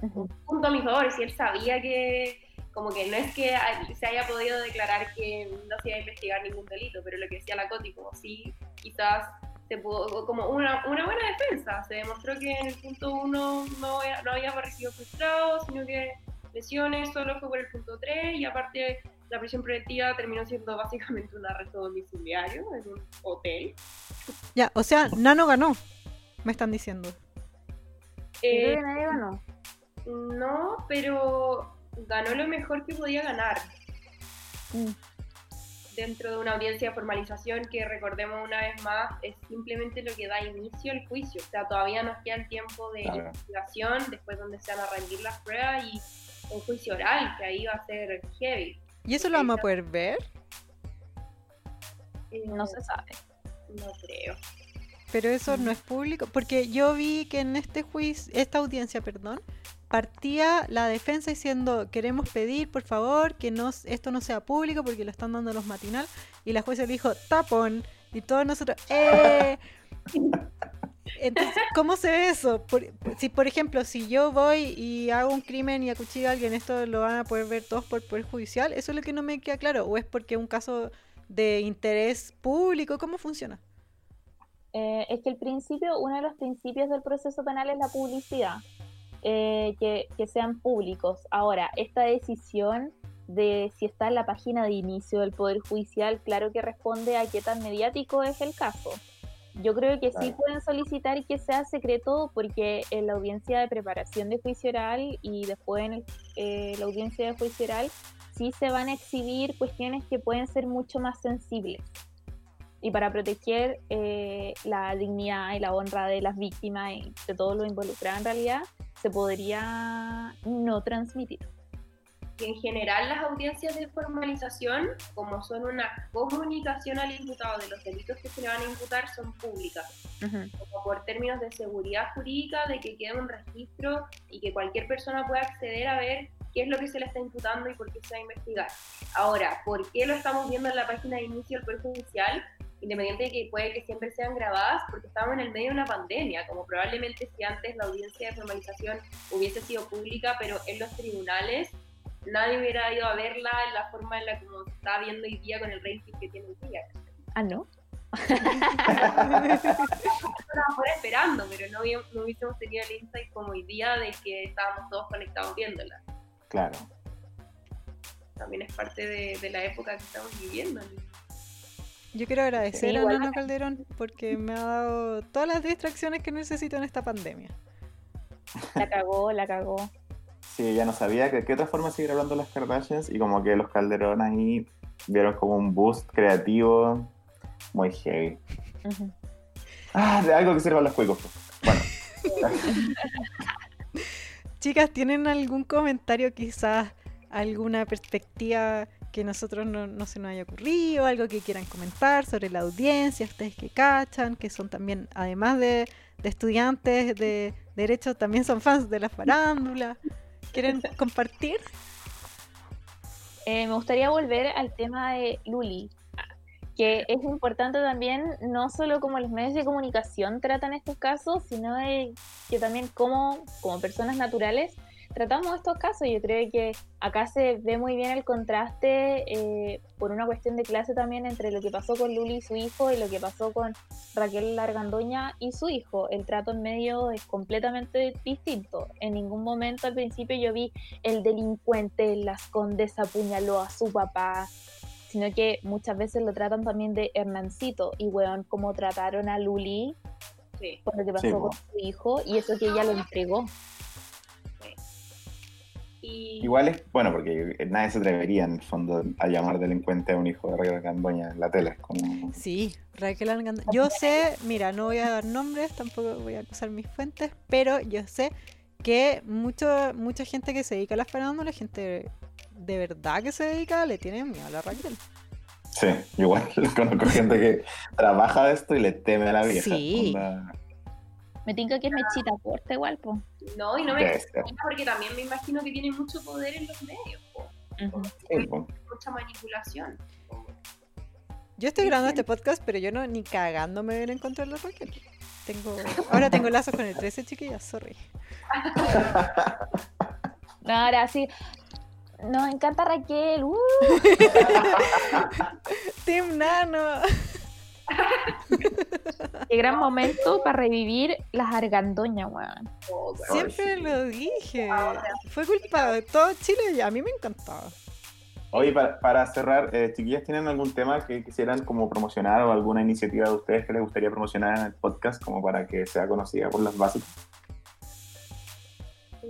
Ujú. Un punto a mi favor, si él sabía que, como que no es que se haya podido declarar que no se iba a investigar ningún delito, pero lo que decía la Coti, como sí, quizás se pudo, como una, una buena defensa. Se demostró que en el punto uno no, era- no había parecido frustrado, sino que lesiones solo fue por el punto 3 y aparte la prisión preventiva terminó siendo básicamente un arresto domiciliario en un hotel. Ya, o sea, Nano ganó, me están diciendo. Eh, nadie ganó. no, pero ganó lo mejor que podía ganar Mm. Dentro de una audiencia de formalización que recordemos una vez más es simplemente lo que da inicio al juicio. O sea, todavía nos queda el tiempo de Claro. investigación, después donde se van a rendir las pruebas y un juicio oral, que ahí va a ser heavy. ¿Y eso lo vamos a poder ver? Eh, No se sabe. No creo. Pero eso no es público, porque yo vi que en este juicio, esta audiencia, perdón, partía la defensa diciendo queremos pedir por favor que no, esto no sea público porque lo están dando los matinal y la jueza le dijo tapón y todos nosotros ¡eh! Entonces, ¿cómo se ve eso? Por- si por ejemplo, si yo voy y hago un crimen y acuchillo a alguien, esto lo van a poder ver todos por poder judicial, eso es lo que no me queda claro, o es porque es un caso de interés público, ¿cómo funciona? Eh, es que el principio, uno de los principios del proceso penal es la publicidad, eh, que, que sean públicos. Ahora, esta decisión de si está en la página de inicio del Poder Judicial, claro que responde a qué tan mediático es el caso. Yo creo que sí pueden solicitar que sea secreto porque en la audiencia de preparación de juicio oral y después en el- eh, la audiencia de juicio oral sí se van a exhibir cuestiones que pueden ser mucho más sensibles y para proteger eh, la dignidad y la honra de las víctimas y de todos los involucrados en realidad, se podría no transmitir. en general las audiencias de formalización, como son una comunicación al imputado de los delitos que se le van a imputar, son públicas, como por términos de seguridad jurídica, de que quede un registro y que cualquier persona pueda acceder a ver qué es lo que se le está imputando y por qué se va a investigar. Ahora, ¿por qué lo estamos viendo en la página de inicio del Poder Judicial? Independiente de que puede que siempre sean grabadas, porque estamos en el medio de una pandemia, como probablemente si antes la audiencia de formalización hubiese sido pública, pero en los tribunales nadie hubiera ido a verla en la forma en la como se está viendo hoy día con el rating que tiene hoy día. Ah, no. Estábamos esperando, pero no, no hubiésemos tenido el insight como hoy día de que estábamos todos conectados viéndola. Claro. También es parte de, de la época que estamos viviendo. ¿no? Yo quiero agradecer Sí, a Nano Calderón porque me ha dado todas las distracciones que necesito en esta pandemia. La cagó, la cagó. Sí, ya no sabía que qué otra forma de seguir hablando de las Kardashians y como que los Calderón ahí vieron como un boost creativo muy heavy. Ah, de algo que sirva a los cuicos. pues. Bueno, Chicas, ¿tienen algún comentario quizás, alguna perspectiva que nosotros no, no se nos haya ocurrido, algo que quieran comentar sobre la audiencia, ustedes que cachan, que son también, además de, de estudiantes de derecho, también son fans de la farándula? ¿Quieren compartir? Eh, me gustaría volver al tema de Luli, que es importante también, no solo como los medios de comunicación tratan estos casos, sino de que también como, como personas naturales tratamos estos casos. Yo creo que acá se ve muy bien el contraste eh, por una cuestión de clase también entre lo que pasó con Luli y su hijo y lo que pasó con Raquel Largandoña y su hijo. El trato en medio es completamente distinto. En ningún momento al principio yo vi el delincuente Las Condes apuñaló a su papá, sino que muchas veces lo tratan también de Hernancito y weón, como trataron a Luli Sí. por lo que pasó Sí, con su hijo y eso que ella lo entregó. Y igual es, bueno, porque nadie se atrevería en el fondo a llamar delincuente a un hijo de Raquel Candoña en la tele. Es como... Sí, Raquel Argando. Yo sé, mira, no voy a dar nombres, tampoco voy a acusar mis fuentes, pero yo sé que mucho, mucha gente que se dedica a las farándulas, gente de verdad que se dedica, le tiene miedo a la Raquel. Sí, igual conozco gente que trabaja de esto y le teme a la vieja. Sí. Onda, Me tinca que es mechita corta igual, po. No, y no me porque también me imagino que tiene mucho poder en los medios, po. Ujú. Sí, po. mucha manipulación. Yo estoy grabando este podcast, pero yo no ni cagando me voy a ir en contra de la Raquel. Tengo, ahora tengo lazos con el 13, chiquillas, sorry. No, ahora sí. Nos encanta Raquel. uh. Team Nano. Qué gran momento para revivir las argandoñas, weón. Oh. Siempre sí. lo dije. Fue culpa de todo Chile y a mí me encantaba. Oye, para, para cerrar, eh, chiquillas, ¿tienen algún tema que quisieran como promocionar o alguna iniciativa de ustedes que les gustaría promocionar en el podcast como para que sea conocida por las básicas?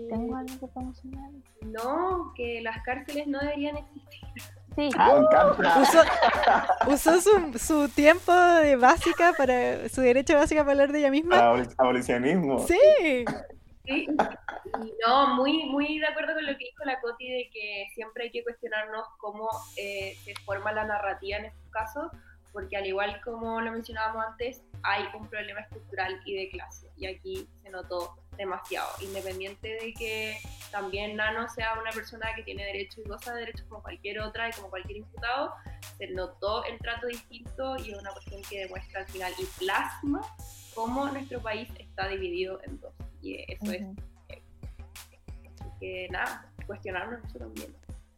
Tengo algo que promocionar. No, que las cárceles no deberían existir. Sí, ¡Ah, me encanta! Usó, usó su, su tiempo de básica para su derecho básica para hablar de ella misma. Abol- Abolicionismo. Sí. Sí. Y no, muy, muy de acuerdo con lo que dijo la Coti de que siempre hay que cuestionarnos cómo eh, se forma la narrativa en estos casos, porque al igual como lo mencionábamos antes, hay un problema estructural y de clase, y aquí se notó demasiado, independiente de que también Nano sea una persona que tiene derechos y goza de derechos como cualquier otra y como cualquier imputado, se notó el trato distinto y es una cuestión que demuestra al final y plasma cómo nuestro país está dividido en dos. Y eso es Ujú. que nada, cuestionarnos eso también.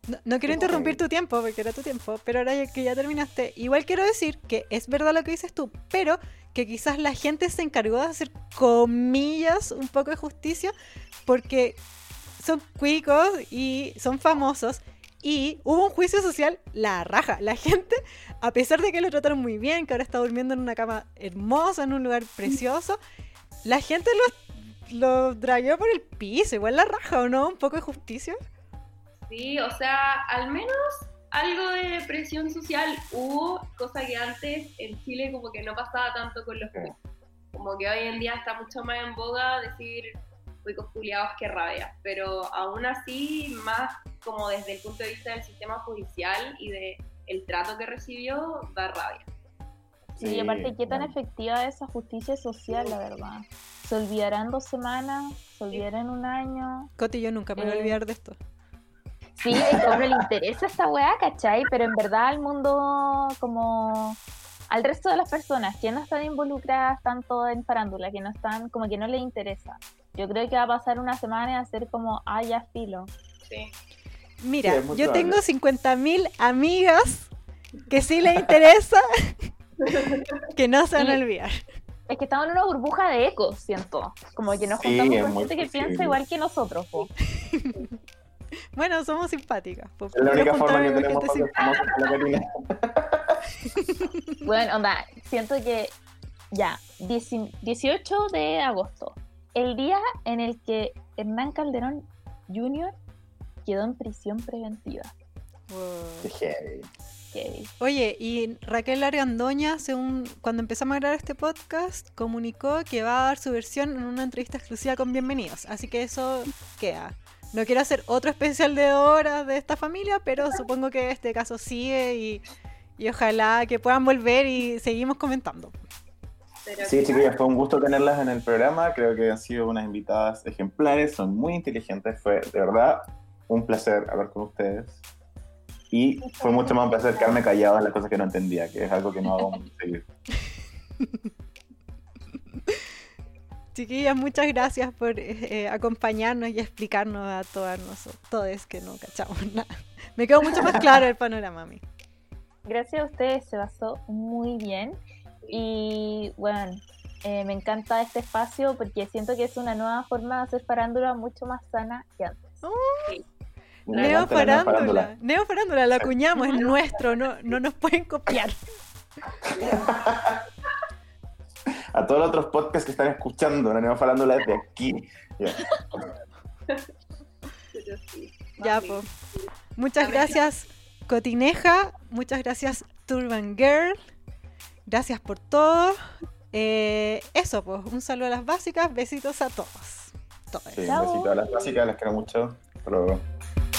No, no quiero interrumpir tu tiempo porque era tu tiempo, pero ahora ya que ya terminaste, igual quiero decir que es verdad lo que dices tú, pero que quizás la gente se encargó de hacer comillas un poco de justicia porque son cuicos y son famosos y hubo un juicio social la raja. La gente, a pesar de que lo trataron muy bien, que ahora está durmiendo en una cama hermosa, en un lugar precioso, la gente lo, lo dragueó por el piso, igual la raja, ¿o no? Un poco de justicia. Sí, o sea, al menos algo de presión social hubo, cosa que antes en Chile como que no pasaba tanto con los. Como que hoy en día está mucho más en boga decir cuicos culiados que rabia, pero aún así más como desde el punto de vista del sistema judicial y de el trato que recibió, da rabia. Sí, y aparte, ¿qué tan bueno. efectiva es esa justicia social, la verdad? ¿Se olvidarán dos semanas? ¿Se olvidarán un año? Coti, yo nunca me voy a Eh, olvidar de esto. Sí, es que a uno le interesa esta weá, ¿cachai? Pero en verdad al mundo, como al resto de las personas que no están involucradas tanto en farándula, que no están, como que no les interesa. Yo creo que va a pasar una semana y hacer como, ah, ya filo. Sí. Mira, Sí, yo tengo 50.000 amigas que sí les interesa que no se van a olvidar. Es que estamos en una burbuja de ecos, siento. Como que nos Sí, juntamos con gente que piensa igual que nosotros, po. Bueno, somos simpáticas. po. Es la única forma que tenemos gente famosos. Bueno, onda, siento que ya, 10 18 de agosto, el día en el que Hernán Calderón Jr. quedó en prisión preventiva. Wow. Qué heavy. Heavy. Oye, y Raquel Argandoña, según cuando empezamos a grabar este podcast, comunicó que va a dar su versión en una entrevista exclusiva con Bienvenidos. Así que eso queda. No quiero hacer otro especial de horas de esta familia, pero supongo que este caso sigue y, y ojalá que puedan volver y seguimos comentando. Pero Sí, chiquillas, fue un gusto tenerlas en el programa. Creo que han sido unas invitadas ejemplares, son muy inteligentes. Fue de verdad un placer hablar con ustedes. Y fue mucho más un placer quedarme callado en las cosas que no entendía, que es algo que no hago muy seguido. Chiquillas, muchas gracias por eh, acompañarnos y explicarnos a todas nosotros, todos que no cachamos nada. Me quedó mucho más claro el panorama a mí. Gracias a ustedes se basó muy bien y bueno, eh, me encanta este espacio porque siento que es una nueva forma de hacer farándula mucho más sana que antes. Neo farándula, Neo farándula, la acuñamos, es nuestro, no, no nos pueden copiar. A todos los otros podcasts que están escuchando, la nueva farándula desde aquí. Ya. po. Muchas gracias, Cotineja, muchas gracias, Turban Girl, gracias por todo. Eh, eso, pues, un saludo a las básicas, besitos a todos. Todos. Sí, un besito a las básicas, las quiero mucho. Hasta luego.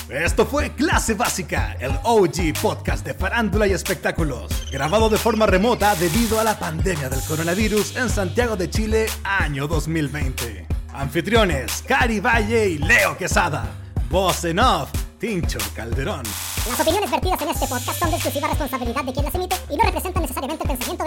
Esto fue Clase Básica, el OG podcast de farándula y espectáculos, grabado de forma remota debido a la pandemia del coronavirus en Santiago de Chile, año 2020. Anfitriones, Cari Valle y Leo Quesada. Voz en Tincho Calderón. Las opiniones vertidas en este podcast son de exclusiva responsabilidad de quien las emite y no representan necesariamente el pensamiento